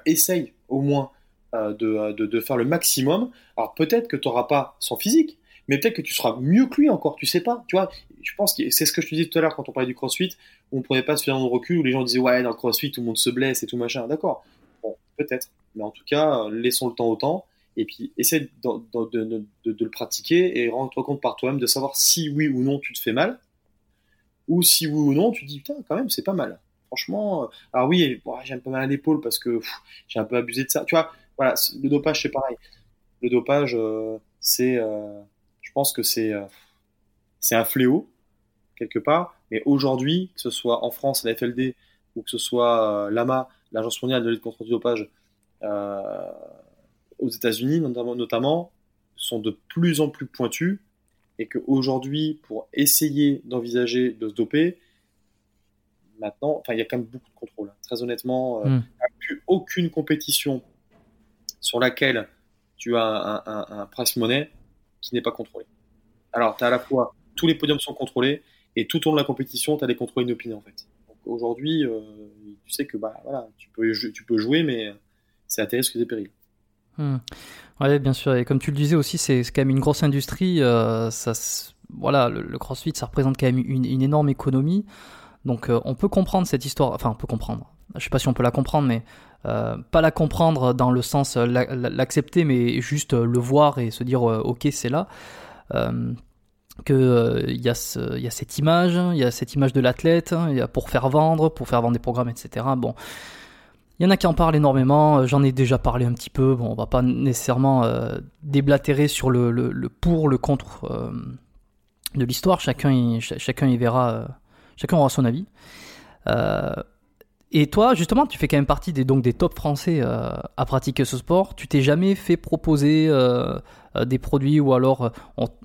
essaye au moins euh, euh, de, de, faire le maximum. Alors peut-être que tu n'auras pas son physique, mais peut-être que tu seras mieux que lui encore, tu sais pas. Tu vois, je pense que c'est ce que je te disais tout à l'heure quand on parlait du crossfit, où on prenait pas suffisamment de recul, où les gens disaient ouais, dans le crossfit, tout le monde se blesse et tout machin. D'accord, bon, peut-être. Mais en tout cas, euh, laissons le temps au temps. Et puis, essaie de, de, de, le pratiquer et rends-toi compte par toi-même de savoir si oui ou non tu te fais mal. Ou si oui ou non tu dis, putain, quand même, c'est pas mal. Franchement, alors oui, j'ai un peu mal à l'épaule parce que j'ai un peu abusé de ça. Tu vois, voilà, le dopage, c'est pareil. Le dopage, euh, c'est, euh, pense que c'est, euh, c'est un fléau quelque part. Mais aujourd'hui, que ce soit en France, la FLD, ou que ce soit l'AMA, l'Agence mondiale de lutte contre le dopage, aux États-Unis notamment, notamment, sont de plus en plus pointus et qu'aujourd'hui, pour essayer d'envisager de se doper, maintenant, il y a quand même beaucoup de contrôle. Très honnêtement, il n'y a plus aucune compétition sur laquelle tu as un, un, price money qui n'est pas contrôlé. Alors, tu as à la fois tous les podiums sont contrôlés et tout au long de la compétition, tu as des contrôles inopiné en fait. aujourd'hui, euh, tu sais que bah, voilà, tu, peux, tu peux jouer, mais c'est à tes risques et périls. Hmm. Oui, bien sûr. Et comme tu le disais aussi, c'est quand même une grosse industrie. Euh, voilà, le, CrossFit, ça représente quand même une, énorme économie. Donc, euh, on peut comprendre cette histoire. Enfin, on peut comprendre. Je sais pas si on peut la comprendre, mais euh, pas la comprendre dans le sens euh, l'accepter, mais juste euh, le voir et se dire ok c'est là. que il y, a cette image, il y a cette image de l'athlète, il y a pour faire vendre, pour faire vendre des programmes, etc. Bon, il y en a qui en parlent énormément, j'en ai déjà parlé un petit peu, bon, on va pas nécessairement déblatérer sur le, le, pour, le contre de l'histoire, chacun chacun y verra, chacun aura son avis. Et toi, justement, tu fais quand même partie des, donc, des top français euh, à pratiquer ce sport. Tu t'es jamais fait proposer euh, euh, des produits ou alors,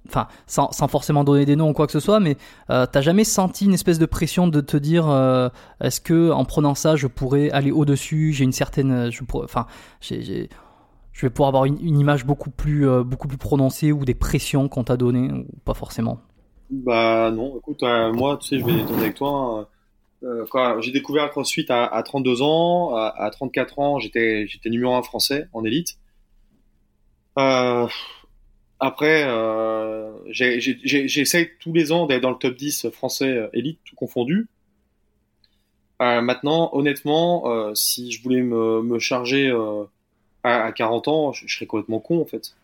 enfin, sans, sans, forcément donner des noms ou quoi que ce soit, mais t'as jamais senti une espèce de pression de te dire, est-ce que en prenant ça, je pourrais aller au-dessus? J'ai une certaine, je vais pouvoir avoir une, une image beaucoup plus, beaucoup plus prononcée ou des pressions qu'on t'a données ou pas forcément? Bah non, écoute, moi, tu sais, je vais être avec toi. Hein. Euh, j'ai découvert le CrossFit à, à 32 ans, à, à 34 ans, j'étais numéro un français en élite. Euh, après, euh, j'essaie tous les ans d'être dans le top 10 français euh, élite, tout confondu. Euh, maintenant, honnêtement, euh, si je voulais me, me charger à, à, 40 ans, je, je, serais complètement con en fait.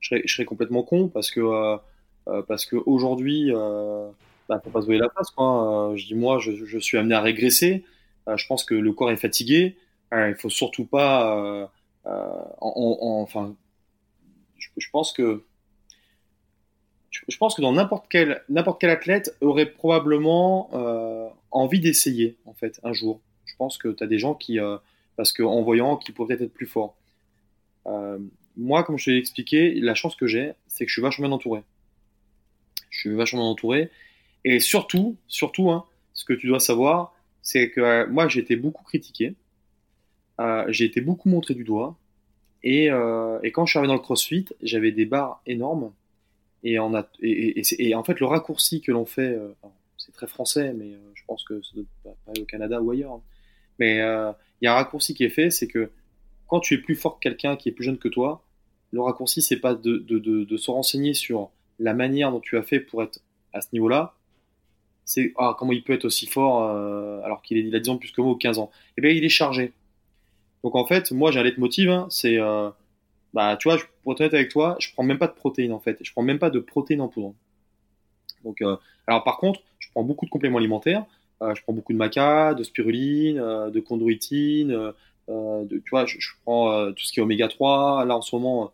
Je serais, je serais complètement con parce que parce que aujourd'hui bah, faut pas se voyer la face. Quoi. Euh, je dis moi, je, suis amené à régresser. Euh, je pense que le corps est fatigué. Euh, il faut surtout pas, enfin, je, je, pense que je, pense que dans n'importe quel n'importe quel athlète aurait probablement envie d'essayer en fait un jour. Je pense que tu as des gens qui, parce qu'en voyant, qui pourraient être plus forts. moi, comme je te l'ai expliqué, la chance que j'ai, c'est que je suis vachement bien entouré. Je suis vachement bien entouré et surtout, surtout, hein, ce que tu dois savoir, c'est que euh, moi, j'ai été beaucoup critiqué, euh, j'ai été beaucoup montré du doigt, et, euh, et, quand je suis arrivé dans le CrossFit, j'avais des barres énormes, et, on a, et, et, et en fait, le raccourci que l'on fait, euh, c'est très français, mais euh, je pense que ça doit pas au Canada ou ailleurs, hein. mais il y a un raccourci qui est fait, c'est que quand tu es plus fort que quelqu'un qui est plus jeune que toi, le raccourci, c'est pas de, de, de, de se renseigner sur la manière dont tu as fait pour être à ce niveau-là, c'est ah, comment il peut être aussi fort euh, alors qu'il il a 10 ans plus que moi ou 15 ans. Eh bien, il est chargé. Donc en fait, moi j'ai un leitmotiv, hein, c'est euh, bah tu vois, pour être honnête avec toi, je prends même pas de protéines en fait, je prends même pas de protéines en poudre. Donc euh, alors par contre, je prends beaucoup de compléments alimentaires, je prends beaucoup de maca, de spiruline, de chondroïtine, de, tu vois, je, prends tout ce qui est oméga 3. Là, en ce moment,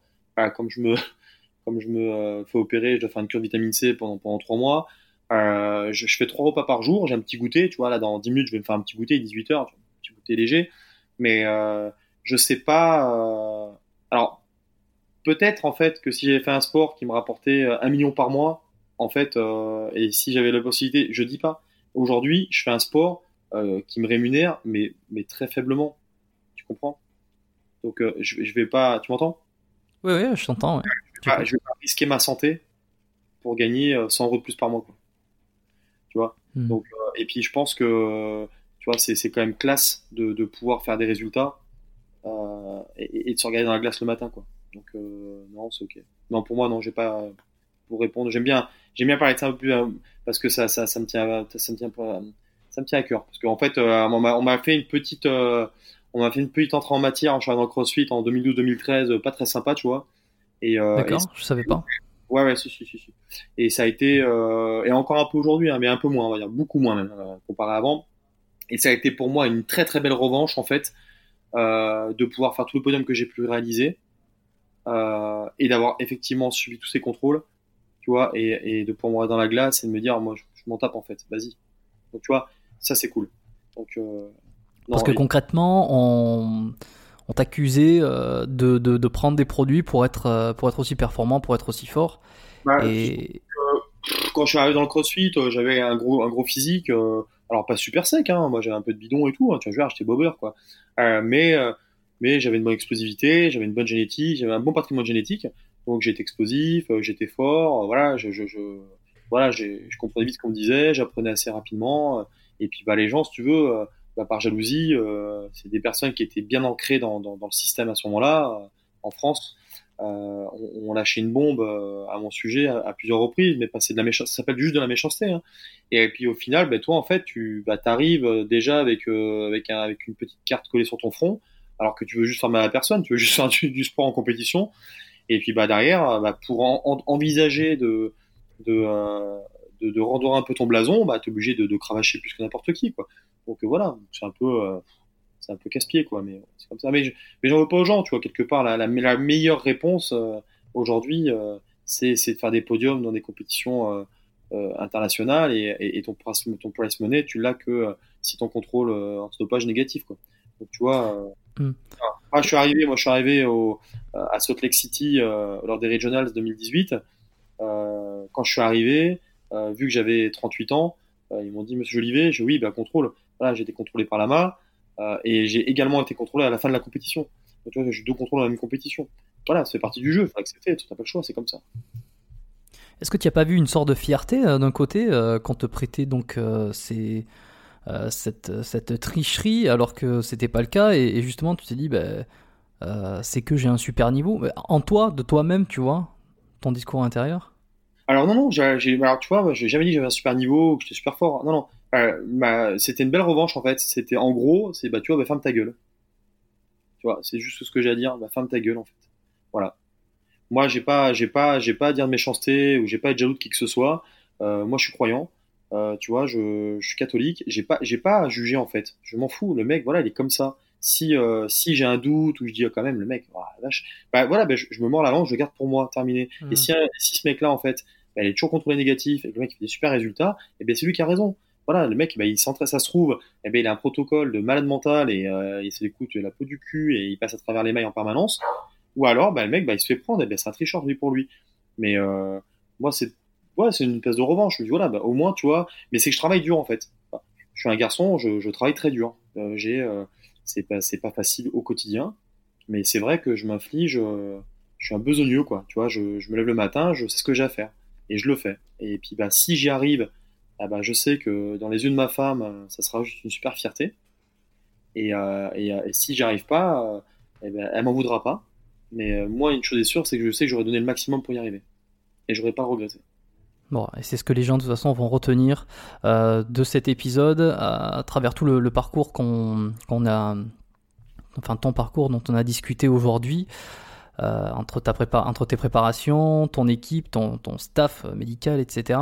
comme je me, comme je me fais opérer, je dois faire une cure de vitamine C pendant, pendant mois. Euh, je, je, fais trois repas par jour, j'ai un petit goûter, tu vois, là dans 10 minutes je vais me faire un petit goûter, 18 heures, un petit goûter léger, mais euh, je sais pas. Euh... Alors peut-être en fait que si j'avais fait un sport qui me rapportait euh, un million par mois, en fait, euh, et si j'avais la possibilité, je dis pas. Aujourd'hui, je fais un sport euh, qui me rémunère, mais mais très faiblement. Tu comprends? Donc je, je vais pas. Tu m'entends? Oui, oui, je t'entends. Ouais. Je, vais pas, je vais pas risquer ma santé pour gagner 100 euros de plus par mois. Quoi tu vois. Hmm. Donc, euh, et puis je pense que tu vois, c'est quand même classe de, de, pouvoir faire des résultats euh, et, et, de se regarder dans la glace le matin, quoi. Donc euh, non, c'est ok. Non, pour moi, non, j'ai pas pour répondre. J'aime bien, j'aime bien parler de ça un peu plus parce que ça, ça, ça me tient, ça me tient, ça me tient à cœur. Parce qu'en fait, euh, on m'a fait une petite, euh, on m'a fait une petite entrée en matière en le CrossFit en 2012-2013, pas très sympa, tu vois. Et, D'accord, je savais pas. Ouais, ouais, si, si, si, si. Et ça a été, euh, et encore un peu aujourd'hui, hein, mais un peu moins, on va dire, beaucoup moins même, euh, comparé à avant. Et ça a été pour moi une très très belle revanche, en fait, euh, de pouvoir faire tout le podium que j'ai pu réaliser, euh, et d'avoir effectivement subi tous ces contrôles, tu vois, et, et de pouvoir me dans la glace et de me dire, moi, je, je m'en tape, en fait, vas-y. Donc, tu vois, ça, c'est cool. Donc, euh, non, Parce que et... concrètement, on on t'accusait euh, de, de, de, prendre des produits pour être, euh, pour être aussi performant, pour être aussi fort. Bah, et... Quand je suis arrivé dans le crossfit, euh, j'avais un gros, un gros physique, euh, alors pas super sec, hein, moi j'avais un peu de bidon et tout, hein, tu vois, j'étais bobber, quoi. Euh, mais mais j'avais une bonne explosivité, j'avais une bonne génétique, j'avais un bon patrimoine génétique, donc j'étais explosif, j'étais fort, voilà, je, je, je voilà, je comprenais vite ce qu'on me disait, j'apprenais assez rapidement, et puis bah les gens, si tu veux, bah, par jalousie, euh, c'est des personnes qui étaient bien ancrées dans, dans, dans le système à ce moment-là, euh, en France. Euh, on, on, lâchait une bombe à mon sujet à, à plusieurs reprises, mais c'est de la méchanceté, ça s'appelle juste de la méchanceté. Hein. Et puis au final, bah, toi en fait, tu bah, arrives déjà avec avec, un, avec une petite carte collée sur ton front, alors que tu veux juste faire mal à la personne, tu veux juste faire du, du sport en compétition. Et puis bah derrière, bah, pour en, en, envisager de de, euh, de, de rendre un peu ton blason, bah t'es obligé de, de cravacher plus que n'importe qui quoi. Donc voilà, c'est un peu, euh, c'est un peu casse-pied quoi, mais c'est comme ça. Mais, mais j'en veux pas aux gens, tu vois, quelque part la, la, la meilleure réponse euh, aujourd'hui, euh, c'est de faire des podiums dans des compétitions internationales et, et, et, ton price, ton price money, tu l'as que si ton contrôle antidopage négatif quoi. Donc tu vois. Mm. Moi, je suis arrivé, moi je suis arrivé au, à Salt Lake City lors des Regionals 2018. quand je suis arrivé, vu que j'avais 38 ans, ils m'ont dit Monsieur Jolivet, je oui, bah contrôle voilà, j'ai été contrôlé par la main euh, et j'ai également été contrôlé à la fin de la compétition. Donc, tu vois, j'ai deux contrôles dans la même compétition. Voilà, c'est partie du jeu, faut accepter, tu n'as pas le choix, c'est comme ça. Est-ce que tu n'as pas vu une sorte de fierté euh, d'un côté euh, quand te prêtait donc euh, ces, cette, cette, tricherie alors que c'était pas le cas et, et justement tu t'es dit bah, c'est que j'ai un super niveau en toi, de toi-même, tu vois, ton discours intérieur? Alors non, non, j'ai, alors tu vois, j'ai jamais dit que j'avais un super niveau que j'étais super fort. Non, non, euh, c'était une belle revanche en fait. C'était en gros, c'est bah tu vois, bah, ferme ta gueule. Tu vois, c'est juste ce que j'ai à dire. Bah ferme ta gueule en fait. Voilà. Moi, j'ai pas, j'ai pas, j'ai pas à dire de méchanceté ou j'ai pas à être jaloux de qui que ce soit. Euh, moi, je suis croyant. Euh, tu vois, je, je suis catholique. J'ai pas, j'ai pas à juger en fait. Je m'en fous. Le mec, voilà, il est comme ça. Si, si j'ai un doute ou je dis oh, quand même le mec, oh, vache, bah voilà, bah, je, je, me mords la langue, je le garde pour moi, terminé. Mmh. Et si, si ce mec-là en fait, bah, il est toujours contrôlé négatif et que le mec il fait des super résultats, et eh bien c'est lui qui a raison voilà, le mec, bah, il s'entraîne, ça se trouve, eh ben, il a un protocole de malade mental et il s'écoute la peau du cul et il passe à travers les mailles en permanence. Ou alors, bah, le mec, bah, il se fait prendre, et eh ben, c'est un tricheur, lui, pour lui. Mais euh, moi, c'est ouais, une pièce de revanche. Je me dis, voilà, au moins, tu vois, mais c'est que je travaille dur, en fait. Je suis un garçon, je, travaille très dur. Euh, j'ai, euh, c'est pas, c'est pas facile au quotidien, mais c'est vrai que je m'inflige, je suis un besogneux, quoi. Tu vois, je, je me lève le matin, je sais ce que j'ai à faire et je le fais. Et puis, bah, si j'y arrive, ah bah, je sais que dans les yeux de ma femme, ça sera juste une super fierté. Et, euh, et, et si j'y arrive pas, euh, eh ben, elle m'en voudra pas. Mais euh, moi, une chose est sûre, c'est que je sais que j'aurais donné le maximum pour y arriver. Et j'aurais pas regretté. Bon, et c'est ce que les gens de toute façon vont retenir euh, de cet épisode à, travers tout le, parcours qu'on qu'on a, enfin ton parcours dont on a discuté aujourd'hui. Euh, entre, ta prépa tes préparations, ton équipe, ton, staff médical, etc.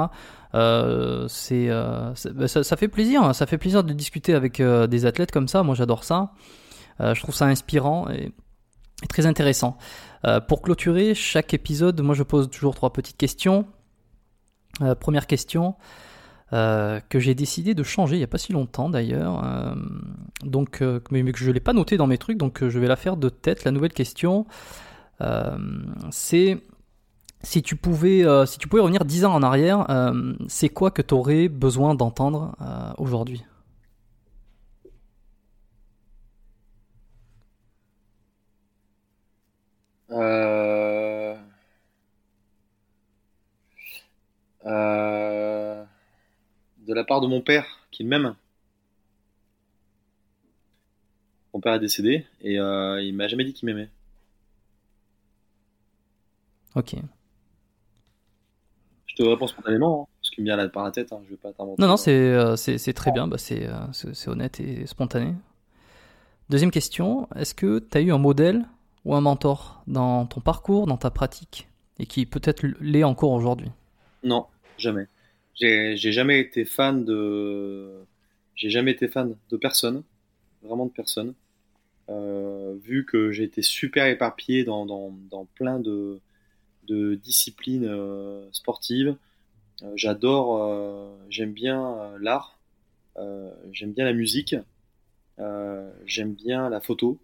Euh, c'est, euh, ça, fait plaisir, hein. ça fait plaisir de discuter avec euh, des athlètes comme ça. Moi, j'adore ça. je trouve ça inspirant et, très intéressant. pour clôturer chaque épisode, moi je pose toujours trois petites questions. première question, euh, que j'ai décidé de changer il n'y a pas si longtemps d'ailleurs. Euh, euh, mais, que je ne l'ai pas noté dans mes trucs, donc je vais la faire de tête. La nouvelle question, c'est si tu pouvais, si tu pouvais revenir 10 ans en arrière, c'est quoi que tu aurais besoin d'entendre aujourd'hui? Euh... de la part de mon père, qui m'aime. Mon père est décédé et euh, il m'a jamais dit qu'il m'aimait. Ok. Je te réponds spontanément, hein, ce qui me vient là par la tête. Hein, je vais pas Non, non, euh, c'est très bien, bah, euh, c'est honnête et spontané. Deuxième question, est-ce que tu as eu un modèle ou un mentor dans ton parcours, dans ta pratique, et qui peut-être l'est encore aujourd'hui? Non, jamais. J'ai jamais été fan de. J'ai jamais été fan de personne, vraiment de personne. Euh, vu que j'ai été super éparpillé dans, dans, dans plein de, de disciplines euh, sportives, euh, j'adore, euh, j'aime bien l'art, j'aime bien la musique, j'aime bien la photo.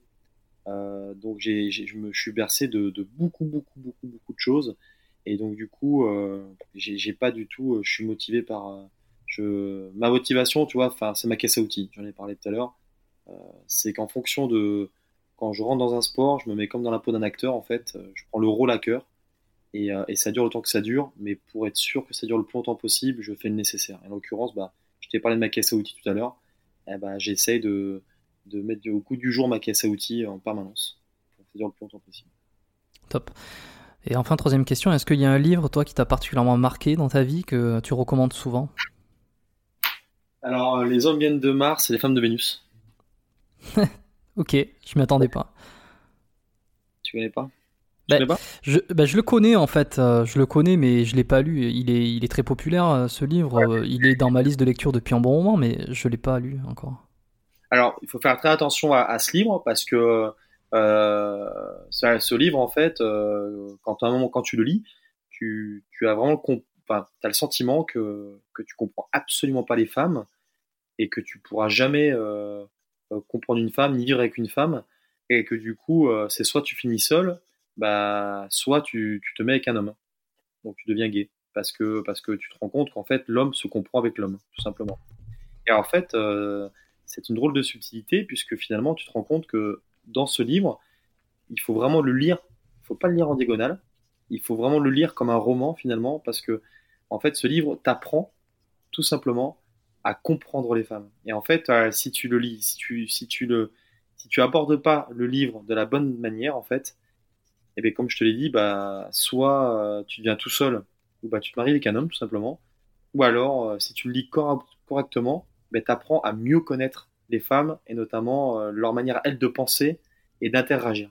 donc j'ai, je me suis bercé de, beaucoup, beaucoup, beaucoup, beaucoup de choses. Et donc du coup, euh, j'ai pas du tout, euh, je suis motivé par, euh, je, ma motivation, tu vois, c'est ma caisse à outils. J'en ai parlé tout à l'heure. c'est qu'en fonction de quand je rentre dans un sport, je me mets comme dans la peau d'un acteur en fait. Je prends le rôle à cœur et, et, ça dure temps que ça dure. Mais pour être sûr que ça dure le plus longtemps possible, je fais le nécessaire. En l'occurrence, bah, je t'ai parlé de ma caisse à outils tout à l'heure. Eh bah, j'essaye de, de mettre au coup du jour ma caisse à outils en permanence pour que ça dure le plus longtemps possible. Top. Et enfin, troisième question, est-ce qu'il y a un livre, toi, qui t'a particulièrement marqué dans ta vie, que tu recommandes souvent? Alors, euh, Les hommes viennent de Mars et les femmes de Vénus. ok, je m'y attendais pas. Tu connais pas? Bah, pas? je, bah, je, le connais en fait, euh, je le connais mais je l'ai pas lu. Il est, il est très populaire euh, ce livre, il est dans ma liste de lecture depuis un bon moment mais je l'ai pas lu encore. Alors il faut faire très attention à ce livre parce que euh, ce livre, en fait, euh, quand, à un moment, quand tu le lis, tu, tu as vraiment le, enfin, as le sentiment que, que tu comprends absolument pas les femmes et que tu pourras jamais euh, euh, comprendre une femme ni vivre avec une femme et que du coup, euh, c'est soit tu finis seul, bah, soit tu, te mets avec un homme. Donc tu deviens gay parce que, parce que tu te rends compte qu'en fait, l'homme se comprend avec l'homme, tout simplement. Et en fait, euh, c'est une drôle de subtilité puisque finalement, tu te rends compte que dans ce livre, il faut vraiment le lire. Il faut pas le lire en diagonale. Il faut vraiment le lire comme un roman finalement, parce que en fait, ce livre t'apprend tout simplement à comprendre les femmes. Et en fait, euh, si tu le lis, si tu, si tu le, si tu abordes pas le livre de la bonne manière, en fait, et eh bien comme je te l'ai dit, bah soit euh, tu deviens tout seul, ou bah tu te maries avec un homme tout simplement, ou alors euh, si tu le lis correctement, ben tu apprends à mieux connaître les femmes et notamment euh, leur manière, elles, de penser et d'interagir.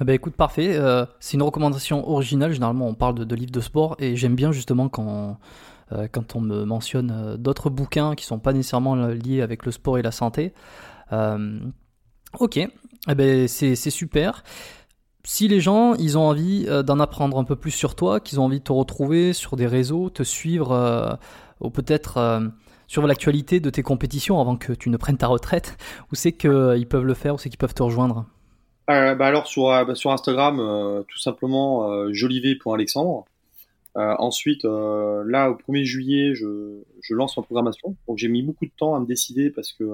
Ah bah écoute, parfait. C'est une recommandation originale. Généralement, on parle de, livres de sport et j'aime bien justement quand, quand on me mentionne d'autres bouquins qui sont pas nécessairement liés avec le sport et la santé. Ok, eh ben c'est super. Si les gens, ils ont envie d'en apprendre un peu plus sur toi, qu'ils ont envie de te retrouver sur des réseaux, te suivre, ou peut-être sur l'actualité de tes compétitions avant que tu ne prennes ta retraite Où c'est qu'ils euh, peuvent le faire Où c'est qu'ils peuvent te rejoindre? Euh, bah Alors sur, euh, sur Instagram, tout simplement jolivet.alexandre. ensuite, là, au 1er juillet, je, je, lance ma programmation. Donc j'ai mis beaucoup de temps à me décider parce que,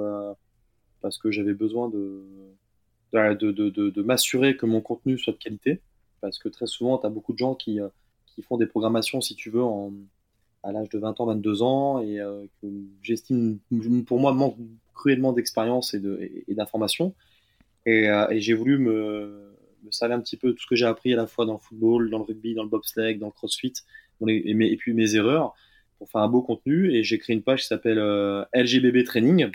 parce que j'avais besoin de, de, de, de, de m'assurer que mon contenu soit de qualité. Parce que très souvent, tu as beaucoup de gens qui, qui font des programmations, si tu veux, en, à l'âge de 20 ans, 22 ans, et euh, que j'estime, pour moi, manque cruellement d'expérience et, de, et, d'information. Et, euh, et, j'ai voulu me, me savoir un petit peu tout ce que j'ai appris à la fois dans le football, dans le rugby, dans le bobsleigh, dans le crossfit, et, puis mes erreurs, pour faire un beau contenu. Et j'ai créé une page qui s'appelle euh, LGBB Training.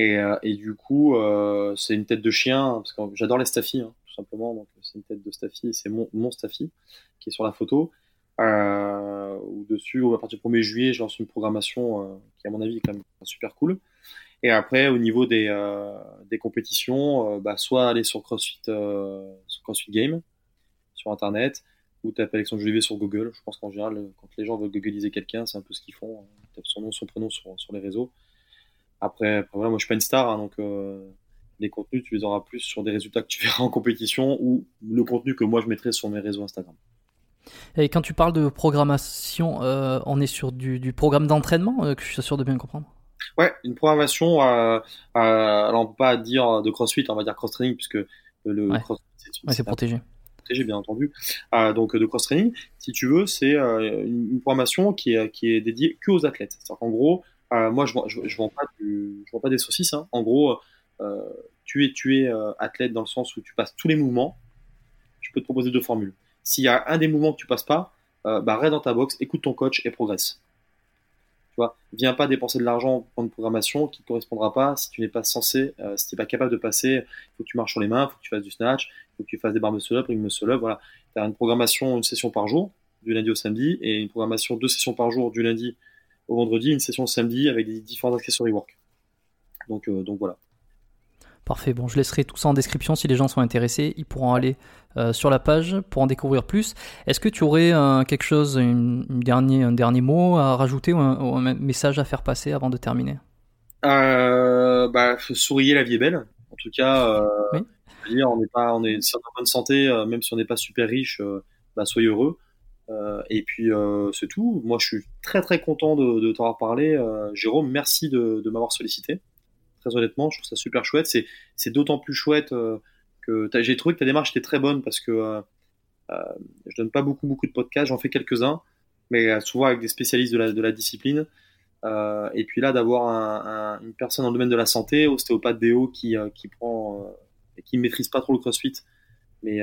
Et, euh, et du coup, euh, c'est une tête de chien, parce que j'adore les staffies, hein, tout simplement. Donc c'est une tête de staffie, c'est mon, mon staffie qui est sur la photo. Euh, où dessus, à partir du 1er juillet, je lance une programmation euh, qui, à mon avis, est quand même super cool. Et après, au niveau des, des compétitions, bah, soit aller sur CrossFit, sur CrossFit Game, sur Internet, ou taper Alexandre Jolivet sur Google. Je pense qu'en général, quand les gens veulent googliser quelqu'un, c'est un peu ce qu'ils font. Ils tapent son nom, son prénom sur, sur les réseaux. Après, voilà, moi je suis pas une star, hein, donc les contenus, tu les auras plus sur des résultats que tu verras en compétition ou le contenu que moi je mettrai sur mes réseaux Instagram. Et quand tu parles de programmation, euh, on est sur du, programme d'entraînement, euh, que je suis sûr de bien comprendre? Ouais, une programmation, euh, alors on peut pas dire de CrossFit, on va dire cross-training, puisque le CrossFit, c'est protégé. Protégé, bien entendu. donc de cross-training, si tu veux, c'est une, programmation qui est, qui est dédiée que aux athlètes. C'est-à-dire qu'en gros, moi je, je, je, vends pas vends pas des saucisses. Hein. En gros, tu es, tu es athlète dans le sens où tu passes tous les mouvements. Je peux te proposer deux formules. S'il y a un des mouvements que tu passes pas, euh, bah, reste dans ta box, écoute ton coach et progresse. Tu vois, viens pas dépenser de l'argent pour une programmation qui ne correspondra pas si tu n'es pas censé, euh, si tu n'es pas capable de passer. Il faut que tu marches sur les mains, il faut que tu fasses du snatch, il faut que tu fasses des barres muscle-up, une muscle-up. Voilà, tu as une programmation, une session par jour, du lundi au samedi, et une programmation deux sessions par jour, du lundi au vendredi, une session le samedi avec des différents accessory work. Donc, euh, donc voilà. Parfait. Bon, je laisserai tout ça en description si les gens sont intéressés. Ils pourront aller euh, sur la page pour en découvrir plus. Est-ce que tu aurais euh, quelque chose, une, dernier, un dernier mot à rajouter ou un, message à faire passer avant de terminer? Euh, bah, Souriez, la vie est belle. En tout cas, on est pas, on est, si on est en bonne santé, même si on n'est pas super riche, bah, soyez heureux. Et puis c'est tout. Moi, je suis très très content de, de t'avoir parlé, Jérôme. Merci de m'avoir sollicité très honnêtement. Je trouve ça super chouette. C'est, c'est d'autant plus chouette euh, que j'ai trouvé que ta démarche était très bonne parce que euh, euh, je donne pas beaucoup, beaucoup de podcasts, j'en fais quelques-uns, mais souvent avec des spécialistes de la, de la discipline. et puis là, d'avoir un, une personne dans le domaine de la santé, ostéopathe déo, qui, qui prend et qui maîtrise pas trop le CrossFit, mais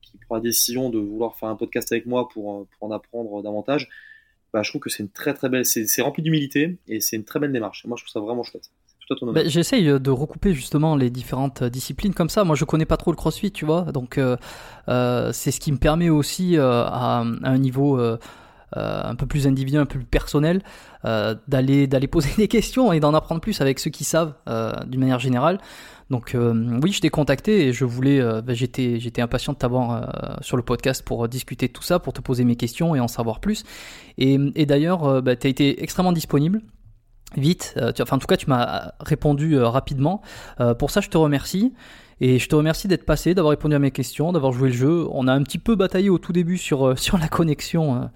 qui prend la décision de vouloir faire un podcast avec moi pour, pour en apprendre davantage, bah, je trouve que c'est une très très belle, c'est, rempli d'humilité et c'est une très belle démarche. moi, je trouve ça vraiment chouette. Bah, j'essaye euh, de recouper justement les différentes euh, disciplines comme ça. Moi, je connais pas trop le CrossFit, tu vois. Donc, euh, c'est ce qui me permet aussi à, un niveau un peu plus individuel, un peu plus personnel, d'aller d'aller poser des questions et d'en apprendre plus avec ceux qui savent d'une manière générale. Donc oui, je t'ai contacté et je voulais, bah, j'étais j'étais impatient de t'avoir sur le podcast pour discuter de tout ça, pour te poser mes questions et en savoir plus. Et, d'ailleurs, bah, tu as été extrêmement disponible vite. Euh, enfin, en tout cas, tu m'as répondu euh, rapidement. Euh, pour ça, je te remercie. Et je te remercie d'être passé, d'avoir répondu à mes questions, d'avoir joué le jeu. On a un petit peu bataillé au tout début sur, sur la connexion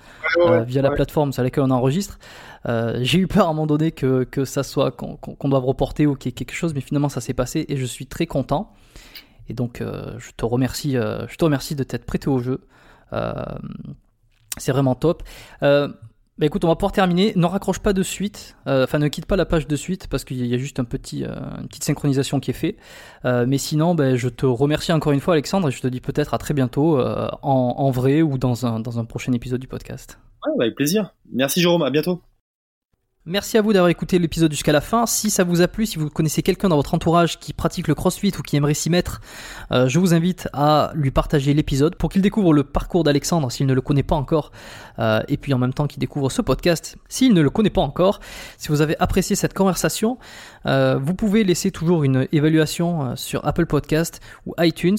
via la plateforme sur laquelle on enregistre. J'ai eu peur à un moment donné que, que ça soit qu'on doive reporter ou qu'il y ait quelque chose, mais finalement ça s'est passé et je suis très content. Et donc je te remercie, je te remercie de t'être prêté au jeu. C'est vraiment top. Bah écoute, on va pouvoir terminer. Ne raccroche pas de suite, euh, enfin ne quitte pas la page de suite parce qu'il y a juste un petit, euh, une petite synchronisation qui est faite. Euh, mais sinon, bah, je te remercie encore une fois, Alexandre, et je te dis peut-être à très bientôt en, en, vrai ou dans un, dans un prochain épisode du podcast. Ouais, bah, avec plaisir. Merci Jérôme, à bientôt. Merci à vous d'avoir écouté l'épisode jusqu'à la fin. Si ça vous a plu, si vous connaissez quelqu'un dans votre entourage qui pratique le crossfit ou qui aimerait s'y mettre, euh, je vous invite à lui partager l'épisode pour qu'il découvre le parcours d'Alexandre s'il ne le connaît pas encore. Euh, et puis en même temps qu'il découvre ce podcast s'il ne le connaît pas encore. Si vous avez apprécié cette conversation, euh, vous pouvez laisser toujours une évaluation sur Apple Podcast ou iTunes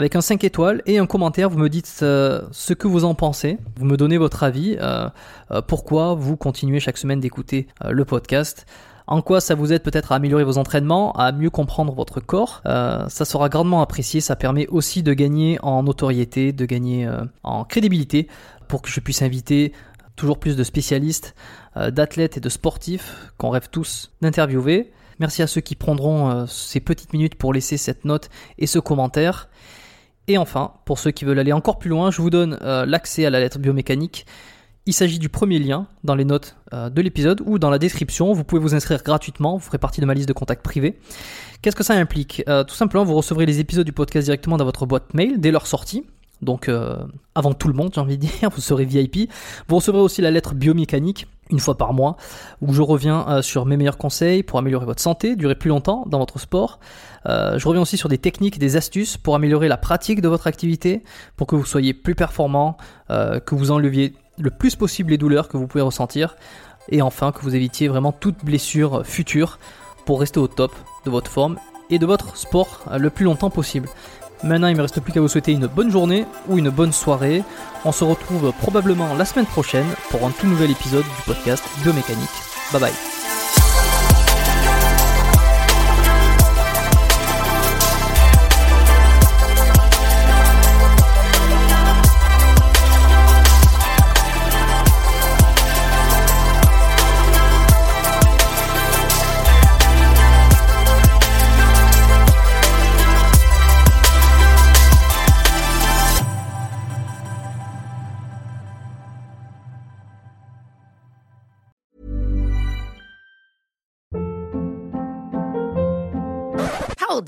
avec un 5 étoiles et un commentaire. Vous me dites euh, ce que vous en pensez. Vous me donnez votre avis. Euh, euh, pourquoi vous continuez chaque semaine d'écouter le podcast. En quoi ça vous aide peut-être à améliorer vos entraînements, à mieux comprendre votre corps? ça sera grandement apprécié. Ça permet aussi de gagner en notoriété, de gagner en crédibilité pour que je puisse inviter toujours plus de spécialistes, d'athlètes et de sportifs qu'on rêve tous d'interviewer. Merci à ceux qui prendront ces petites minutes pour laisser cette note et ce commentaire. Et enfin, pour ceux qui veulent aller encore plus loin, je vous donne euh, l'accès à la lettre biomécanique. Il s'agit du premier lien dans les notes euh, de l'épisode ou dans la description. Vous pouvez vous inscrire gratuitement, vous ferez partie de ma liste de contacts privés. Qu'est-ce que ça implique? Euh, Tout simplement, vous recevrez les épisodes du podcast directement dans votre boîte mail dès leur sortie. Donc avant tout le monde, j'ai envie de dire, vous serez VIP. Vous recevrez aussi la lettre biomécanique une fois par mois, où je reviens euh, sur mes meilleurs conseils pour améliorer votre santé, durer plus longtemps dans votre sport. Euh, je reviens aussi sur des techniques, des astuces pour améliorer la pratique de votre activité, pour que vous soyez plus performant, euh, que vous enleviez le plus possible les douleurs que vous pouvez ressentir, et enfin que vous évitiez vraiment toute blessure future pour rester au top de votre forme et de votre sport le plus longtemps possible. Maintenant, il ne me reste plus qu'à vous souhaiter une bonne journée ou une bonne soirée. On se retrouve probablement la semaine prochaine pour un tout nouvel épisode du podcast Biomécanique. Bye bye.